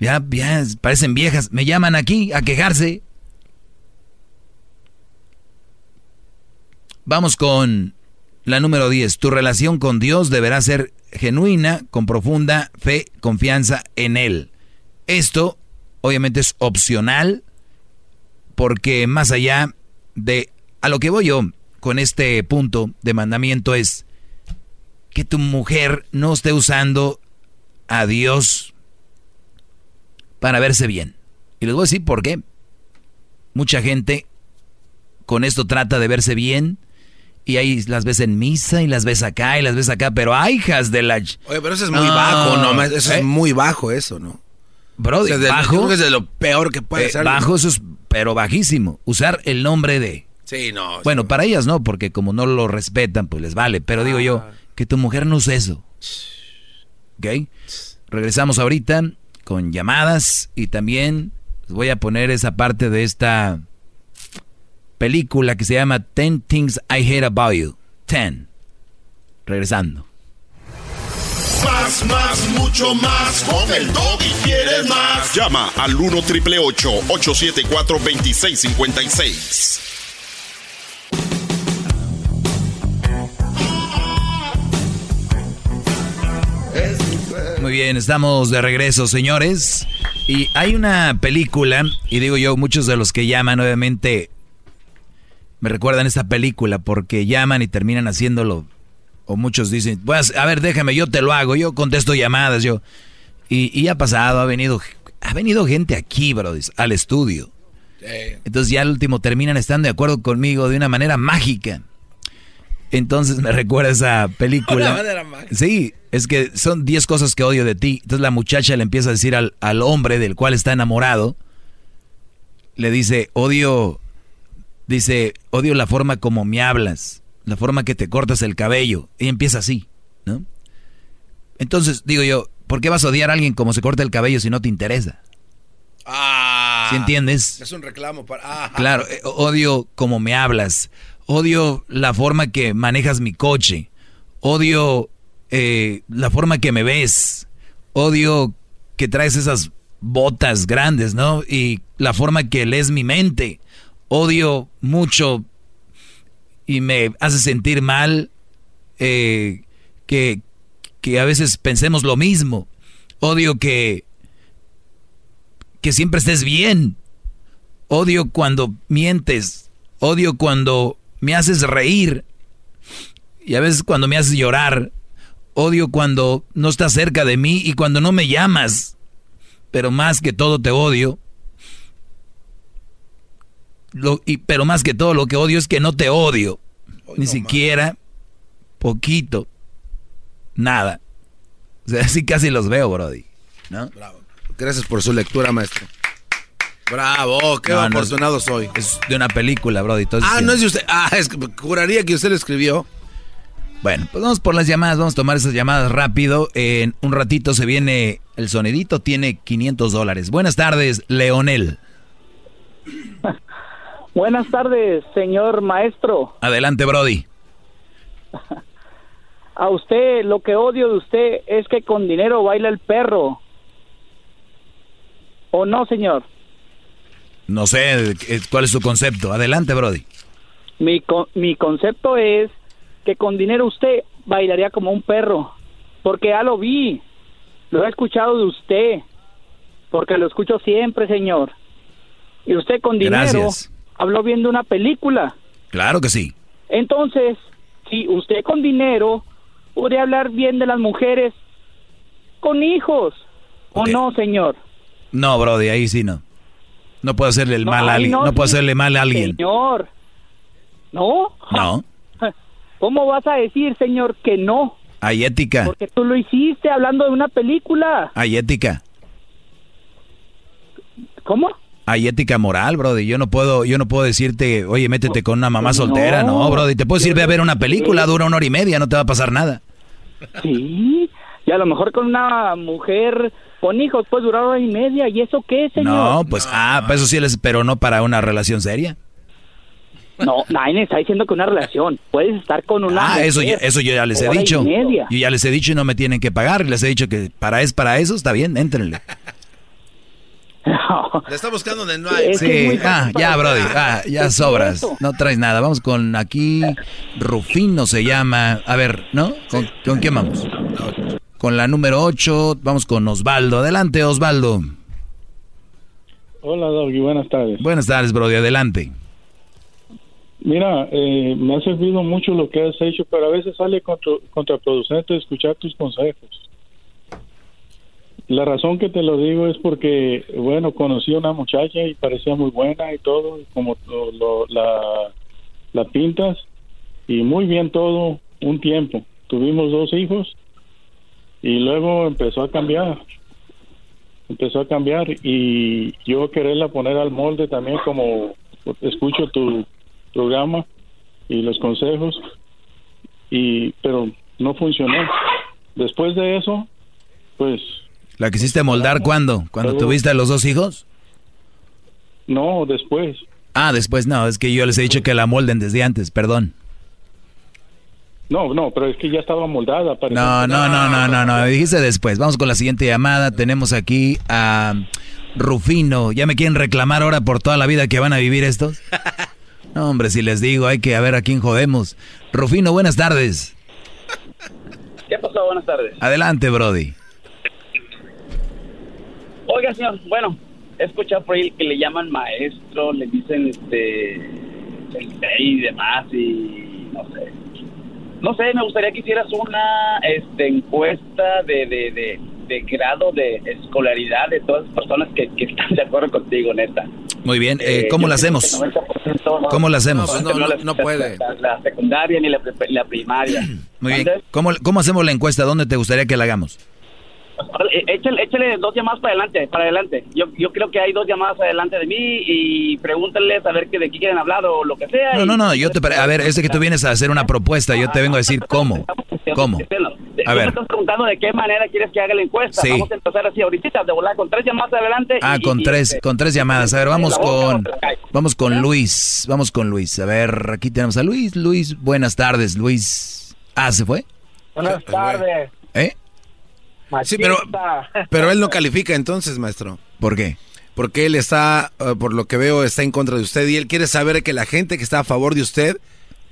ya, ya parecen viejas. Me llaman aquí a quejarse. Vamos con la número 10. Tu relación con Dios deberá ser genuina, con profunda fe, confianza en Él. Esto obviamente es opcional porque más allá de a lo que voy yo con este punto de mandamiento es que tu mujer no esté usando a Dios para verse bien. Y les voy a decir por qué. Mucha gente con esto trata de verse bien y ahí las ves en misa y las ves acá y las ves acá, pero hay hijas de la...
Oye, pero eso es muy bajo, ¿no? Eso
¿Eh?
es muy bajo, eso, ¿no?
Bro,
O sea, de-
bajo.
yo creo que es de lo peor que puede
Eh,
ser.
bajo eso es, pero bajísimo. Usar el nombre de...
Sí, no.
Bueno, para ellas no, porque como no lo respetan, pues les vale. Pero digo yo, que tu mujer no use eso. ¿Ok? Regresamos ahorita con llamadas y también les voy a poner esa parte de esta película que se llama Ten Things I Hate About You. Ten. Regresando.
Más, más, mucho más. Con el y quieres más. Llama al 1 triple 874 2656.
Muy bien, estamos de regreso, señores. Y hay una película, y digo yo, muchos de los que llaman, obviamente, me recuerdan esta película porque llaman y terminan haciéndolo. O muchos dicen, pues, a ver, déjame, yo te lo hago, yo contesto llamadas, yo. Y, y ha pasado, ha venido, ha venido gente aquí, bro, al estudio. Entonces ya al último terminan estando de acuerdo conmigo de una manera mágica. Entonces me recuerda esa película.
Una manera mágica.
Sí, es que son 10 cosas que odio de ti. Entonces la muchacha le empieza a decir al, al hombre del cual está enamorado, le dice, odio, dice, odio la forma como me hablas, la forma que te cortas el cabello. Y empieza así, ¿no? Entonces digo yo, ¿por qué vas a odiar a alguien como se corta el cabello si no te interesa?
Ah.
¿Sí entiendes?
Es un reclamo para. ajá.
Claro, eh, odio cómo me hablas, odio la forma que manejas mi coche, odio eh, la forma que me ves, odio que traes esas botas grandes, ¿no? Y la forma que lees mi mente, odio mucho y me hace sentir mal eh, que, que a veces pensemos lo mismo, odio que que siempre estés bien. Odio cuando mientes. Odio cuando me haces reír. Y a veces cuando me haces llorar. Odio cuando no estás cerca de mí y cuando no me llamas. Pero más que todo te odio. Lo- y, pero más que todo lo que odio es que no te odio. Ni siquiera poquito. Nada. O sea, así casi los veo, Brody. ¿No?
Gracias por su lectura, maestro. Bravo, qué
No, no,
afortunado soy.
Es de una película, Brody. entonces-
Ah, no es de usted. Ah, es que juraría que usted lo escribió.
Bueno, pues vamos por las llamadas, vamos a tomar esas llamadas rápido. En un ratito se viene el sonidito, tiene 500 dólares. Buenas tardes, Leonel.
Buenas tardes, señor maestro.
Adelante, Brody.
A usted, lo que odio de usted es que con dinero baila el perro. ¿O no, señor?
No sé eh, cuál es tu concepto. Adelante, Brody.
Mi, mi concepto es que con dinero usted bailaría como un perro. Porque ya lo vi. Lo he escuchado de usted. porque lo escucho siempre, señor. Y usted con dinero
Gracias.
Habló viendo una película.
Claro que sí.
Entonces, si usted con dinero puede hablar bien de las mujeres con hijos, ¿o no, señor?
No, Brody, ahí sí no. No puedo hacerle el
No,
mal a alguien.
no,
No, puedo
sí.
hacerle mal a alguien.
Señor, ¿no?
No.
¿Cómo vas a decir, señor, que no?
Hay ética.
Porque tú lo hiciste hablando de una película.
Hay ética.
¿Cómo?
Hay ética moral, Brody. Yo no puedo, yo no puedo decirte, oye, métete con una mamá soltera, no. Brody. Te puedo decir, ve a ver una película, dura una hora y media, no te va a pasar nada.
Sí, y a lo mejor con una mujer con hijos puede durar hora y media. ¿Y eso qué, señor?
No, pues, ah, pues eso sí les, pero no para una relación seria.
No, nadie está diciendo que una relación. Puedes estar con una.
Ah, eso, eso yo ya les he
hora y
dicho.
media.
Yo ya les he dicho y no me tienen que pagar. Les he dicho que para es para eso, está bien, éntrenle.
Le está buscando donde no hay.
Sí, ah, ya, Brody, ah, ya sobras. No traes nada. Vamos con aquí, Rufino se llama. A ver, ¿no? ¿Con, con quién vamos? Con la número 8, vamos con Osvaldo. Adelante, Osvaldo.
Hola, Doggy, buenas tardes.
Buenas tardes, Brody, adelante.
Mira, eh, me ha servido mucho lo que has hecho, pero a veces sale contra- contraproducente escuchar tus consejos. La razón que te lo digo es porque, bueno, conocí a una muchacha y parecía muy buena y todo, como la, la pintas, y muy bien todo un tiempo. Tuvimos dos hijos y luego empezó a cambiar. Empezó a cambiar y yo quererla poner al molde también como escucho tu programa y los consejos y pero no funcionó. Después de eso, pues
¿La quisiste moldar cuándo? ¿Cuando
Luego-
tuviste a los dos hijos?
no, después.
Ah, después no, es que yo les he dicho que la molden desde antes, perdón.
No, no, pero es que ya estaba moldada. parece.
No, no, no, no, no, no, dijiste después. Vamos con la siguiente llamada. Tenemos aquí a Rufino. ¿Ya me quieren reclamar ahora por toda la vida que van a vivir estos? No, hombre, si les digo, hay que a ver a quién jodemos. Rufino, buenas tardes.
¿Qué pasó? Buenas tardes.
Adelante, Brody.
Oiga, señor, bueno, he escuchado por ahí que le llaman maestro, le dicen este y demás y no sé. No sé, me gustaría que hicieras una este, encuesta de, de, de, de grado de escolaridad de todas las personas que, que están de acuerdo contigo, neta.
Muy bien, eh,
Eh,
¿cómo
creo que
hacemos?
el 90% no-
¿Cómo lo hacemos?
no, no, no,
puede.
La, la secundaria ni la, la primaria.
Muy bien. ¿Cómo, ¿Cómo hacemos la encuesta? ¿Dónde te gustaría que la hagamos?
Eh, Échale, échale dos llamadas para adelante, para adelante. Yo, yo creo que hay dos llamadas adelante de mí y pregúntales a ver que de qué quieren hablar o lo que sea.
No,
y-
no, no, yo te... pre- A ver, es que tú vienes a hacer una propuesta, yo te vengo a decir cómo. ¿Cómo? A ver.
estás preguntando de qué manera quieres que haga la encuesta.
Sí.
Vamos a empezar así ahorita, de volar con tres llamadas adelante.
Ah,
y-
con
y,
tres,
este,
con tres llamadas. A ver, vamos con, vamos con Luis, vamos con Luis. A ver, aquí tenemos a Luis. Luis, buenas tardes, Luis. Ah, ¿se fue?
Buenas tardes.
¿Eh?
Sí, pero, pero él no califica entonces, maestro.
¿Por qué?
Porque él está, eh, por lo que veo, está en contra de usted y él quiere saber que la gente que está a favor de usted,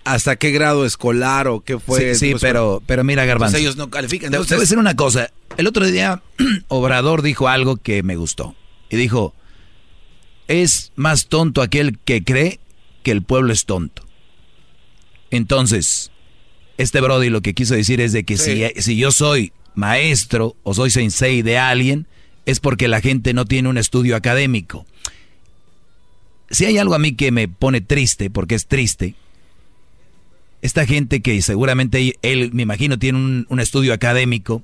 hasta qué grado escolar o qué fue.
sí, sí, pero, pero mira, Garbanzo.
Ellos no califican.
Te
Entonces,
voy a decir una cosa. El otro día, Obrador dijo algo que me gustó. Y dijo, es más tonto aquel que cree que el pueblo es tonto. Entonces, este Brody lo que quiso decir es de que
Sí.
si, si yo soy maestro o soy sensei de alguien, es porque la gente no tiene un estudio académico. Si hay algo a mí que me pone triste, porque es triste, esta gente que seguramente él, me imagino, tiene un, estudio académico,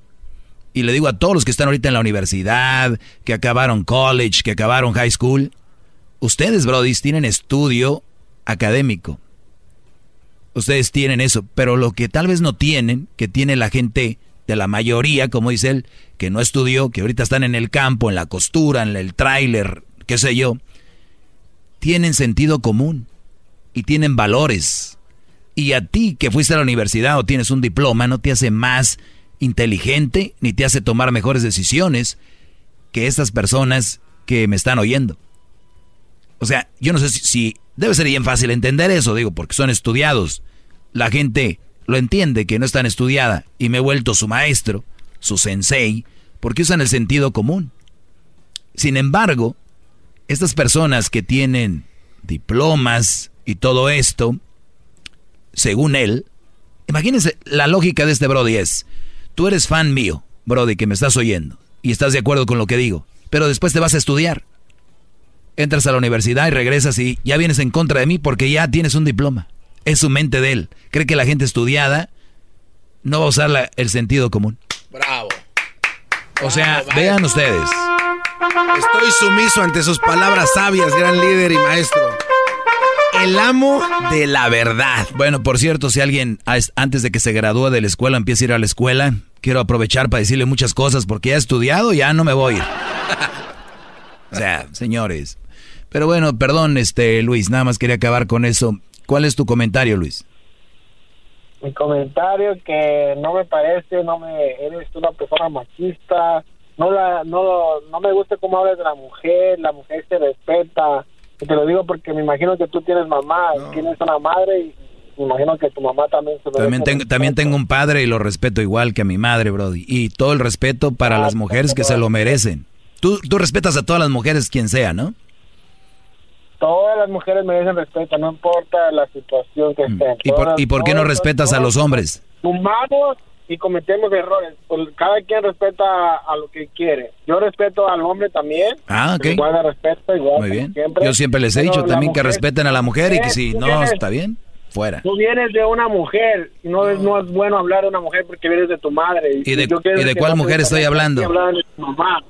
y le digo a todos los que están ahorita en la universidad, que acabaron college, que acabaron high school, ustedes, brodis, tienen estudio académico. Ustedes tienen eso, pero lo que tal vez no tienen, que tiene la gente de la mayoría, como dice él, que no estudió, que ahorita están en el campo, en la costura, en el tráiler, qué sé yo, tienen sentido común y tienen valores. Y a ti que fuiste a la universidad o tienes un diploma no te hace más inteligente ni te hace tomar mejores decisiones que estas personas que me están oyendo. O sea, yo no sé si, si debe ser bien fácil entender eso, digo, porque son estudiados. La gente lo entiende que no es tan estudiada y me he vuelto su maestro, su sensei, porque usan el sentido común. Sin embargo, estas personas que tienen diplomas y todo esto, según él, imagínense la lógica de este Brody es, tú eres fan mío, Brody, que me estás oyendo, y estás de acuerdo con lo que digo, pero después te vas a estudiar. Entras a la universidad y regresas y ya vienes en contra de mí porque ya tienes un diploma. Es su mente de él. Cree que la gente estudiada no va a usar el sentido común.
Bravo.
O sea, vean ustedes.
Estoy sumiso ante sus palabras sabias, gran líder y maestro. El amo de la verdad.
Bueno, por cierto, si alguien antes de que se gradúe de la escuela empieza a ir a la escuela, quiero aprovechar para decirle muchas cosas porque ya he estudiado, ya no me voy. o sea, señores. Pero bueno, perdón, este Luis, nada más quería acabar con eso. ¿Cuál es tu comentario, Luis?
Mi comentario que no me parece, no me eres una persona machista, no la no no me gusta cómo hablas de la mujer, la mujer se respeta. Y te lo digo porque me imagino que tú tienes mamá, tienes una madre y me imagino que tu mamá también se
También tengo, también tengo un padre y lo respeto igual que a mi madre, Brody. Y todo el respeto para las mujeres que se lo merecen. Tú, tú respetas a todas las mujeres, quien sea, ¿no?
Todas las mujeres merecen respeto, no importa la situación que mm. estén.
¿Y por, ¿y por qué no respetas a los hombres?
Humanos y cometemos errores. Pues, cada quien respeta a, lo que quiere. Yo respeto al hombre también.
Ah, ok.
Igual respeto, igual.
Muy bien. Yo siempre les he dicho también que respeten a la mujer y que si no está bien, fuera.
Tú vienes de una mujer y no, es, no es bueno hablar de una mujer porque vienes de tu madre.
¿Y de, ¿y de cuál mujer estoy hablando?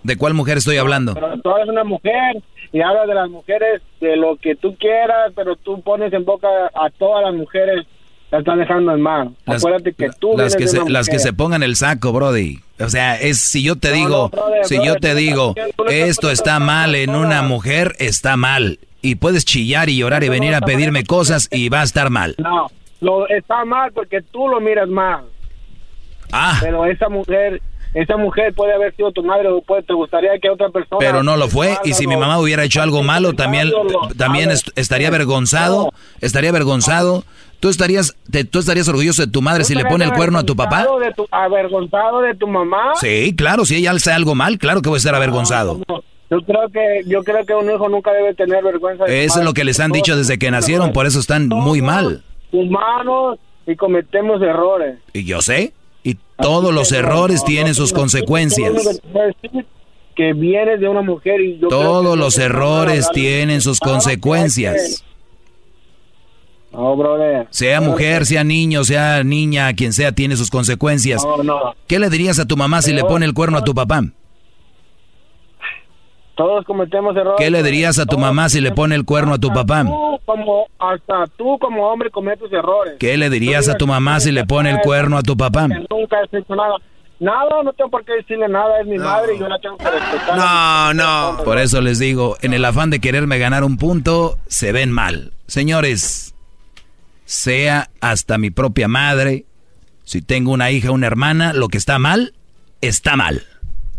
De, cuál mujer estoy hablando?
Pero tú eres una mujer y hablas de las mujeres de lo que tú quieras, pero tú pones en boca a todas las mujeres la están dejando en mano. Acuérdate que tú
las que se, las que se pongan el saco, Brody. O sea, es si yo te digo, si yo te digo, esto está mal en una mujer, está mal. Y puedes chillar y llorar y venir a pedirme cosas y va a estar mal.
No, lo está mal porque tú lo miras mal.
Ah.
Pero esa mujer esa mujer puede haber sido tu madre o puede, te gustaría que otra persona...
Pero no lo fue, y si mi mamá hubiera hecho algo malo, también, también estaría avergonzado, estaría avergonzado. ¿Tú estarías, ¿Tú estarías orgulloso de tu madre si le pone el cuerno a tu papá?
De tu, ¿Avergonzado de tu mamá?
Sí, claro, si ella hace algo mal, claro que voy a estar avergonzado.
Yo creo que yo creo que un hijo nunca debe tener vergüenza.
eso es lo que les han dicho desde que nacieron, por eso están muy mal.
Humanos y cometemos errores.
Y yo sé. Y todos los errores tienen sus consecuencias.
Que vienes de una mujer y
Todos los errores tienen sus consecuencias. Sea mujer, sea niño, sea niña, quien sea, tiene sus consecuencias. ¿Qué le dirías a tu mamá si le pone el cuerno a tu papá?
Todos cometemos errores.
¿Qué le dirías a tu mamá si le pone el cuerno a tu papá?
como, hasta tú como hombre cometes errores.
¿Qué le dirías a tu mamá si le pone el cuerno a tu papá?
Nunca he hecho nada. Nada, no tengo por qué decirle nada, es mi madre y yo la tengo que respetar.
No, no. Por eso les digo, en el afán de quererme ganar un punto, se ven mal. Señores, sea hasta mi propia madre, si tengo una hija o una hermana, lo que está mal, está mal.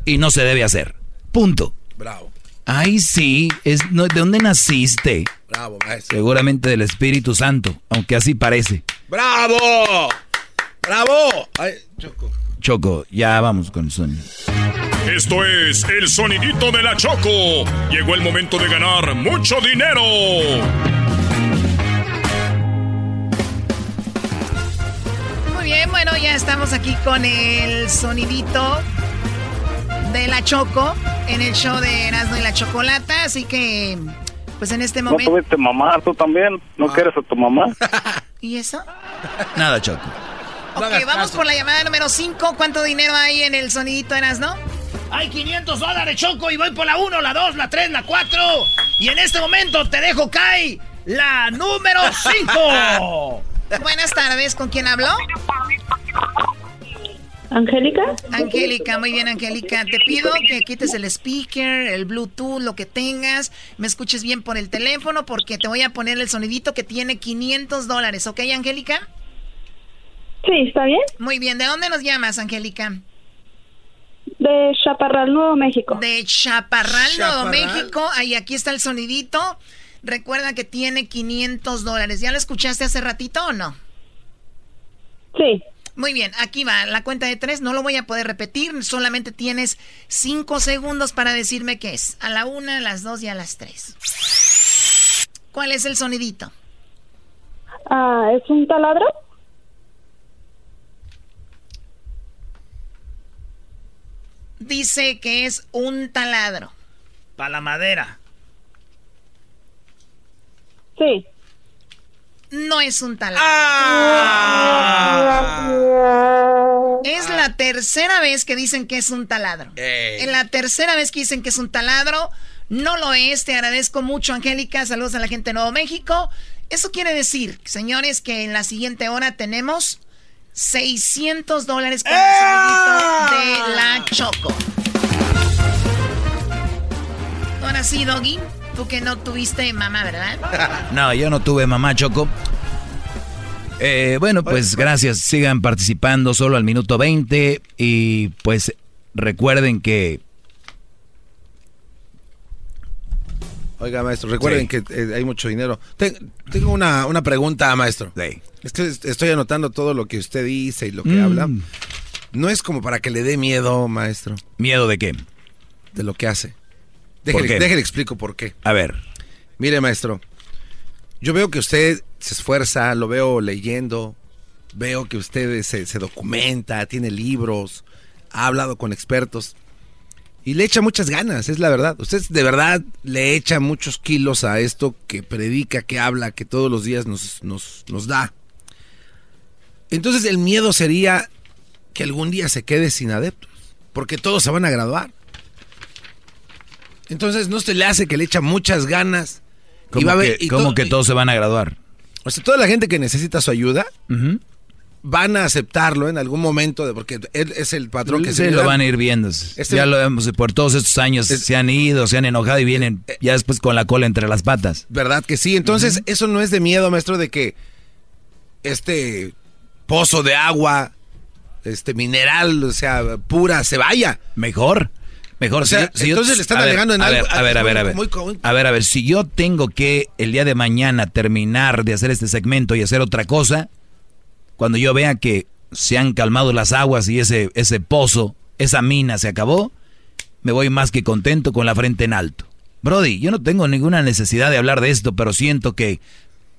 Y no se debe hacer. Punto.
Bravo.
Ay, sí, es, ¿de dónde naciste?
Bravo, maestro.
Seguramente del Espíritu Santo, aunque así parece.
¡Bravo! ¡Bravo! Ay,
Choco. Choco, ya vamos con el sonido.
Esto es el sonidito de la Choco. Llegó el momento de ganar mucho dinero.
Muy bien, bueno, ya estamos aquí con el sonidito de la Choco en el show de Erasmo y la Chocolata, así que pues en este momento...
¿No tuviste mamá tú también? ¿No ah. quieres a tu mamá?
¿Y eso?
Nada, Choco.
Ok, vamos por la llamada número 5. ¿Cuánto dinero hay en el sonidito Erasmo?
Hay 500 dólares, Choco, y voy por la 1, la 2, la 3, la 4. Y en este momento te dejo, Kai, la número 5.
Buenas tardes, ¿con quién habló?
Angélica.
Angélica, muy bien, Angélica. Te pido que quites el speaker, el Bluetooth, lo que tengas. Me escuches bien por el teléfono porque te voy a poner el sonidito que tiene 500 dólares. ¿Ok, Angélica?
Sí, ¿está bien?
Muy bien. ¿De dónde nos llamas, Angélica?
De Chaparral, Nuevo México.
De Chaparral, Nuevo México. Ahí aquí está el sonidito. Recuerda que tiene 500 dólares. ¿Ya lo escuchaste hace ratito o no?
Sí.
Muy bien, aquí va la cuenta de tres. No lo voy a poder repetir. Solamente tienes cinco segundos para decirme qué es. A la una, a las dos y a las tres. ¿Cuál es el sonidito?
Ah, ¿Es un taladro?
Dice que es un taladro.
Para la madera.
Sí.
No es un taladro.
Ah.
Es la tercera vez que dicen que es un taladro. En la tercera vez que dicen que es un taladro, no lo es. Te agradezco mucho, Angélica. Saludos a la gente de Nuevo México. Eso quiere decir, señores, que en la siguiente hora tenemos 600 dólares con el de la Choco. Ahora sí, Doggy. Tú que no tuviste mamá, ¿verdad?
No, yo no tuve mamá, Choco. Eh, bueno, pues gracias. Sigan participando solo al minuto 20. Y pues recuerden que.
Oiga, maestro, recuerden que eh, hay mucho dinero. Ten- tengo una, una pregunta, maestro. Es que est- estoy anotando todo lo que usted dice y lo que
Mm.
habla. No es como para que le dé miedo, maestro.
¿Miedo de qué?
De lo que hace.
¿Por
Déjele,
qué?
déjele explico por qué.
A ver.
Mire, maestro, yo veo que usted se esfuerza, lo veo leyendo, veo que usted se, se documenta, tiene libros, ha hablado con expertos y le echa muchas ganas, es la verdad. Usted de verdad le echa muchos kilos a esto que predica, que habla, que todos los días nos, nos, nos da. Entonces el miedo sería que algún día se quede sin adeptos, porque todos se van a graduar. Entonces no se le hace que le echa muchas ganas.
¿Cómo,
y va a
que,
ver- y
cómo
todo-
que todos se van a graduar?
O sea, toda la gente que necesita su ayuda van a aceptarlo en algún momento, de- porque él es el patrón que
Sí,
se
lo van a ir viendo.
Este-
ya lo vemos, por todos estos años se han ido, se han enojado y vienen
Eh,
ya después con la cola entre las patas.
¿Verdad que sí? Entonces, eso no es de miedo, maestro, de que este pozo de agua, este mineral, o sea, pura, se vaya.
Mejor. Mejor.
O sea,
si yo- si yo-
entonces le están alegando en
a
algo.
ver, a ver, a ver, a ver.
muy- muy-
A ver, a ver, si yo tengo que el día de mañana terminar de hacer este segmento y hacer otra cosa, cuando yo vea que se han calmado las aguas y ese, ese pozo, esa mina se acabó, me voy más que contento con la frente en alto. Brody, yo no tengo ninguna necesidad de hablar de esto, pero siento que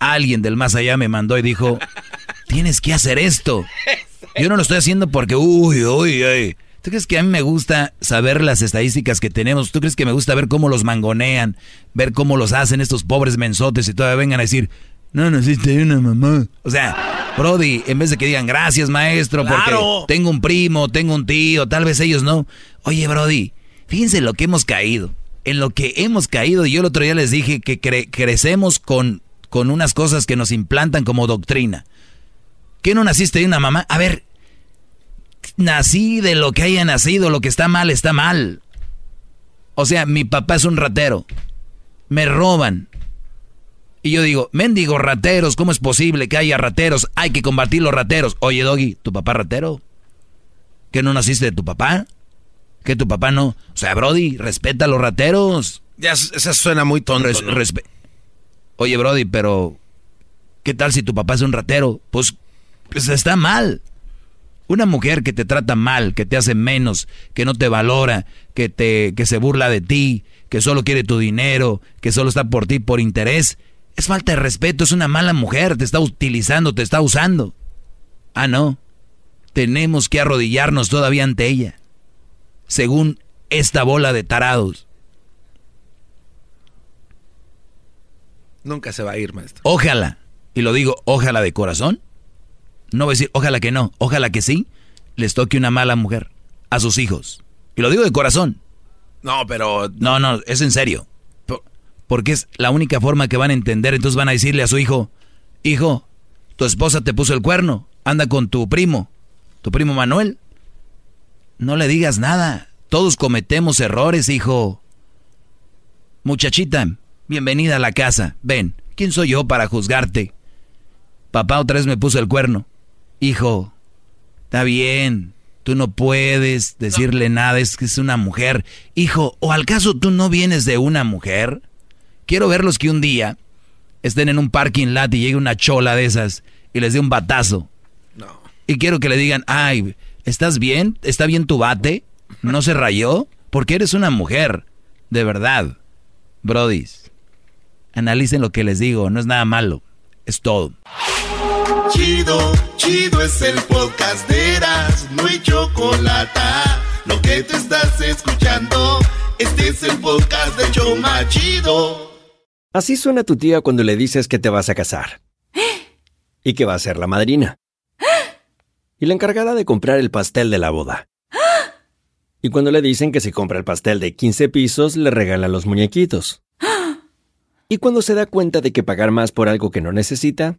alguien del más allá me mandó y dijo, tienes que hacer esto. Yo no lo estoy haciendo porque, uy, uy, uy. ¿Tú crees que a mí me gusta saber las estadísticas que tenemos? ¿Tú crees que me gusta ver cómo los mangonean? Ver cómo los hacen estos pobres mensotes y todavía vengan a decir, no naciste de una mamá. O sea, Brody, en vez de que digan gracias, maestro, porque tengo un primo, tengo un tío, tal vez ellos no. Oye, Brody, fíjense en lo que hemos caído. En lo que hemos caído. Yo el otro día les dije que cre- crecemos con, con unas cosas que nos implantan como doctrina. ¿Qué no naciste de una mamá? A ver, nací de lo que haya nacido, lo que está mal está mal. O sea, mi papá es un ratero. Me roban. Y yo digo, mendigo rateros, ¿cómo es posible que haya rateros? Hay que combatir los rateros. Oye, Doggy, ¿tu papá ratero? ¿Que no naciste de tu papá? ¿Que tu papá no? O sea, Brody, respeta a los rateros.
Ya, eso suena muy tonto.
Res-
¿no?
respe- Oye, Brody, pero ¿qué tal si tu papá es un ratero? Pues, pues está mal. Una mujer que te trata mal, que te hace menos, que no te valora, que te que se burla de ti, que solo quiere tu dinero, que solo está por ti por interés, es falta de respeto, es una mala mujer, te está utilizando, te está usando. Ah, no. Tenemos que arrodillarnos todavía ante ella. Según esta bola de tarados.
Nunca se va a ir, maestro.
Ojalá, y lo digo, ojalá de corazón. No voy a decir, ojalá que no, ojalá que sí, les toque una mala mujer a sus hijos. Y lo digo de corazón.
No, pero...
No, no, es en serio. Por- Porque es la única forma que van a entender. Entonces van a decirle a su hijo, hijo, tu esposa te puso el cuerno, anda con tu primo, tu primo Manuel. No le digas nada. Todos cometemos errores, hijo. Muchachita, bienvenida a la casa. Ven, ¿quién soy yo para juzgarte? Papá otra vez me puso el cuerno. Hijo, está bien. Tú no puedes decirle nada, es que es una mujer. Hijo, ¿o al caso tú no vienes de una mujer? Quiero verlos que un día estén en un parking lot y llegue una chola de esas y les dé un batazo.
No.
Y quiero que le digan, ay, ¿estás bien? ¿Está bien tu bate? ¿No se rayó? Porque eres una mujer. De verdad. Brodis. Analicen lo que les digo, no es nada malo. Es todo.
Chido, chido es el podcast de Eras, no hay chocolate. Lo que te estás escuchando, este es el podcast de Choma Chido.
Así suena tu tía cuando le dices que te vas a casar. Y que va a ser la madrina. Y la encargada de comprar el pastel de la boda. Y cuando le dicen que si compra el pastel de 15 pisos, le regalan los muñequitos. Y cuando se da cuenta de que pagar más por algo que no necesita,